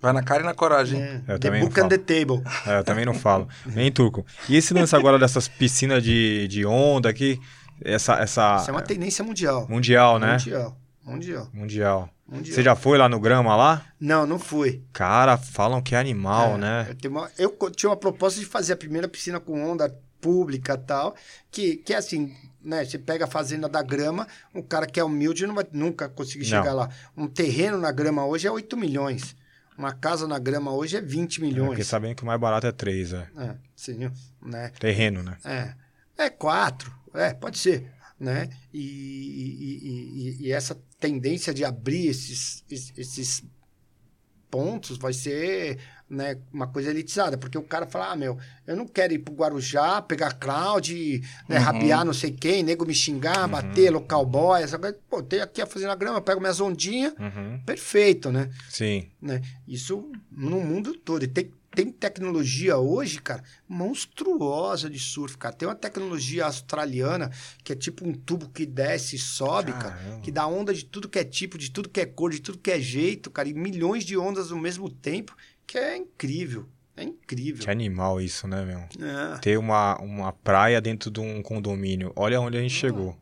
Vai na cara e na coragem. É, Eu the também não book and falo. the table. É, eu também não falo. Nem turco. E esse lance agora dessas piscinas de, de onda aqui, essa, essa Isso é uma tendência mundial. mundial, né? Mundial. Mundial. Mundial. Mundial. Você já foi lá no grama lá? Não, não fui. Cara, falam que é animal, É, né? Eu, tenho uma- eu tinha uma proposta de fazer a primeira piscina com onda pública e tal, que, que é assim, né? Você pega a fazenda da grama, um cara que é humilde não vai nunca conseguir Não. chegar lá. Um terreno na grama hoje é 8 milhões. Uma casa na grama hoje é 20 Fiquei milhões. sabendo que o mais barato é 3, é. É, sim, né? Terreno, né? É, é quatro, é, pode ser, né? E, e- e- e- essa tendência de abrir esses, es- esses pontos vai ser né, uma coisa elitizada, porque o cara fala, ah, meu, eu não quero ir pro Guarujá, pegar crowd, né, Uhum. rabiar não sei quem, nego me xingar, bater, local boy, essa coisa. Pô, tem aqui a fazenda grama, pego minhas ondinhas, Uhum. perfeito, né? Sim. né? Isso no mundo todo. E tem, tem tecnologia hoje, cara, monstruosa de surf, cara. Tem uma tecnologia australiana que é tipo um tubo que desce e sobe, cara. Caramba. Que dá onda de tudo que é tipo, de tudo que é cor, de tudo que é jeito, cara. E milhões de ondas ao mesmo tempo, que é incrível. É incrível. Que animal isso, né, meu? É. Ter uma, uma praia dentro de um condomínio. Olha onde a gente chegou.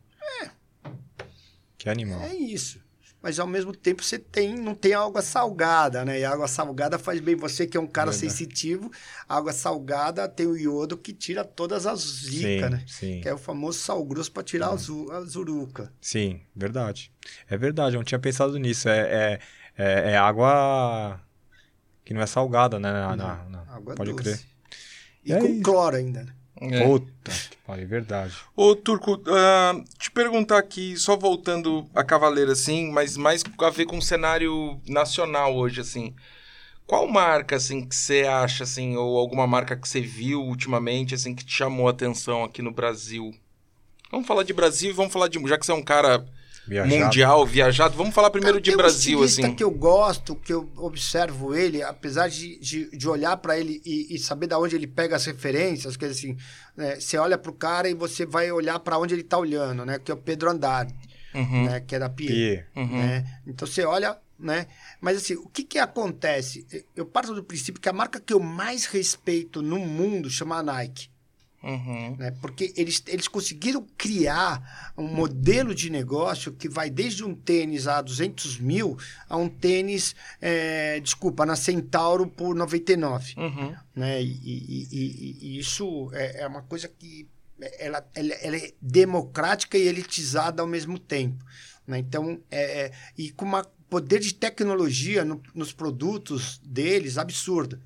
Que animal. É isso. Mas ao mesmo tempo você tem, não tem água salgada, né? E a água salgada faz bem. Você que é um cara Verdade. sensitivo, a água salgada tem o iodo que tira todas as zicas, né? sim. Que é o famoso sal grosso para tirar a zuruca. Sim, verdade. É verdade, eu não tinha pensado nisso. É, é, é, é água que não é salgada, né? Na, na- na- Água pode doce. crer. E É com isso. cloro ainda, né? É. Puta é verdade. Ô, Turco, ah, te perguntar aqui, só voltando a Cavaleira, assim, mas mais a ver com o cenário nacional hoje, assim. Qual marca, assim, que você acha, assim, ou alguma marca que você viu ultimamente, assim, que te chamou a atenção aqui no Brasil? Vamos falar de Brasil e vamos falar de... Já que você é um cara Viajado. mundial, viajado, vamos falar primeiro Cara, de tem um Brasil, estilista assim. que eu gosto, que eu observo ele, apesar de, de, de olhar para ele e, e saber da onde ele pega as referências, que assim, né, você olha pro cara e você vai olhar para onde ele tá olhando, né? Que é o Pedro Andrade, Uhum, né? Que é da Pie. Uhum. né? Então você olha, né? Mas assim, o que que acontece? Eu parto do princípio que a marca que eu mais respeito no mundo chama a Nike, Uhum. né? Porque eles, eles conseguiram criar um modelo de negócio que vai desde um tênis a 200 mil a um tênis, é, desculpa, na Centauro por 99 Uhum. né? E, e- e- e isso é, é uma coisa que ela, ela, ela é democrática e elitizada ao mesmo tempo. Né? Então, é, é- e com um poder de tecnologia no- nos produtos deles absurda.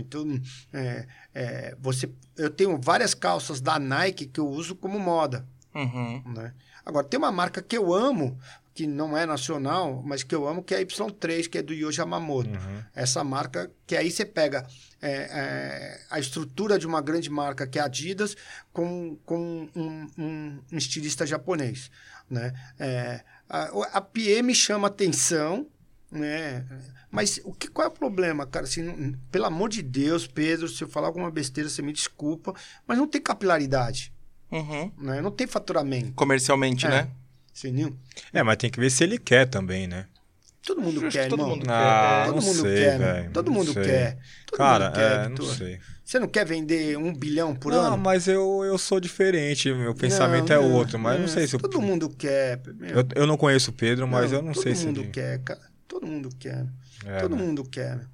Então, é, é, você, eu tenho várias calças da Nike que eu uso como moda. Uhum. Né? Agora, tem uma marca que eu amo, que não é nacional, mas que eu amo, que é a Y3, que é do Yoji Yamamoto Uhum. essa marca, que aí você pega é, é, a estrutura de uma grande marca que é a Adidas com, com um, um- um estilista japonês. Né? É, a, a PM chama atenção, né? Mas o que, qual é o problema, cara? Assim, não- pelo amor de Deus, Pedro, se eu falar alguma besteira, você me desculpa, mas não tem capilaridade, Uhum. né? não tem faturamento. Comercialmente, É. né? Entendeu? É, mas tem que ver se ele quer também, né? Todo mundo que quer, todo irmão. mundo Ah, quer. Todo não mundo sei, quer, né? velho, Todo não mundo sei. quer. Todo Cara, mundo quer, é, não sei. Você não quer vender um bilhão por não, ano? mas eu, eu sou diferente, meu pensamento é Não, não, outro, mas é, não sei se eu, Todo mundo quer. eu. Eu não conheço o Pedro, mas Não, eu não sei se Todo mundo quer, cara. Todo mundo quer. É, todo né? mundo quer.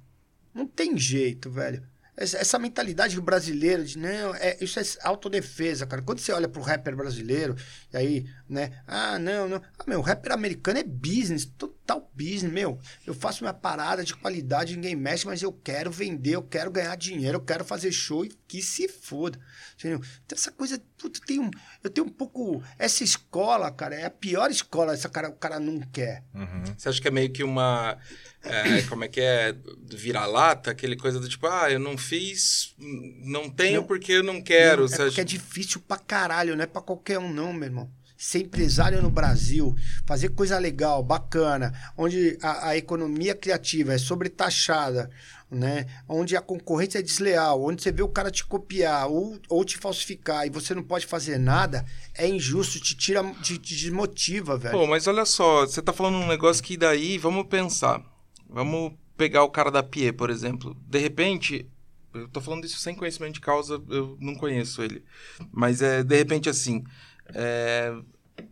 Não tem jeito, velho. Essa, essa mentalidade brasileira de não, é, isso é autodefesa, cara. Quando você olha pro rapper brasileiro, e aí, né? Ah, não, não. Ah, meu, rapper americano é business, total business, meu. Eu faço minha parada de qualidade, ninguém mexe, mas eu quero vender, eu quero ganhar dinheiro, eu quero fazer show e que se foda. Entendeu? Então, essa coisa, puta, tem um, eu tenho um pouco. Essa escola, cara, é a pior escola, essa cara, o cara não quer. Uhum. Você acha que é meio que uma. é, como é que é? Vira-lata? Aquele coisa do tipo, ah, eu não fiz, não tenho Não. porque eu não quero. Não, é é difícil pra caralho, não é pra qualquer um, não, meu irmão. Ser empresário no Brasil, fazer coisa legal, bacana, onde a, a economia criativa é sobretaxada, né? Onde a concorrência é desleal, onde você vê o cara te copiar ou, ou te falsificar e você não pode fazer nada, é injusto, te tira, te, te desmotiva, velho. Pô, mas olha só, você tá falando um negócio que daí, vamos pensar. Vamos pegar o cara da Pie, por exemplo. De repente, eu tô falando isso sem conhecimento de causa, eu não conheço ele. Mas é, de repente, assim, é,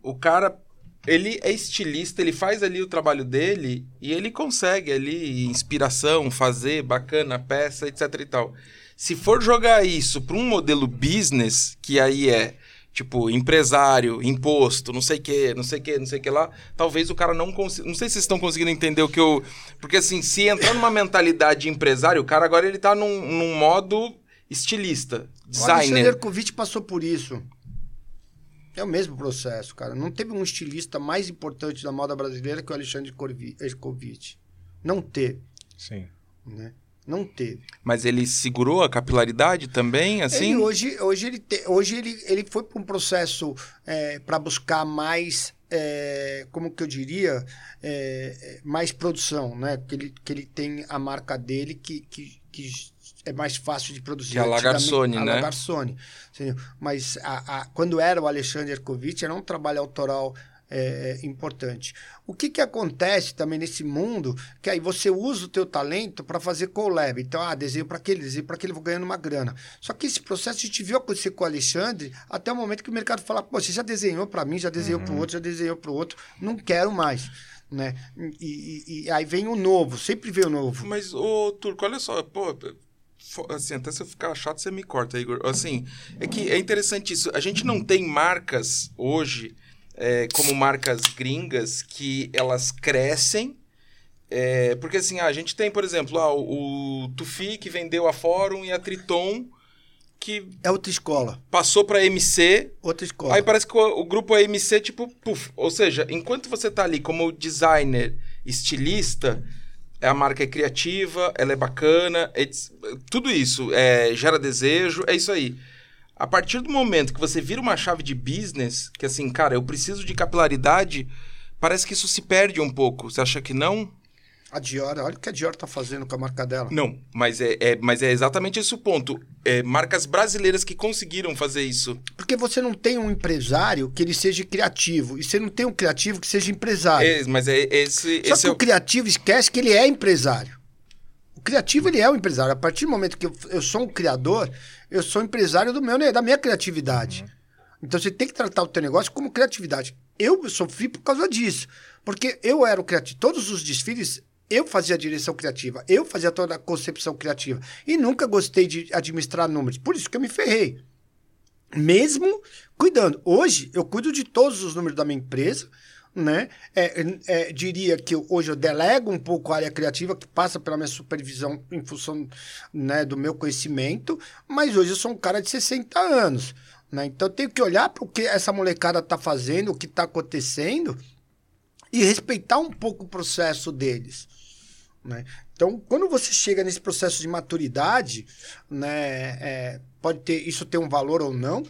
o cara, ele é estilista, ele faz ali o trabalho dele e ele consegue ali inspiração, fazer bacana, peça, etc e tal. Se for jogar isso para um modelo business, que aí é tipo, empresário, imposto, não sei o que, não sei o que, não sei o que lá, talvez o cara não consiga. Não sei se vocês estão conseguindo entender o que eu. Porque assim, se entrar numa mentalidade de empresário, o cara agora ele tá num, num modo estilista, O designer. Alexander Kovic passou por isso. É o mesmo processo, cara. Não teve um estilista mais importante da moda brasileira que o Alexandre Kovic. Não teve, Sim. né? Não teve. Mas ele segurou a capilaridade também, assim? Ele hoje, hoje ele, te- hoje ele, ele foi para um processo para buscar mais, é, como que eu diria, é, é, mais produção, né? Que ele, que ele tem a marca dele que, que, que é mais fácil de produzir. Que é a Lagarsone, a né? Lagarsone, entendeu? Mas a, a- quando era o Alexandre Erkovic, era um trabalho autoral é, é, importante. O que, que acontece também nesse mundo, que aí você usa o teu talento para fazer collab. Então, ah, desenho para aquele, desenho para aquele, vou ganhando uma grana. Só que esse processo a gente viu acontecer com o Alexandre até o momento que o mercado fala, pô, você já desenhou para mim, já desenhou para o outro, já desenhou para o outro, não quero mais. Né? E, e- e aí vem o novo, sempre vem o novo. Mas, ô, Turco, olha só, pô, assim, até se eu ficar chato, você me corta, Igor. Assim, é que é interessante isso. A gente não tem marcas hoje, é, como marcas gringas, que elas crescem. é, porque assim, ah, a gente tem, por exemplo, ah, o, o Tufi, que vendeu a Fórum, e a Triton, que É outra escola, passou para MC, outra escola. Aí parece que o, o grupo AMC, tipo, puf. Ou seja, enquanto você tá ali como designer, estilista, a marca é criativa, ela é bacana, it's- tudo isso é, gera desejo, é isso aí. A partir do momento que você vira uma chave de business, que assim, cara, eu preciso de capilaridade, parece que isso se perde um pouco. Você acha que não? A Dior, olha o que a Dior tá fazendo com a marca dela. Não, mas é, é- mas é exatamente esse o ponto. É, marcas brasileiras que conseguiram fazer isso. Porque você não tem um empresário que ele seja criativo. E você não tem um criativo que seja empresário. É, mas é esse, Só esse que é o criativo esquece que ele é empresário. O criativo, ele é um empresário. A partir do momento que eu, eu sou um criador, eu sou empresário do meu, ne- da minha criatividade. Então você tem que tratar o teu negócio como criatividade. Eu sofri por causa disso. Porque eu era o criativo. Todos os desfiles, eu fazia a direção criativa. Eu fazia toda a concepção criativa. E nunca gostei de administrar números. Por isso que eu me ferrei. Mesmo cuidando. Hoje, eu cuido de todos os números da minha empresa né? É, é, diria que hoje eu delego um pouco a área criativa, que passa pela minha supervisão em função né, do meu conhecimento, mas hoje eu sou um cara de 60 anos. Né? Então eu tenho que olhar para o que essa molecada está fazendo, o que está acontecendo, e respeitar um pouco o processo deles. Né? Então, quando você chega nesse processo de maturidade, né, é, pode ter isso ter um valor ou não,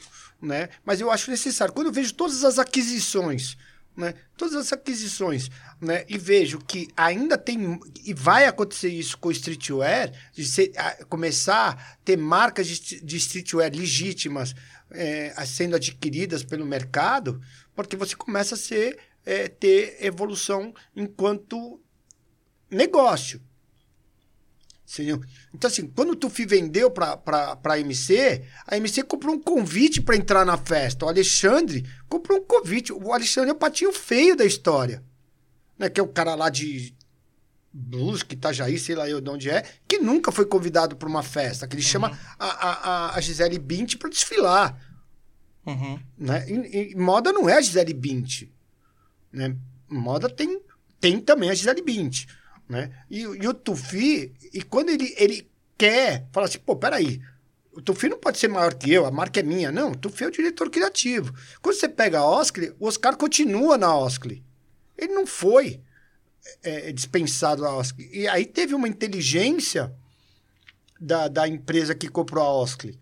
né? mas eu acho necessário. Quando eu vejo todas as aquisições, né, todas as aquisições, né, e vejo que ainda tem, e vai acontecer isso com o streetwear, de ser, a- começar a ter marcas de, de streetwear legítimas é, sendo adquiridas pelo mercado, porque você começa a ser, é, ter evolução enquanto negócio. Entendeu? Então, assim, quando o Tufi vendeu para a MC, a MC comprou um convite para entrar na festa. O Alexandre comprou um convite. O Alexandre é o patinho feio da história. Né? Que é o cara lá de Brusque, Itajaí, sei lá eu de onde é, que nunca foi convidado para uma festa. Que ele chama a, a, a- a Gisele Bint para desfilar. Uhum. Né? E, e moda não é a Gisele Bint. Né? Moda tem, tem também a Gisele Bint. Né? E, e o Tufi, e quando ele, ele quer, fala assim, pô, peraí, o Tufi não pode ser maior que eu, a marca é minha. Não, o Tufi é o diretor criativo. Quando você pega a Oscli, o Oscar continua na Oscli. Ele não foi é, dispensado da Oscli. E aí teve uma inteligência da, da empresa que comprou a Oscli.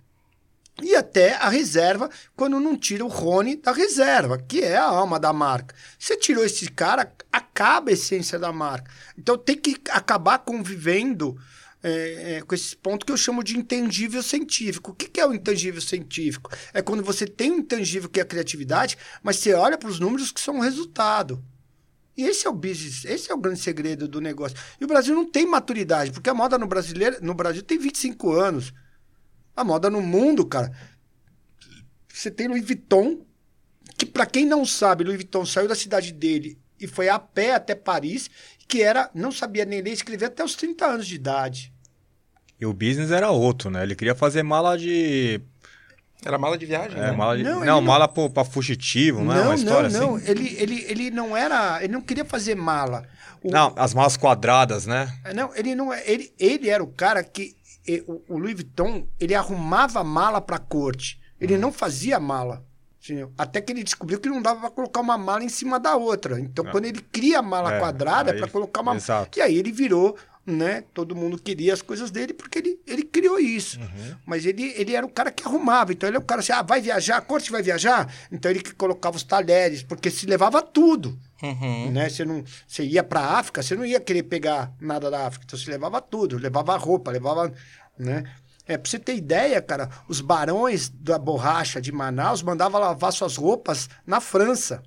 E até a reserva, quando não tira o Rony da reserva, que é a alma da marca. Você tirou esse cara, acaba a essência da marca. Então tem que acabar convivendo é, é, com esses pontos que eu chamo de intangível científico. O que, que é o intangível científico? É quando você tem um intangível que é a criatividade, mas você olha para os números que são o resultado. E esse é o business, esse é o grande segredo do negócio. E o Brasil não tem maturidade, porque a moda no, brasileiro, no Brasil tem 25 anos. A moda no mundo, cara. Você tem Louis Vuitton, que para quem não sabe, Louis Vuitton saiu da cidade dele e foi a pé até Paris, que era, não sabia nem ler e escrever até os 30 anos de idade. E o business era outro, né? Ele queria fazer mala de. Era mala de viagem, É, né? mala de... Não, Não, não- mala pra fugitivo, não, é uma história não, assim? Ele, ele, ele não era. Ele não queria fazer mala. O- Não, as malas quadradas, né? Não, ele não é. Ele, ele era o cara que. O, Louis Vuitton, ele arrumava mala pra corte. Ele Hum. não fazia mala. entendeu? Até que ele descobriu que não dava pra colocar uma mala em cima da outra. Então, É. quando ele cria a mala É, quadrada, é ele- colocar uma. exato. E aí ele virou, né? Todo mundo queria as coisas dele porque ele, ele criou isso. Uhum. Mas ele, ele era o cara que arrumava. Então, ele é o cara assim: ah, vai viajar, a corte vai viajar? Então, ele que colocava os talheres, porque se levava tudo Uhum. né? Você não, você ia para África, você não ia querer pegar nada da África, então você levava tudo, levava roupa, levava, né? É, pra você ter ideia, cara, os barões da borracha de Manaus mandavam lavar suas roupas na França.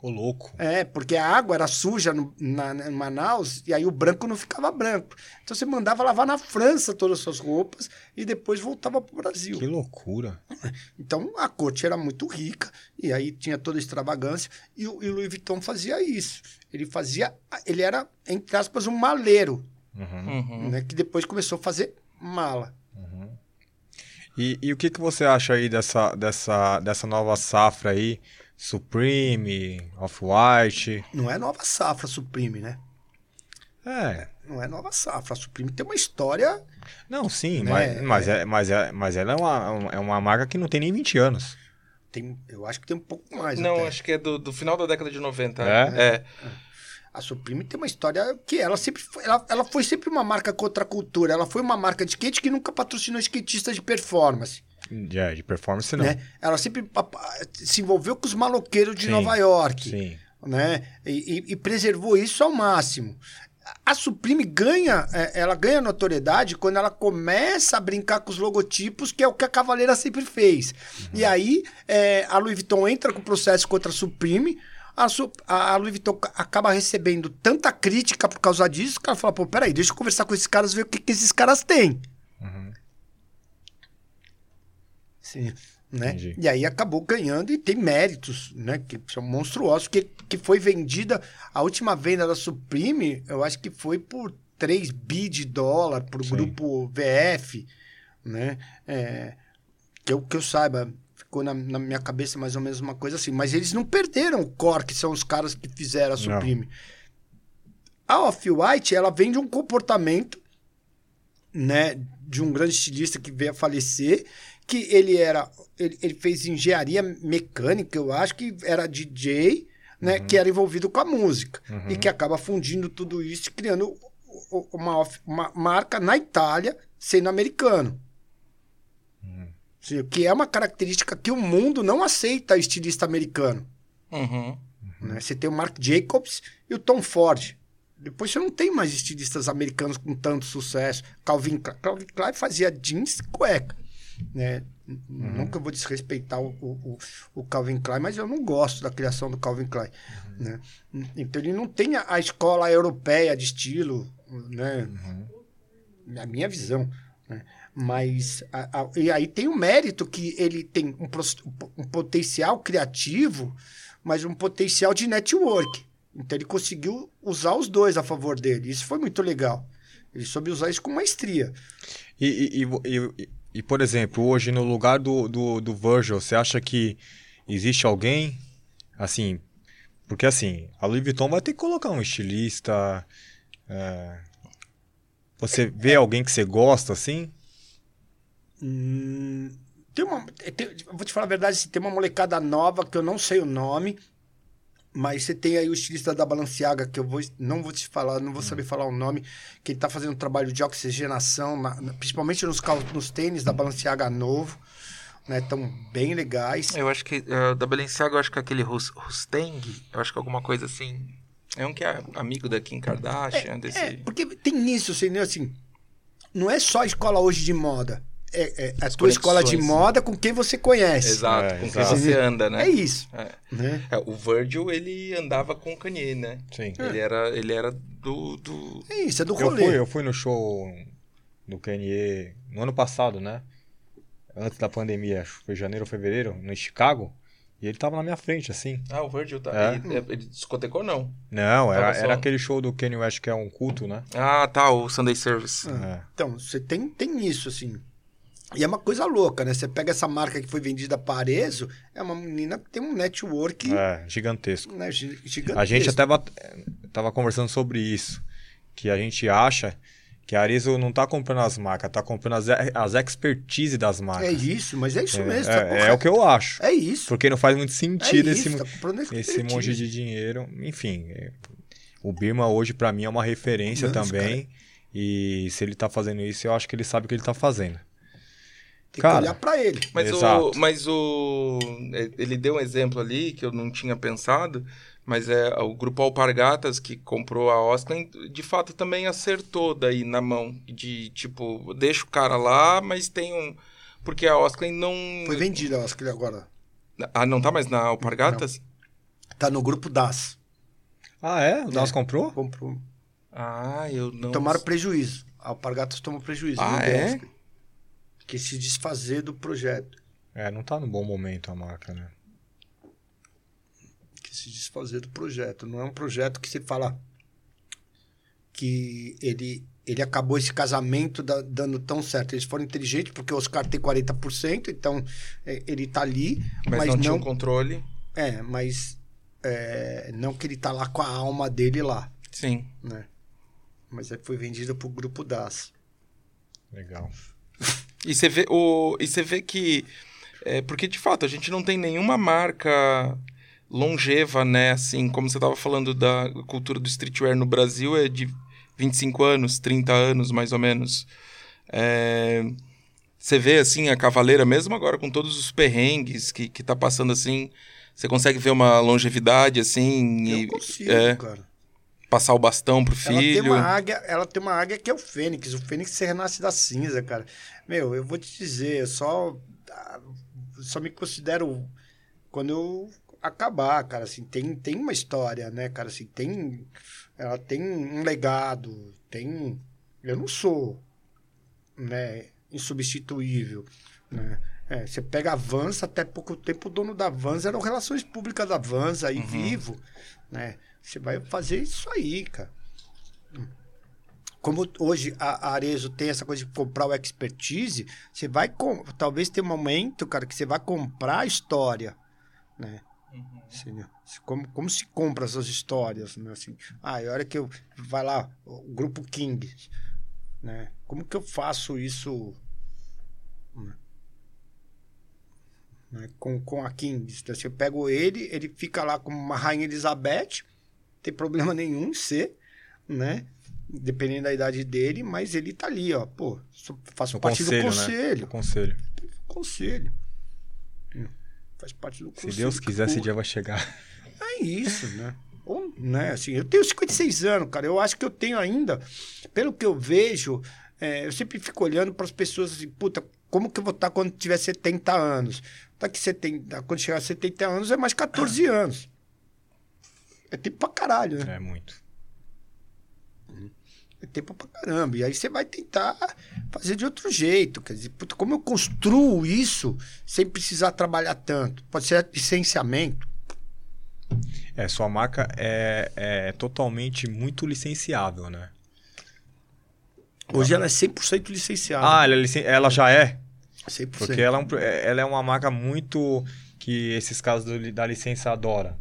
Ô, louco. É, porque a água era suja no, na, em Manaus e aí o branco não ficava branco. Então você mandava lavar na França todas as suas roupas e depois voltava pro Brasil. Que loucura. Então a corte era muito rica e aí tinha toda a extravagância e o, e o Louis Vuitton fazia isso. Ele fazia, ele era entre aspas um maleiro, Uhum. Uhum. né, que depois começou a fazer mala. E, e o que, que você acha aí dessa, dessa, dessa nova safra aí? Supreme, Off-White. Não é nova safra Supreme, né? É. Não é nova safra. A Supreme tem uma história. Não, sim, Né, mas, mas, é, mas, é, mas ela é uma, é uma marca que não tem nem 20 anos. Tem, eu acho que tem um pouco mais. Não, até. acho que é do, do final da década de 90. É? é. A Supreme tem uma história que ela sempre foi, ela, ela foi sempre uma marca contra a cultura. Ela foi uma marca de skate que nunca patrocinou skatistas de performance. É, de performance não. Né? Ela sempre se envolveu com os maloqueiros de Sim, Nova York. Sim. né? E, e- preservou isso ao máximo. A Supreme ganha, é, ela ganha notoriedade quando ela começa a brincar com os logotipos, que é o que a Cavaleira sempre fez. E aí é, a Louis Vuitton entra com o processo contra a Supreme. A, a- Louis Vuitton ca- acaba recebendo tanta crítica por causa disso que ela fala: pô, peraí, deixa eu conversar com esses caras ver o que, que esses caras têm. Uhum. Sim. Né? Entendi. E aí acabou ganhando e tem méritos, né? Que são monstruosos, que, que foi vendida, a última venda da Supreme, eu acho que foi por 3 bi de dólar pro Sim. grupo VF, né? É, que, eu, que eu saiba, ficou na, na minha cabeça mais ou menos uma coisa assim. Mas eles não perderam o core, que são os caras que fizeram a Não. Supreme. A Off-White, ela vende um comportamento, né, de um grande estilista que veio a falecer, que ele era, ele, ele fez engenharia mecânica, eu acho que era DJ, né, que era envolvido com a música Uhum. e que acaba fundindo tudo isso, e criando uma, uma marca na Itália, sendo americano. Sim, Que é uma característica que o mundo não aceita estilista americano. Uhum. Né? Você tem o Marc Jacobs e o Tom Ford. Depois você não tem mais estilistas americanos com tanto sucesso. Calvin Klein, Calvin Klein fazia jeans e cueca. Né? N- Nunca vou desrespeitar o, o, o- Calvin Klein, mas eu não gosto da criação do Calvin Klein. Né? Então ele não tem a, a escola europeia de estilo, né? a minha visão. Né? Mas a- a- e aí tem o mérito que ele tem um, um potencial criativo, mas um potencial de network. Então ele conseguiu usar os dois a favor dele. Isso foi muito legal. Ele soube usar isso com maestria. E, e, e, e- e, por exemplo, hoje no lugar do, do, do Virgil, você acha que existe alguém, assim, porque assim, a Louis Vuitton vai ter que colocar um estilista, é, você vê alguém que você gosta, assim? Hum, tem uma, tem- vou te falar a verdade, assim, tem uma molecada nova que eu não sei o nome, mas você tem aí o estilista da Balenciaga, que eu vou, não vou te falar, não vou saber falar o nome, que ele tá fazendo um trabalho de oxigenação, na- principalmente nos, nos tênis da Balenciaga novo, né? Tão bem legais. Eu acho que eh, da Balenciaga, eu acho que aquele Rus- Rustang, eu acho que é alguma coisa assim. É um que é amigo da Kim Kardashian, desse. É, porque tem isso, assim, né, assim, não é só a escola hoje de moda. É, é a As tua escola de moda com quem você conhece. Exato, É, com exato. quem você anda, né? É isso. É. Né? É, o Virgil, ele andava com o Kanye, né? Sim. Ele era, ele era do, do... É isso, é do Eu rolê. fui, eu fui no show do Kanye no ano passado, né? Antes da pandemia, acho que foi janeiro ou fevereiro, no Chicago. E ele tava na minha frente, assim. Ah, o Virgil tá... É. Ele, ele discotecou, não? Não, era, só- era aquele show do Kanye West que é um culto, né? Ah, tá, o Sunday Service. É. Então, você tem, tem isso, assim. E é uma coisa louca, né? Você pega essa marca que foi vendida para Arezzo, é uma menina que tem um network É, gigantesco. né, gi- gigantesco. A gente até bat- tava conversando sobre isso. Que a gente acha que a Arezzo não tá comprando as marcas, tá comprando as, as expertise das marcas. É isso, mas é isso É, mesmo. é- tá é o que eu acho. É isso. Porque não faz muito É sentido isso, esse, tá esse monte de dinheiro. Enfim, é, o Birma hoje pra mim é uma referência os também. E se ele tá fazendo isso, eu acho que ele sabe o que ele tá fazendo. Tem Cara, que olhar pra ele. Mas o, mas o. é, Ele deu um exemplo ali que eu não tinha pensado, mas é o grupo Alpargatas que comprou a Osklin, de fato também acertou daí na mão. De tipo, deixa o cara lá, mas tem um. Porque a Osklin não. Foi vendida, que ele agora. Ah, não tá mais na Alpargatas? Tá no grupo DAS. Ah, é? O Das É. comprou? Comprou. Ah, eu não. Tomaram prejuízo. A Alpargatas tomou prejuízo. Ah, não é? deu. Que se desfazer do projeto. É, não tá no bom momento a marca, né? que se desfazer do projeto. Não é um projeto que se fala que ele, ele acabou esse casamento da- dando tão certo. Eles foram inteligentes porque o Oscar tem 40%, então é, ele tá ali, Mas, mas, não, não, tinha um controle. é, mas é, não que ele tá lá com a alma dele lá, Sim. né? Mas aí foi vendido pro grupo DAS. Legal. E você vê, o, e você vê que. É, porque, de fato, a gente não tem nenhuma marca longeva, né? Assim, como você estava falando da cultura do streetwear no Brasil, é de 25 anos, 30 anos, mais ou menos. É, você vê, assim, a Cavaleira, mesmo agora com todos os perrengues que, que tá passando, assim, você consegue ver uma longevidade, assim, Eu e consigo, é, cara. Passar o bastão pro Ela tem, filho. uma águia, ela tem uma águia que é o Fênix. O Fênix se renasce da cinza, cara. Meu, eu vou te dizer, eu só, ah, só me considero quando eu acabar, cara. Assim, tem, tem uma história, né, cara? Assim, tem, ela tem um legado, tem. Eu não sou, né, insubstituível, né? É, você pega a Vans, até pouco tempo o dono da Vans eram relações públicas da Vans aí vivo, né? Você vai fazer isso aí, cara. Como hoje a a Arezzo tem essa coisa de comprar o expertise, você vai com, talvez ter um momento, cara, que você vai comprar a história, né? Assim, se- como, como se compra essas histórias, né? Assim, ah, e a hora que eu vai lá o grupo King, né? Como que eu faço isso né? Né? com com a King? Então, se eu pego ele, ele fica lá como uma rainha Elizabeth, tem problema nenhum em ser, né? Dependendo da idade dele, mas ele tá ali, ó, pô, faço No parte conselho, do né? conselho, O conselho. conselho. Faz parte do Se conselho. Deus quiser, esse dia vai chegar. É isso, né? Ou, né, assim, eu tenho 56 anos, cara. Eu acho que eu tenho ainda, pelo que eu vejo, é, eu sempre fico olhando para as pessoas assim, puta, como que eu vou estar quando tiver 70 anos? Tá que 70, quando chegar a 70 anos é mais 14 anos. É tempo pra caralho, né? É muito. É tempo pra caramba. E aí você vai tentar fazer de outro jeito. Quer dizer, puta, como eu construo isso sem precisar trabalhar tanto? Pode ser licenciamento. É, sua marca é, é totalmente muito licenciável, né? Hoje ela é 100% licenciada. Ah, ela, é licen- ela já é? 100%. Porque ela é, um é- ela é uma marca muito que esses casos do- da licença adora.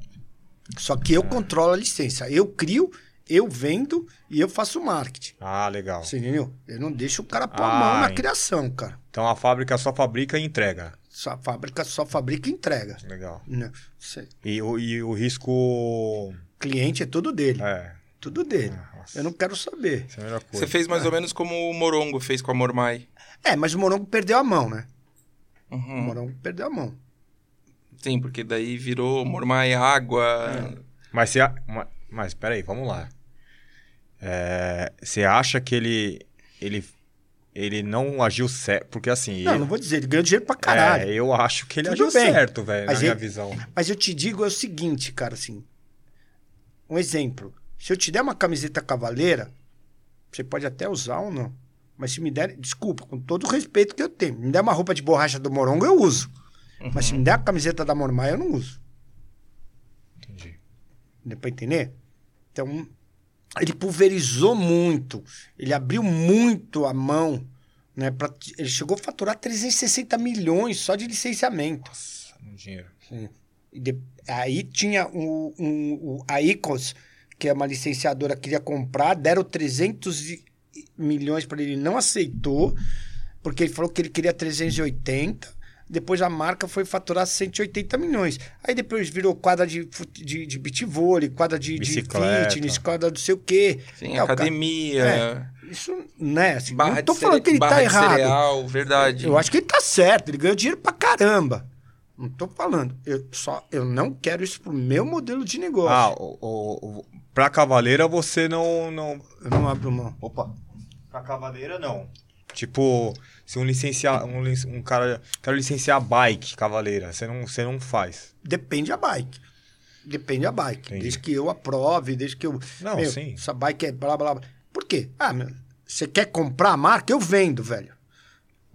Só que eu controlo a licença. Eu crio, eu vendo e eu faço marketing. Ah, legal. Você entendeu? Eu não deixo o cara pôr a Ah, mão na ent- criação, cara. Então a fábrica só fabrica e entrega. Só a fábrica só fabrica e entrega. Legal. Cê- E, o- e o risco. cliente é tudo dele. É. Tudo dele. Nossa, Eu não quero saber. É a melhor coisa. Você fez mais ou menos como o Morongo fez com a Mormai. É, mas o Morongo perdeu a mão, né? O Uhum. Morongo perdeu a mão. Sim, porque daí virou Mormai água. Mas você. a- ma- Mas peraí, vamos lá. É, Você acha que ele. Ele, ele não agiu certo. Porque assim. Não, ele- não vou dizer, ele ganhou dinheiro pra caralho. É, eu acho que ele Tudo agiu bem. certo, velho, na Mas minha visão. Mas eu te digo é o seguinte, cara, assim. Um exemplo. Se eu te der uma camiseta cavaleira, você pode até usar ou não. Mas se me der, desculpa, com todo o respeito que eu tenho, me der uma roupa de borracha do Morongo, eu uso. Mas se me der a camiseta da Mormaia, eu não uso. Entendi. Deu pra entender? Então, ele pulverizou muito. Ele abriu muito a mão. Né, pra- ele chegou a faturar 360 milhões só de licenciamento. Nossa, no dinheiro. E de- aí tinha o, um- o- a Icos, que é uma licenciadora, queria comprar, deram 300 e- milhões para ele, não aceitou, porque ele falou que ele queria 380. Depois a marca foi faturar 180 milhões. Aí depois virou quadra de, de, de beach vôlei, quadra de, de fitness, quadra do sei o quê. Sim, É, o cara- academia, é, Isso, né? Assim, barra não tô falando cere- que ele barra tá errado. cereal, verdade. Eu acho que ele tá certo, ele ganhou dinheiro pra caramba. Não tô falando. Eu só eu não quero isso pro meu modelo de negócio. Ah, o, o, o- pra cavaleira você não, não. Eu não abro mão. Opa. Pra cavaleira não. Tipo, se um licenciar. Um, um cara. Quero licenciar bike cavaleira. Você não, você não faz. Depende da bike. Depende da bike. Entendi. Desde que eu aprove, desde que eu. Não, Meu, sim. Essa bike é blá blá blá. Por quê? Ah, meu, você quer comprar a marca? Eu vendo, velho.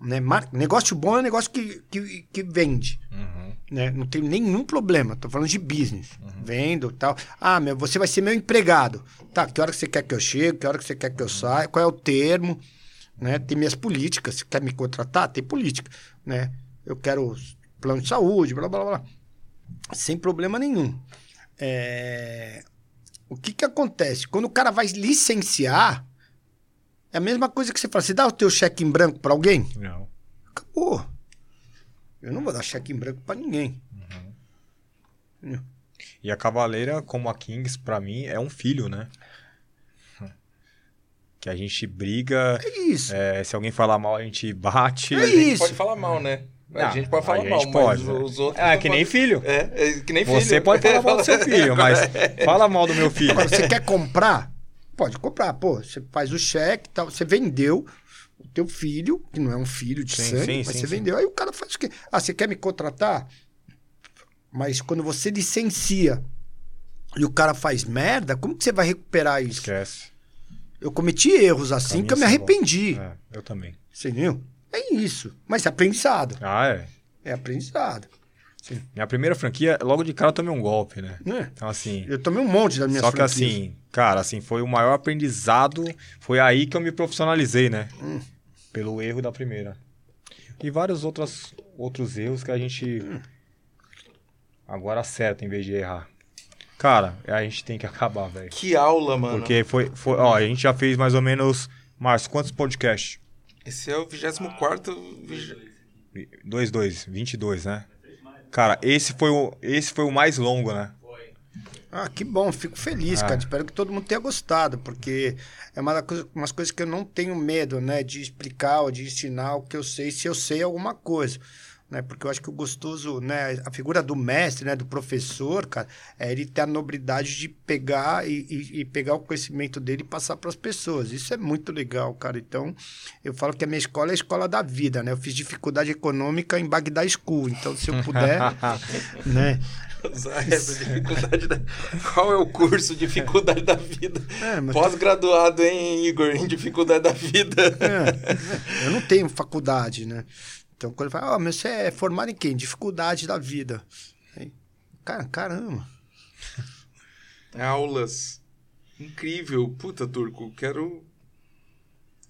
Né? Mar... Negócio bom é negócio que, que, que vende. Uhum. né? Não tem nenhum problema. Tô falando de business. Uhum. Vendo e tal. Ah, meu, você vai ser meu empregado. Tá, que hora que você quer que eu chegue? Que hora que você quer que eu saia? Qual é o termo? Né? Tem minhas políticas. Você quer me contratar? Tem política. Né? Eu quero plano de saúde, blá, blá, blá. Sem problema nenhum. É, O que que acontece? Quando o cara vai licenciar, é a mesma coisa que você fala. Você dá o teu cheque em branco para alguém? Não. Acabou. Eu não vou dar cheque em branco para ninguém. E a cavaleira, como a Kings, pra mim, é um filho, né? Que a gente briga. É isso. é, se alguém falar mal, a gente bate. É a gente isso. pode falar mal, né? a Não, gente pode falar a mal, gente mas pode, né? os outros. É não que nem filho. É, é que nem filho. Você pode falar mal do seu filho, mas fala mal do meu filho. Agora, você quer comprar? Pode comprar. Pô, você faz o cheque e tal. Você vendeu o teu filho, que não é um filho de Sim, sangue, sim, mas sim, você sim. vendeu. Aí o cara faz o quê? Ah, você quer me contratar? Mas quando você licencia e o cara faz merda, como que você vai recuperar isso? Esquece. Eu cometi erros assim Caminho que eu me volta. arrependi. É, eu também. Você entendeu? É isso. Mas é aprendizado. Ah, é. É aprendizado. Minha primeira franquia, logo de cara eu tomei um golpe, né? Né? Então, assim. Eu tomei um monte das minhas Só que franquias. assim, cara, assim, foi o maior aprendizado. Foi aí que eu me profissionalizei, né? Hum. Pelo erro da primeira. E vários outros, outros erros que a gente Hum. agora acerta em vez de errar. Cara, a gente tem que acabar, velho. Que aula, mano. Porque foi, foi. Ó, a gente já fez mais ou menos. Márcio, quantos podcasts? Esse é o 24. vig- 2, 2, 22, né? Cara, esse foi o, esse foi o mais longo, né? Ah, que bom, fico feliz, Ah. cara. Espero que todo mundo tenha gostado, porque é uma das coisas, umas coisas que eu não tenho medo, né, de explicar ou de ensinar o que eu sei, se eu sei alguma coisa. Né? Porque eu acho que o gostoso, né, a figura do mestre, né, do professor, cara, é ele ter a nobridade de pegar e, e- e pegar o conhecimento dele e passar para as pessoas. Isso é muito legal, cara. Então, eu falo que a minha escola é a escola da vida, né? Eu fiz dificuldade econômica em Bagdá School. Então, se eu puder, né? Usar essa dificuldade da... Qual é o curso Dificuldade da Vida? É, mas Pós-graduado, hein, Igor? Em Dificuldade da Vida. É, eu não tenho faculdade, né? Então, quando ele fala, ah, mas você é formado em quê? Em dificuldade da vida. Aí, cara, caramba. Aulas. Incrível. Puta, Turco, quero...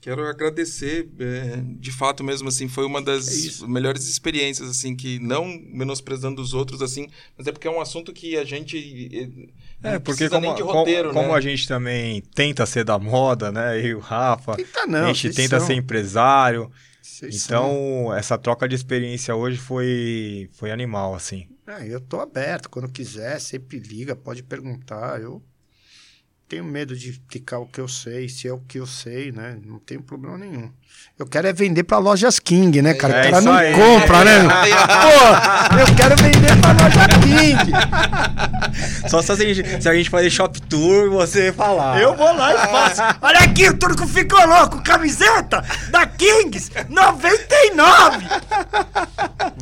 Quero agradecer, é, de fato mesmo, assim, foi uma É das isso. melhores experiências, assim, que não menosprezando os outros, assim, mas é porque é um assunto que a gente É, não porque precisa como, nem de como- roteiro, como né? a gente também tenta ser da moda, né? Eu e o Rafa, Tenta não. a gente tenta são- ser empresário. Vocês são- Então, essa troca de experiência hoje foi, foi animal, assim. É, eu tô aberto. Quando quiser, sempre liga, pode perguntar. Eu tenho medo de ficar o que eu sei, se é o que eu sei, né? Não tenho problema nenhum. Eu quero é vender pra lojas King, né, cara? É o cara não aí. compra, né? Pô, eu quero vender pra loja King. Só se a gente, se a gente fazer shop tour e você falar. Eu vou lá e faço. Olha aqui, o turco ficou louco. Camiseta da Kings 99.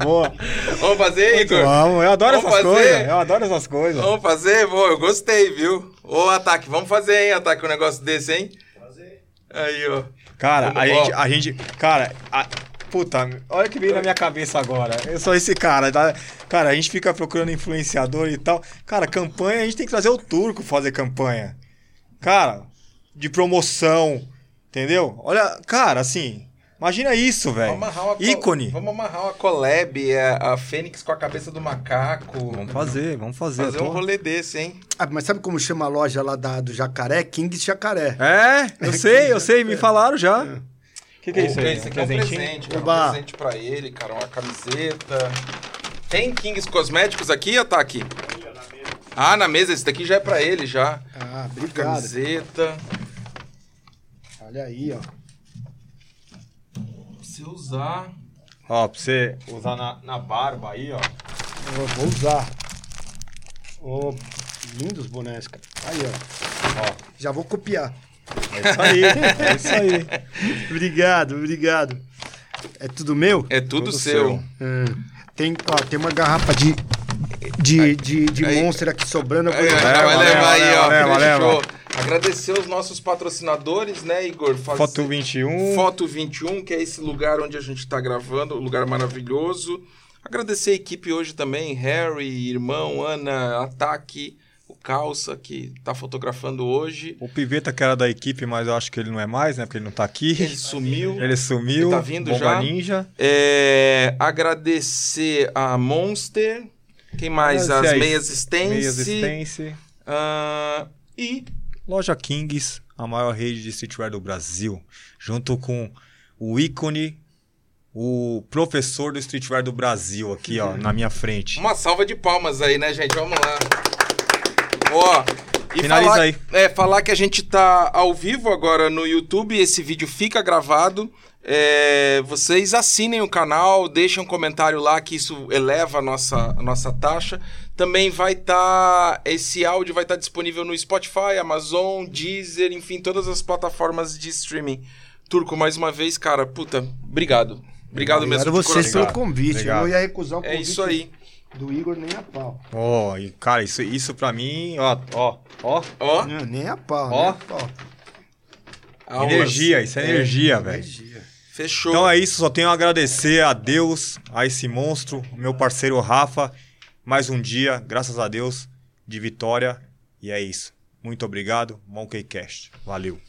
Boa. Vamos fazer, Igor? Vamos, eu adoro Vamos essas fazer? coisas. Eu adoro essas coisas. Vamos fazer? Pô, eu gostei, viu? Ô, Ataque, vamos fazer, hein, Ataque, um negócio desse, hein? Fazer. Aí, ó. Cara, a ó. gente, a gente. Cara, a- puta, olha o que veio na minha cabeça agora. Eu sou esse cara, tá? Cara, a gente fica procurando influenciador e tal. Cara, campanha, a gente tem que trazer o turco fazer campanha. Cara, de promoção, entendeu? Olha, cara, assim, imagina isso, velho. Vamos amarrar uma col- Ícone. Vamos amarrar uma collab, a, a Fênix com a cabeça do macaco. Vamos fazer, vamos fazer. Fazer tô- um rolê desse, hein? Ah, mas sabe como chama a loja lá da, do Jacaré? Kings Jacaré. É, eu sei, eu sei, me falaram já. O que, que é isso aí? Esse aqui é um presente, cara. Oba. Um presente pra ele, cara. Uma camiseta. Tem Kings Cosméticos aqui, Ataque? Ah, na mesa. Esse daqui já é pra ele, já. Ah, obrigado. Camiseta. Olha aí, ó. Você usar. Ó, pra você usar na, na barba aí, ó. Eu vou usar. Ô, lindos bonecos, cara. Aí, ó. Ó, Já vou copiar. é isso aí, é isso aí. obrigado, obrigado. É tudo meu? É tudo, Tudo seu. seu. Hum. Tem, ó, tem uma garrafa de, de, de, de Aí. Monster aqui sobrando. Aí, vai leva, levar aí, ó. leva, leva. Agradecer os nossos patrocinadores, né, Igor? Faz- Foto 21. Foto 21, que é esse lugar onde a gente tá gravando, um lugar maravilhoso. Agradecer a equipe hoje também, Harry, irmão, Ana, Ataque, o Calça, que tá fotografando hoje. O Piveta, que era da equipe, mas eu acho que ele não é mais, né? Porque ele não tá aqui. Ele sumiu. Ele sumiu. Ele tá vindo Bomba já? Ninja. É, agradecer a Monster. Quem mais? As aí. meias Stance. Meias Stance. Ah, e Loja Kings, a maior rede de streetwear do Brasil. Junto com o ícone, o professor do streetwear do Brasil aqui, ó, na minha frente. uma salva de palmas aí, né, gente? Vamos lá. Ó, e Finaliza falar, aí. É, falar que a gente tá ao vivo agora no YouTube, esse vídeo fica gravado. É, vocês assinem o canal, deixem um comentário lá que isso eleva a nossa, a nossa taxa. Também vai estar. esse áudio vai estar disponível no Spotify, Amazon, Deezer, enfim, todas as plataformas de streaming. Turco, mais uma vez, cara, puta, obrigado. Obrigado, mesmo. Obrigado vocês pelo convite. Obrigado. Eu ia recusar o É convite isso aí. do Igor nem a pau. Ó, e cara, isso, isso pra mim, ó, ó, ó. Ó, Não, nem a pau, Ó. nem a pau. Energia, isso é, energia, velho. Energia. Fechou. Então é isso, só tenho a agradecer a Deus, a esse monstro, meu parceiro Rafa. Mais um dia, graças a Deus, de vitória. E é isso. Muito obrigado, Monkeycast. Valeu.